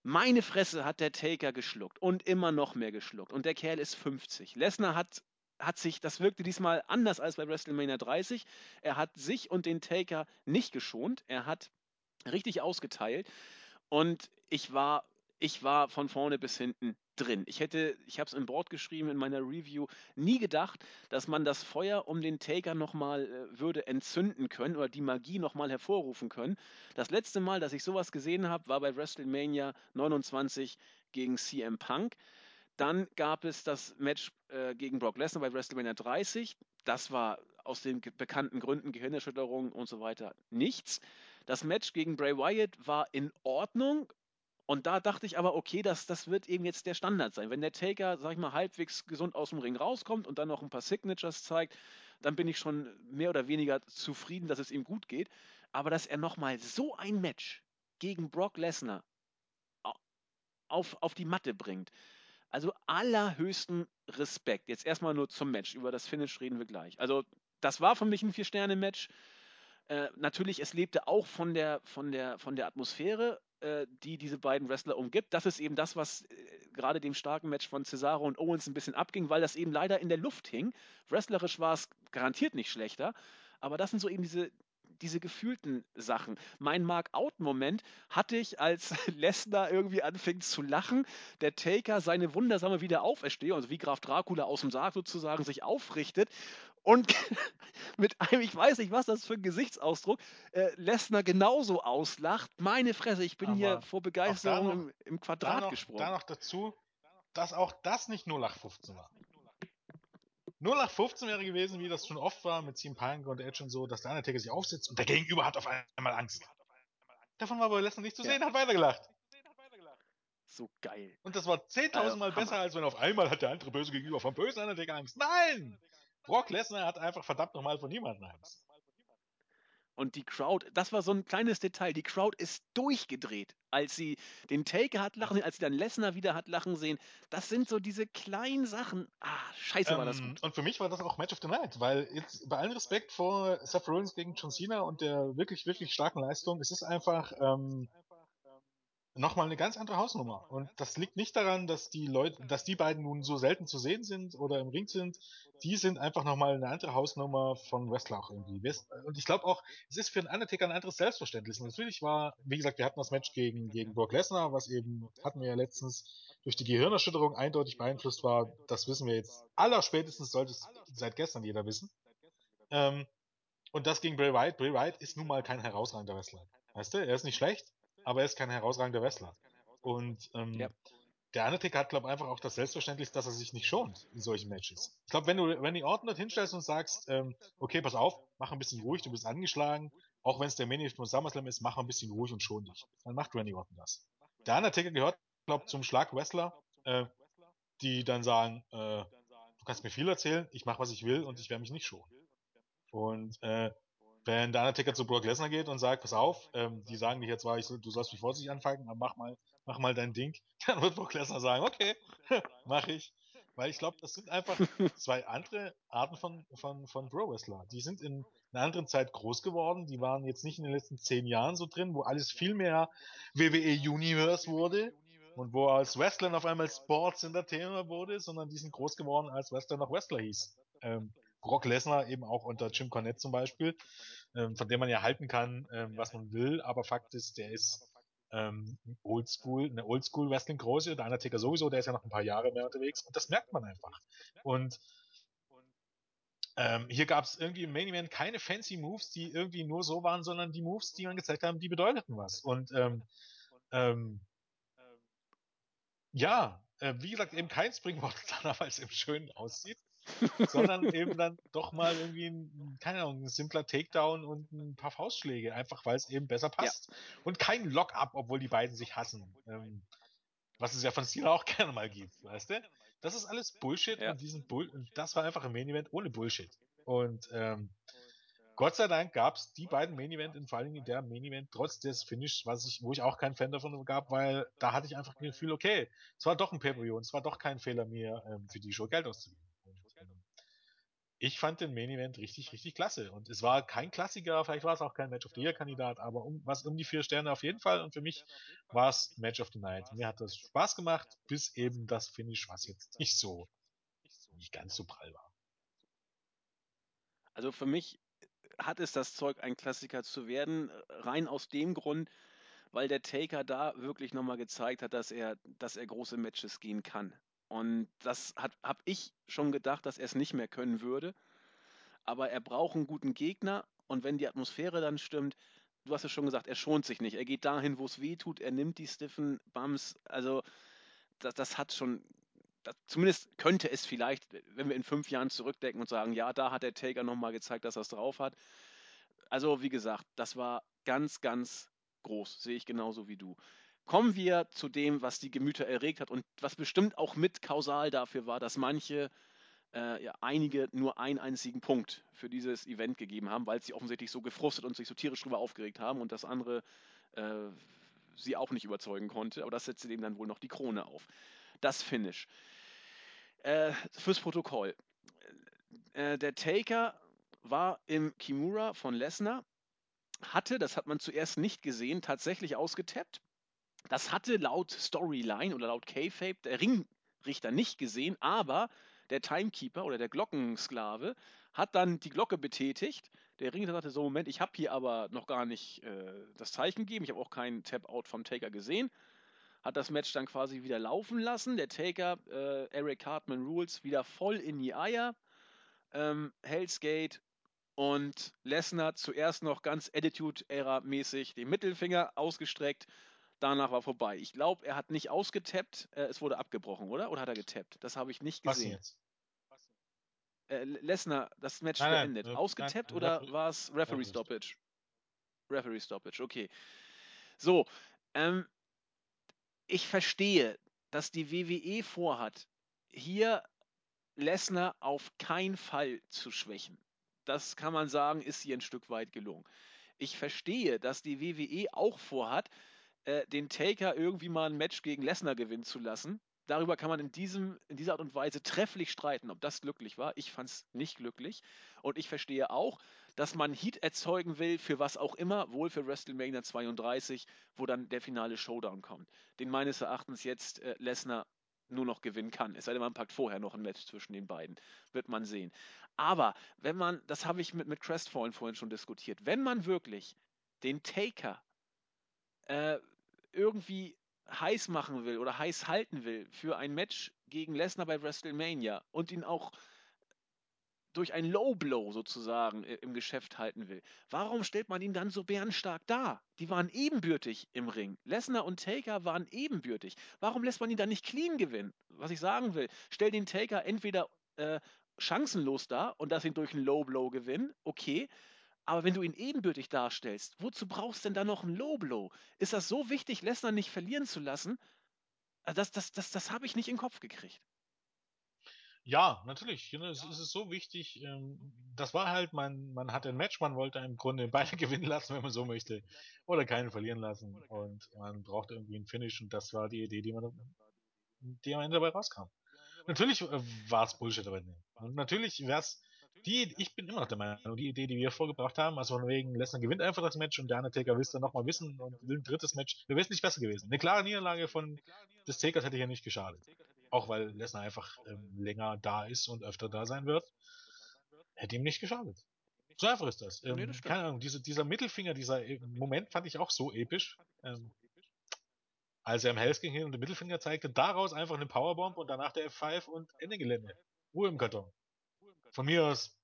A: Meine Fresse hat der Taker geschluckt und immer noch mehr geschluckt. Und der Kerl ist 50. Lesnar hat, hat sich, das wirkte diesmal anders als bei WrestleMania 30. Er hat sich und den Taker nicht geschont. Er hat richtig ausgeteilt. Und ich war, ich war von vorne bis hinten drin. Ich hätte, ich habe es im Board geschrieben in meiner Review, nie gedacht, dass man das Feuer um den Taker nochmal äh, würde entzünden können oder die Magie nochmal hervorrufen können. Das letzte Mal, dass ich sowas gesehen habe, war bei WrestleMania 29 gegen CM Punk. Dann gab es das Match äh, gegen Brock Lesnar bei WrestleMania 30. Das war aus den bekannten Gründen, Gehirnerschütterung und so weiter, nichts. Das Match gegen Bray Wyatt war in Ordnung. Und da dachte ich aber, okay, das, das wird eben jetzt der Standard sein. Wenn der Taker, sag ich mal, halbwegs gesund aus dem Ring rauskommt und dann noch ein paar Signatures zeigt, dann bin ich schon mehr oder weniger zufrieden, dass es ihm gut geht. Aber dass er nochmal so ein Match gegen Brock Lesnar auf, auf die Matte bringt, also allerhöchsten Respekt. Jetzt erstmal nur zum Match. Über das Finish reden wir gleich. Also, das war für mich ein Vier-Sterne-Match. Äh, natürlich, es lebte auch von der, von der, von der Atmosphäre, äh, die diese beiden Wrestler umgibt. Das ist eben das, was äh, gerade dem starken Match von Cesaro und Owens ein bisschen abging, weil das eben leider in der Luft hing. Wrestlerisch war es garantiert nicht schlechter, aber das sind so eben diese, diese gefühlten Sachen. Mein Mark-Out-Moment hatte ich, als Lesnar irgendwie anfing zu lachen, der Taker seine wundersame Wiederauferstehung, also wie Graf Dracula aus dem Sarg sozusagen, sich aufrichtet und mit einem, ich weiß nicht, was das für ein Gesichtsausdruck, äh, Lesnar genauso auslacht. Meine Fresse, ich bin
B: Aber
A: hier vor Begeisterung
B: noch-
A: im, im Quadrat
B: Da noch,
A: gesprungen.
B: da noch dazu, dass auch das nicht 0815 war. 0815 wäre gewesen, wie das schon oft war mit CM Punk und Edge und so, dass der Undertaker sich aufsitzt und der Gegenüber hat auf einmal Angst. Davon war aber Lesnar nicht zu
A: Ja.
B: sehen, hat weitergelacht.
A: so geil.
B: Und das war 10.000
A: Also,
B: Mal
A: Hammer.
B: besser, als wenn auf einmal hat der andere böse gegenüber vom bösen Undertaker Angst. Nein! Brock Lesnar hat einfach verdammt nochmal von niemandem Angst.
A: Und die Crowd, das war so ein kleines Detail, die Crowd ist durchgedreht, als sie den Taker hat lachen sehen, als sie dann Lesnar wieder hat lachen sehen. Das sind so diese kleinen Sachen. Ah, scheiße war das
B: Ähm,
A: gut.
B: und für mich war das auch Match of the Night, weil jetzt bei allem Respekt vor Seth Rollins gegen John Cena und der wirklich, wirklich starken Leistung, es ist einfach ähm, nochmal eine ganz andere Hausnummer. Und das liegt nicht daran, dass die Leute, dass die beiden nun so selten zu sehen sind oder im Ring sind. Die sind einfach nochmal eine andere Hausnummer von Wrestler auch irgendwie. Und ich glaube auch, es ist für einen Undertaker ein anderes Selbstverständnis. Natürlich war, wie gesagt, wir hatten das Match gegen, gegen Brock Lesnar, was eben, hatten wir ja letztens, durch die Gehirnerschütterung eindeutig beeinflusst war. Das wissen wir jetzt. Allerspätestens sollte es seit gestern jeder wissen. Ähm, und das gegen Bray Wyatt. Bray Wyatt ist nun mal kein herausragender Wrestler. Weißt du, er ist nicht schlecht, aber er ist kein herausragender Wrestler. Und ähm,
A: Ja.
B: der Undertaker hat, glaube ich, einfach auch das Selbstverständnis, dass er sich nicht schont in solchen Matches. Ich glaube, wenn du, du Orton dort hinstellst und sagst, ähm, okay, pass auf, mach ein bisschen ruhig, du bist angeschlagen, auch wenn es der Main Event von SummerSlam ist, mach ein bisschen ruhig und schon dich. Dann macht Randy Orton das. Der Undertaker gehört, glaube ich, zum Schlag Wrestler, äh, die dann sagen, äh, du kannst mir viel erzählen, ich mache, was ich will und ich werde mich nicht schonen. Und äh, wenn der Undertaker zu Brock Lesnar geht und sagt, pass auf, ähm, die sagen dich jetzt zwar, ich, soll- du sollst mich vorsichtig anfangen, aber mach mal, mach mal dein Ding, dann wird Brock Lesnar sagen, okay, mach ich. Weil ich glaube, das sind einfach zwei andere Arten von, von, von Pro-Wrestler. Die sind in einer anderen Zeit groß geworden, die waren jetzt nicht in den letzten zehn Jahren so drin, wo alles viel mehr WWE Universe wurde und wo als Wrestler auf einmal Sports Entertainer wurde, sondern die sind groß geworden, als Wrestler noch Wrestler hieß. Ähm, Brock Lesnar eben auch unter Jim Cornette zum Beispiel, ähm, von dem man ja halten kann, ähm, was man will, aber Fakt ist, der ist ähm, Oldschool, eine Oldschool Wrestling Größe, der Undertaker sowieso, der ist ja noch ein paar Jahre mehr unterwegs und das merkt man einfach. Und ähm, hier gab es irgendwie im Main Event keine fancy Moves, die irgendwie nur so waren, sondern die Moves, die man gezeigt haben, die bedeuteten was. Und ähm, ähm, ja, äh, wie gesagt, eben kein Springboard, weil es eben schön aussieht. sondern eben dann doch mal irgendwie ein, keine Ahnung, ein simpler Takedown und ein paar Faustschläge, einfach weil es eben besser passt. Ja. Und kein Lock-up, obwohl die beiden sich hassen. Ähm, was es ja von Cena auch gerne mal gibt, weißt du? Das ist alles Bullshit ja. und diesen Bull und das war einfach ein Main Event ohne Bullshit. Und ähm, Gott sei Dank gab es die beiden Main Event, vor allem in der Main Event, trotz des Finish, was ich, wo ich auch kein Fan davon gab, weil da hatte ich einfach das Gefühl, okay, es war doch ein Pay-Per-View und es war doch kein Fehler mir, ähm, für die Show Geld auszugeben. Ich fand den Main Event richtig, richtig klasse. Und es war kein Klassiker, vielleicht war es auch kein Match of the Year Kandidat, aber um, was um die vier Sterne auf jeden Fall. Und für mich war es Match of the Night. Mir hat das Spaß gemacht, bis eben das Finish, was jetzt nicht so, nicht ganz so prall war.
A: Also für mich hat es das Zeug, ein Klassiker zu werden, rein aus dem Grund, weil der Taker da wirklich nochmal gezeigt hat, dass er, dass er große Matches gehen kann. Und das habe ich schon gedacht, dass er es nicht mehr können würde. Aber er braucht einen guten Gegner und wenn die Atmosphäre dann stimmt, du hast es schon gesagt, er schont sich nicht. Er geht dahin, wo es weh tut, er nimmt die stiffen Bums. Also das, das hat schon, das, zumindest könnte es vielleicht, wenn wir in fünf Jahren zurückdenken und sagen, ja, da hat der Taker nochmal gezeigt, dass er es drauf hat. Also wie gesagt, das war ganz, ganz groß, sehe ich genauso wie du. Kommen wir zu dem, was die Gemüter erregt hat und was bestimmt auch mit kausal dafür war, dass manche, äh, ja, einige nur einen einzigen Punkt für dieses Event gegeben haben, weil sie offensichtlich so gefrustet und sich so tierisch drüber aufgeregt haben und das andere äh, sie auch nicht überzeugen konnte. Aber das setzte dem dann wohl noch die Krone auf. Das Finish. Äh, fürs Protokoll. Äh, der Taker war im Kimura von Lesnar, hatte, das hat man zuerst nicht gesehen, tatsächlich ausgetappt. Das hatte laut Storyline oder laut K-Fape der Ringrichter nicht gesehen, aber der Timekeeper oder der Glockensklave hat dann die Glocke betätigt. Der Ringrichter sagte so, Moment, ich habe hier aber noch gar nicht äh, das Zeichen gegeben, ich habe auch keinen Tap-Out vom Taker gesehen. Hat das Match dann quasi wieder laufen lassen. Der Taker, äh, Eric Hartman Rules, wieder voll in die Eier. Ähm, Hell's und Lesnar zuerst noch ganz Attitude-Ära-mäßig den Mittelfinger ausgestreckt. Danach war vorbei. Ich glaube, er hat nicht ausgetappt, äh, es wurde abgebrochen, oder? Oder hat er getappt? Das habe ich nicht gesehen. Was jetzt? Äh, Lesnar, das Match nein, beendet. Nein, Ausgetappt nein, oder war es Referee Stoppage? Referee Stoppage, okay. So, ähm, ich verstehe, dass die WWE vorhat, hier Lesnar auf keinen Fall zu schwächen. Das kann man sagen, ist hier ein Stück weit gelungen. Ich verstehe, dass die WWE auch vorhat, äh, den Taker irgendwie mal ein Match gegen Lesnar gewinnen zu lassen. Darüber kann man in, diesem, in dieser Art und Weise trefflich streiten, ob das glücklich war. Ich fand es nicht glücklich. Und ich verstehe auch, dass man Heat erzeugen will, für was auch immer, wohl für WrestleMania 32, wo dann der finale Showdown kommt. Den meines Erachtens jetzt äh, Lesnar nur noch gewinnen kann. Es sei denn, man packt vorher noch ein Match zwischen den beiden. Wird man sehen. Aber wenn man, das habe ich mit, mit Crestfallen vorhin schon diskutiert, wenn man wirklich den Taker äh, irgendwie heiß machen will oder heiß halten will für ein Match gegen Lesnar bei WrestleMania und ihn auch durch ein Low Blow sozusagen äh, im Geschäft halten will, warum stellt man ihn dann so bärenstark dar? Die waren ebenbürtig im Ring. Lesnar und Taker waren ebenbürtig. Warum lässt man ihn dann nicht clean gewinnen? Was ich sagen will, stell den Taker entweder äh, chancenlos dar und lass ihn durch einen Low Blow gewinnen, okay, aber wenn du ihn ebenbürtig darstellst, wozu brauchst du denn da noch einen Low Blow? Ist das so wichtig, Lesnar nicht verlieren zu lassen? Äh, das, das, das, das habe ich nicht in den Kopf gekriegt.
B: Ja, natürlich. Ne, es, es ist so wichtig. Ähm, das war halt, man, man hat ein Match, man wollte im Grunde beide gewinnen lassen, wenn man so möchte. Oder keinen verlieren lassen. Und man brauchte irgendwie einen Finish und das war die Idee, die man die am Ende dabei rauskam. Natürlich äh, war es Bullshit nicht. Und natürlich wäre es die, ich bin immer noch der Meinung, die Idee, die wir vorgebracht haben, also von wegen, Lesnar gewinnt einfach das Match und der Undertaker will es dann nochmal wissen und will ein drittes Match, wäre es nicht besser gewesen. Eine klare Niederlage von des Takers hätte ja nicht geschadet. Auch weil Lesnar einfach ähm, länger da ist und öfter da sein wird. Hätte ihm nicht geschadet. So einfach ist das. Ähm, nee, das keine Ahnung, diese, dieser Mittelfinger, dieser äh, Moment fand ich auch so episch. Ähm, als er im Hells ging hin und den Mittelfinger zeigte, daraus einfach eine Powerbomb und danach der F5 und Ende Gelände. Ruhe im Karton. Von mir aus,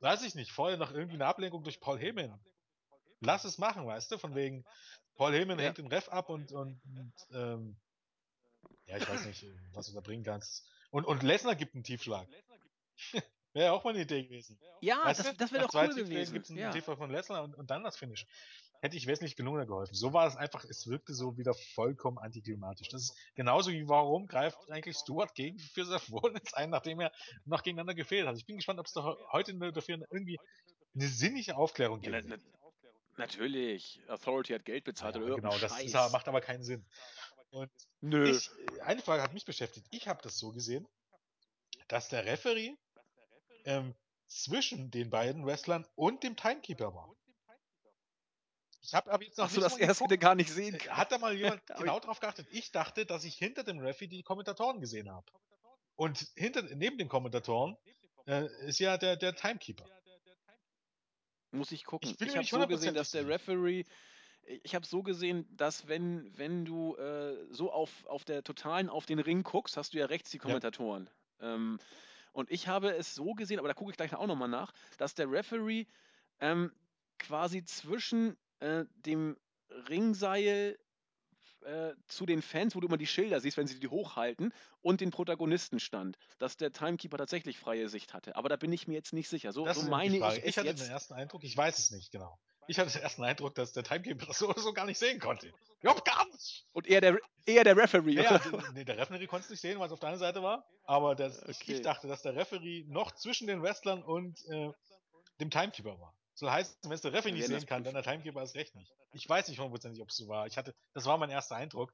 B: weiß ich nicht, vorher noch irgendwie eine Ablenkung durch Paul Heyman. Lass es machen, weißt du, von wegen, Paul Heyman ja. hängt den Ref ab und, und, und ähm, ja, ich weiß nicht, was du da bringen kannst. Und, und Lesnar gibt einen Tiefschlag. Wäre auch mal eine Idee gewesen.
A: Ja,
B: Weißt
A: das, das wäre doch cool gewesen.
B: gibt es einen
A: Ja.
B: TV von Lesnar und, und dann das Finish. Hätte ich wesentlich gelungener geholfen. So war es einfach, es wirkte so wieder vollkommen antiklimatisch. Das ist genauso wie warum greift eigentlich Stuart gegen für Rollins ein, nachdem er noch gegeneinander gefehlt hat. Ich bin gespannt, ob es da heute dafür irgendwie eine sinnige Aufklärung
A: ja
B: gibt.
A: na, na, natürlich. Authority hat Geld bezahlt
B: ja,
A: oder
B: genau, das ist, macht aber keinen Sinn. Und
A: Nö.
B: ich, eine Frage hat mich beschäftigt. Ich habe das so gesehen, dass der Referee ähm, zwischen den beiden Wrestlern und dem Timekeeper war. Ich habe aber jetzt noch
A: Hast du das
B: mal
A: erst
B: geguckt.
A: hätte gar nicht sehen
B: Äh,
A: können.
B: Hat da mal jemand genau drauf geachtet? Ich dachte, dass ich hinter dem Referee die Kommentatoren gesehen habe. Und hinter, neben den Kommentatoren äh, ist ja der, der Timekeeper.
A: Muss ich gucken.
B: Ich
A: Ich, habe so gesehen, dass der. Referee. Ich habe so gesehen, dass wenn, wenn du äh, so auf, auf der Totalen auf den Ring guckst, hast du ja rechts die Kommentatoren. Ähm, und ich habe es so gesehen, aber da gucke ich gleich auch nochmal nach, dass der Referee ähm, quasi zwischen äh, dem Ringseil äh, zu den Fans, wo du immer die Schilder siehst, wenn sie die hochhalten, und den Protagonisten stand, dass der Timekeeper tatsächlich freie Sicht hatte. Aber da bin ich mir jetzt nicht sicher. So,
B: Das
A: so meine ich
B: Ich, hatte
A: jetzt.
B: den ersten Eindruck, ich weiß es nicht genau. Ich hatte den ersten Eindruck, dass der Timekeeper das so, so gar nicht sehen konnte. Überhaupt gar nicht.
A: Und eher der, eher der Referee.
B: Ja, nee, der Referee konnte es nicht sehen, weil es auf deiner Seite war. Aber das, ich, ich
A: Okay.
B: dachte, dass der Referee noch zwischen den Wrestlern und äh, dem Timekeeper war. Soll heißen, wenn es der Referee
A: Wir
B: nicht sehen kann, dann der Timekeeper ist recht nicht. Ich weiß nicht hundertprozentig, ob es so war. Ich hatte, das war mein erster Eindruck.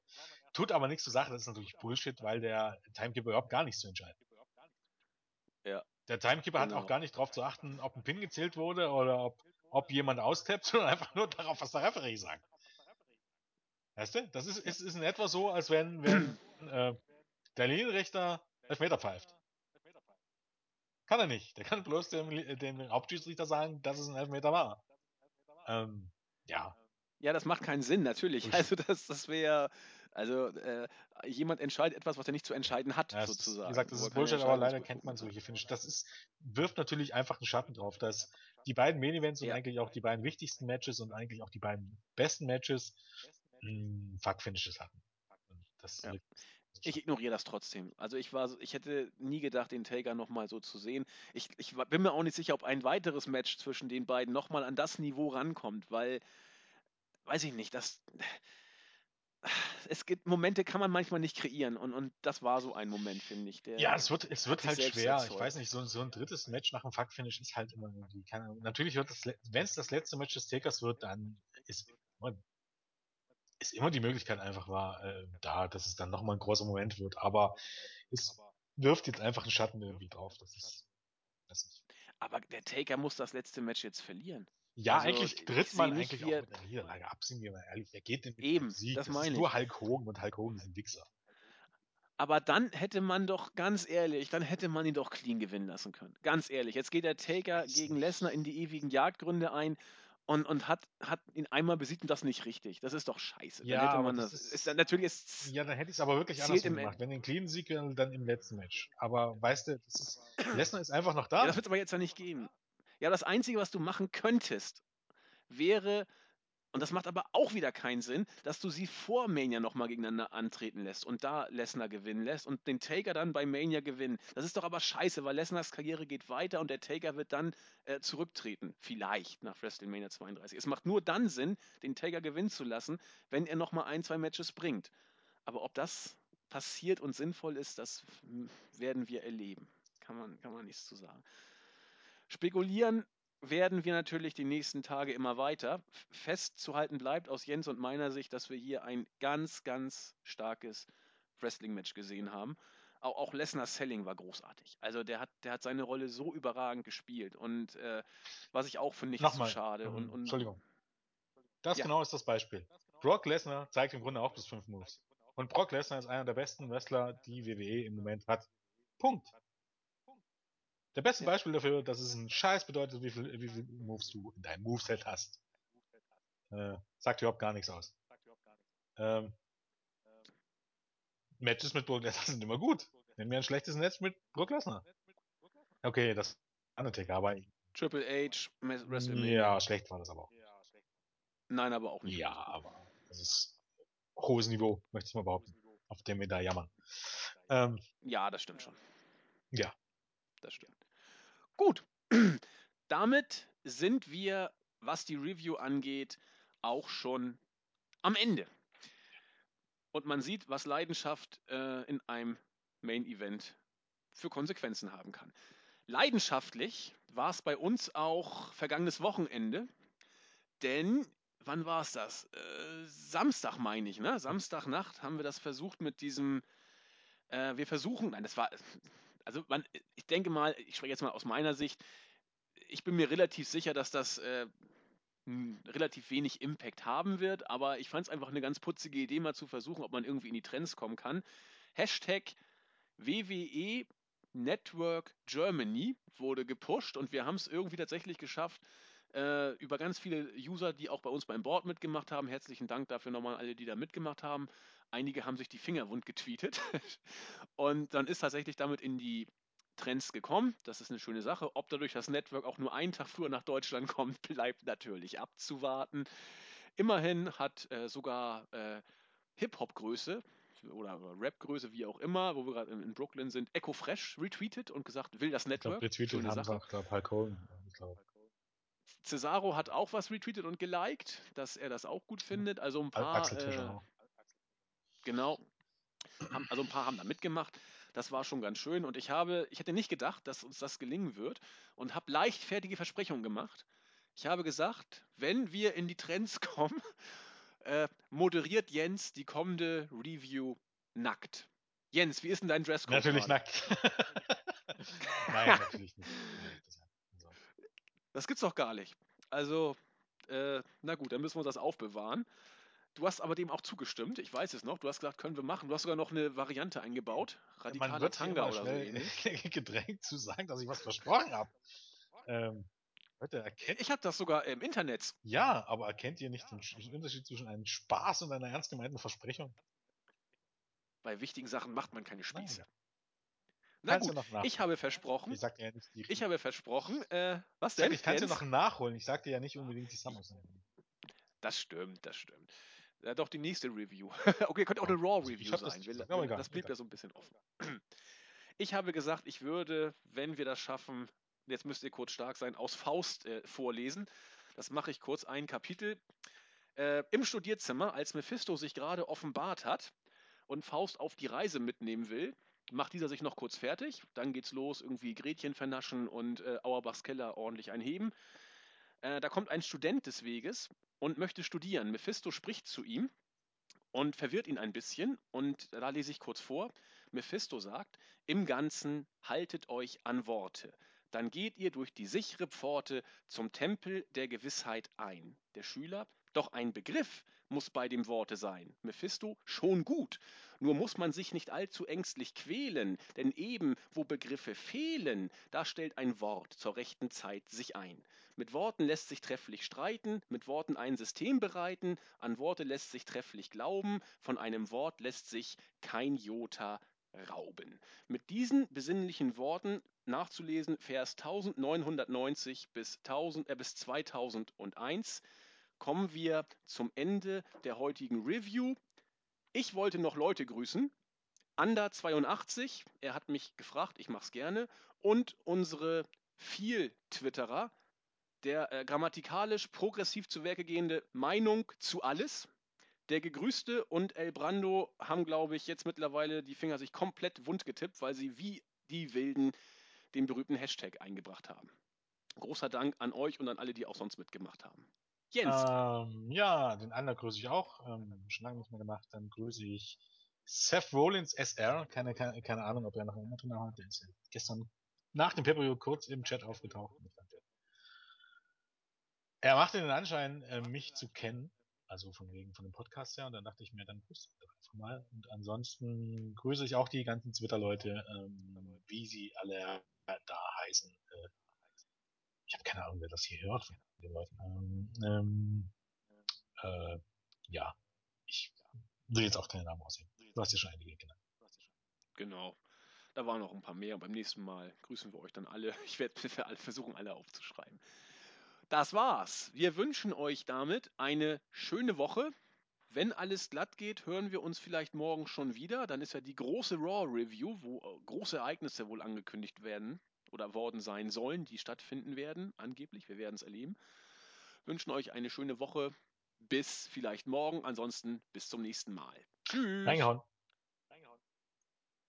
B: Tut aber nichts zur Sache, das ist natürlich Bullshit, weil der Timekeeper überhaupt gar nichts zu entscheiden.
A: Ja.
B: Der Timekeeper hat
A: Genau.
B: auch gar nicht darauf zu achten, ob ein Pin gezählt wurde oder ob, ob jemand austappt, sondern einfach nur darauf, was der Referee sagt. Weißt du? Das ist, ist, ist in etwa so, als wenn, wenn äh, der Linienrichter Elfmeter pfeift. Kann er nicht. Der kann bloß dem, Li- dem Hauptschiedsrichter sagen, dass es ein Elfmeter war. Ähm, ja.
A: Ja, das macht keinen Sinn, natürlich. Also das, das wäre, also äh, jemand entscheidet etwas, was er nicht zu entscheiden hat,
B: ja
A: sozusagen.
B: wie gesagt, das
A: wo
B: ist Bullshit, aber leider kennt man solche Finish. Das ist, wirft natürlich einfach einen Schatten drauf, dass die beiden Main Events und
A: Ja.
B: eigentlich auch die beiden wichtigsten Matches und eigentlich auch die beiden besten Matches mh, Fuck Finishes hatten. Das
A: Ja. Ich ignoriere das trotzdem. Also ich war, so- ich hätte nie gedacht, den Taker nochmal so zu sehen. Ich, ich wa- bin mir auch nicht sicher, ob ein weiteres Match zwischen den beiden nochmal an das Niveau rankommt, weil, weiß ich nicht, das. Es gibt Momente, kann man manchmal nicht kreieren und, und das war so ein Moment, finde ich. Der
B: Ja, es wird, es wird
A: sich
B: halt
A: selbst
B: schwer. Ich
A: erzeugt.
B: weiß nicht, so, so ein drittes Match nach dem Fuck-Finish ist halt immer irgendwie, keine Ahnung. Natürlich wird es, wenn es das letzte Match des Takers wird, dann ist ist immer die Möglichkeit einfach war, äh, da, dass es dann nochmal ein großer Moment wird. Aber es wirft jetzt einfach einen Schatten irgendwie drauf. Das ist, weiß nicht.
A: Aber der Taker muss das letzte Match jetzt verlieren.
B: Ja,
A: Also,
B: eigentlich
A: ich
B: tritt man eigentlich auch mit der Niederlage ab, sind wir mal ehrlich. Er geht mit
A: Eben,
B: Sieg.
A: das
B: Das,
A: meine
B: ist
A: ich.
B: nur Hulk Hogan und Hulk Hogan ist ein Wichser.
A: Aber dann hätte man doch, ganz ehrlich, dann hätte man ihn doch clean gewinnen lassen können. Ganz ehrlich. Jetzt geht der Taker gegen. Lesnar in die ewigen Jagdgründe ein und, und hat, hat ihn einmal besiegt und das nicht richtig. Das ist doch scheiße.
B: Ja,
A: dann hätte
B: das
A: das.
B: ist-
A: ist natürlich ist,
B: Ja, dann hätte ich es aber wirklich andersrum
A: im
B: gemacht. Wenn den Clean Sieg, dann im letzten Match. Aber weißt du, das ist, Lesnar ist einfach noch
A: Ja,
B: da.
A: das wird es aber jetzt ja nicht geben. Ja, das Einzige, was du machen könntest, wäre, und das macht aber auch wieder keinen Sinn, dass du sie vor Mania nochmal gegeneinander antreten lässt und da Lesnar gewinnen lässt und den Taker dann bei Mania gewinnen. Das ist doch aber scheiße, weil Lesnars Karriere geht weiter und der Taker wird dann äh, zurücktreten. Vielleicht nach WrestleMania 32. Es macht nur dann Sinn, den Taker gewinnen zu lassen, wenn er nochmal ein, zwei Matches bringt. Aber ob das passiert und sinnvoll ist, das werden wir erleben. Kann man, kann man nichts zu sagen. Spekulieren werden wir natürlich die nächsten Tage immer weiter. Festzuhalten bleibt aus Jens und meiner Sicht, dass wir hier ein ganz, ganz starkes Wrestling-Match gesehen haben. Auch, auch Lesnar's Selling war großartig. Also der hat, der hat seine Rolle so überragend gespielt und äh, was ich auch nichts
B: Nochmal.
A: zu schade. Und,
B: ähm,
A: und
B: Entschuldigung. Das
A: Ja.
B: genau ist das Beispiel. Brock Lesnar zeigt im Grunde auch bis fünf Moves. Und Brock Lesnar ist einer der besten Wrestler, die WWE im Moment hat. Punkt. Der beste
A: Ja.
B: Beispiel dafür, dass es ein Scheiß bedeutet, wie viel, wie viel Moves du in deinem Moveset hast. Äh, sagt überhaupt gar nichts aus. Ähm, Matches mit Brock Lesnar sind immer gut. Nennen wir ein schlechtes Match mit Brock Lesnar. Okay, das Undertaker, aber
A: Triple H, WrestleMania.
B: ja, schlecht war das aber auch.
A: Nein, aber auch nicht.
B: Ja, aber das ist hohes Niveau, möchte ich mal behaupten, auf dem wir da jammern. Ähm,
A: Ja, das stimmt schon.
B: ja,
A: Das stimmt. Gut, damit sind wir, was die Review angeht, auch schon am Ende. Und man sieht, was Leidenschaft äh, in einem Main Event für Konsequenzen haben kann. Leidenschaftlich war es bei uns auch vergangenes Wochenende, denn wann war es das? Äh, Samstag meine ich, ne? Samstagnacht haben wir das versucht mit diesem, äh, wir versuchen, nein, das war, also man, ich denke mal, ich spreche jetzt mal aus meiner Sicht, ich bin mir relativ sicher, dass das äh, relativ wenig Impact haben wird, aber ich fand es einfach eine ganz putzige Idee, mal zu versuchen, ob man irgendwie in die Trends kommen kann. Hashtag WWE Network Germany wurde gepusht und wir haben es irgendwie tatsächlich geschafft, äh, über ganz viele User, die auch bei uns beim Board mitgemacht haben. Herzlichen Dank dafür nochmal alle, die da mitgemacht haben. Einige haben sich die Finger wund getweetet und dann ist tatsächlich damit in die Trends gekommen. Das ist eine schöne Sache. Ob dadurch das Network auch nur einen Tag früher nach Deutschland kommt, bleibt natürlich abzuwarten. Immerhin hat äh, sogar äh, Hip-Hop-Größe oder Rap-Größe, wie auch immer, wo wir gerade in, Brooklyn sind, Echo Fresh retweetet und gesagt, will das Network.
B: Ich glaube, retweetet haben Sache. Auch, Hulk Hogan.
A: Cesaro hat auch was retweetet und geliked, dass er das auch gut findet. Also ein paar. Axel Tischer äh, auch. Genau. Haben, also ein paar haben da mitgemacht. Das war schon ganz schön. Und ich habe, ich hätte nicht gedacht, dass uns das gelingen wird und habe leichtfertige Versprechungen gemacht. Ich habe gesagt, wenn wir in die Trends kommen, äh, moderiert Jens die kommende Review nackt. Jens, wie ist denn dein Dresscode?
B: Natürlich gerade? nackt. Nein, natürlich nicht.
A: Das gibt's doch gar nicht. Also, äh, na gut, dann müssen wir uns das aufbewahren. Du hast aber dem auch zugestimmt, ich weiß es noch. Du hast gesagt, können wir machen. Du hast sogar noch eine Variante eingebaut.
B: Radikaler wird Tanga oder so ähnlich. gedrängt zu sagen, dass ich was versprochen habe. Ähm, Leute, erkennt
A: ich habe das sogar im Internet.
B: Ja, aber erkennt ihr nicht den Unterschied zwischen einem Spaß und einer ernst gemeinten Versprechung?
A: Bei wichtigen Sachen macht man keine Spieße. Nein.
B: Na gut,
A: ich habe versprochen.
B: Ich, ja
A: ich habe versprochen. Äh, was denn?
B: Ich kann es ja noch nachholen. Ich sagte ja nicht unbedingt die Summers.
A: Das stimmt, das stimmt. Ja, doch die nächste Review. okay, könnte auch eine Raw-Review sein. Das, das, das, das blieb ja so ein bisschen offen. Ich habe gesagt, ich würde, wenn wir das schaffen, jetzt müsst ihr kurz stark sein, aus Faust äh, vorlesen. Das mache ich kurz ein Kapitel. Äh, Im Studierzimmer, als Mephisto sich gerade offenbart hat und Faust auf die Reise mitnehmen will, macht dieser sich noch kurz fertig. Dann geht's los, irgendwie Gretchen vernaschen und äh, Auerbachs Keller ordentlich einheben. Äh, da kommt ein Student des Weges und möchte studieren. Mephisto spricht zu ihm und verwirrt ihn ein bisschen. Und da lese ich kurz vor. Mephisto sagt, im Ganzen haltet euch an Worte. Dann geht ihr durch die sichere Pforte zum Tempel der Gewissheit ein. Der Schüler, doch ein Begriff muss bei dem Worte sein. Mephisto, schon gut. Nur muss man sich nicht allzu ängstlich quälen, denn eben wo Begriffe fehlen, da stellt ein Wort zur rechten Zeit sich ein. Mit Worten lässt sich trefflich streiten, mit Worten ein System bereiten, an Worte lässt sich trefflich glauben, von einem Wort lässt sich kein Jota rauben. Mit diesen besinnlichen Worten nachzulesen, Vers 1990 bis, 1000, äh, bis 2001, kommen wir zum Ende der heutigen Review. Ich wollte noch Leute grüßen. Ander82, er hat mich gefragt, ich mache es gerne. Und unsere viel Twitterer, der äh, grammatikalisch progressiv zu Werke gehende Meinung zu alles. Der Gegrüßte und El Brando haben, glaube ich, jetzt mittlerweile die Finger sich komplett wund getippt, weil sie wie die Wilden den berühmten Hashtag eingebracht haben. Großer Dank an euch und an alle, die auch sonst mitgemacht haben.
B: Jens. Ähm, ja, den anderen grüße ich auch. Ähm, schon lange nicht mehr gemacht. Dann grüße ich Seth Rollins SR. Keine, keine, keine Ahnung, ob er noch einen anderen hat. Der ist ja gestern nach dem pay kurz im Chat aufgetaucht. Er machte den Anschein, äh, mich zu kennen. Also von wegen von dem Podcast her. Und dann dachte ich mir, dann grüße ich einfach mal. Und ansonsten grüße ich auch die ganzen Twitter-Leute, ähm, wie sie alle da heißen. Äh, ich habe keine Ahnung, wer das hier hört. Ähm, ähm, äh, ja, ich will jetzt auch keine Namen aussehen. Du hast ja schon einige genannt.
A: Genau. Da waren noch ein paar mehr. Beim nächsten Mal grüßen wir euch dann alle. Ich werde versuchen, alle aufzuschreiben. Das war's. Wir wünschen euch damit eine schöne Woche. Wenn alles glatt geht, hören wir uns vielleicht morgen schon wieder. Dann ist ja die große Raw Review, wo äh, große Ereignisse wohl angekündigt werden oder worden sein sollen, die stattfinden werden, angeblich. Wir werden es erleben. Wünschen euch eine schöne Woche. Bis vielleicht morgen. Ansonsten bis zum nächsten Mal. Tschüss.
B: Reingehauen.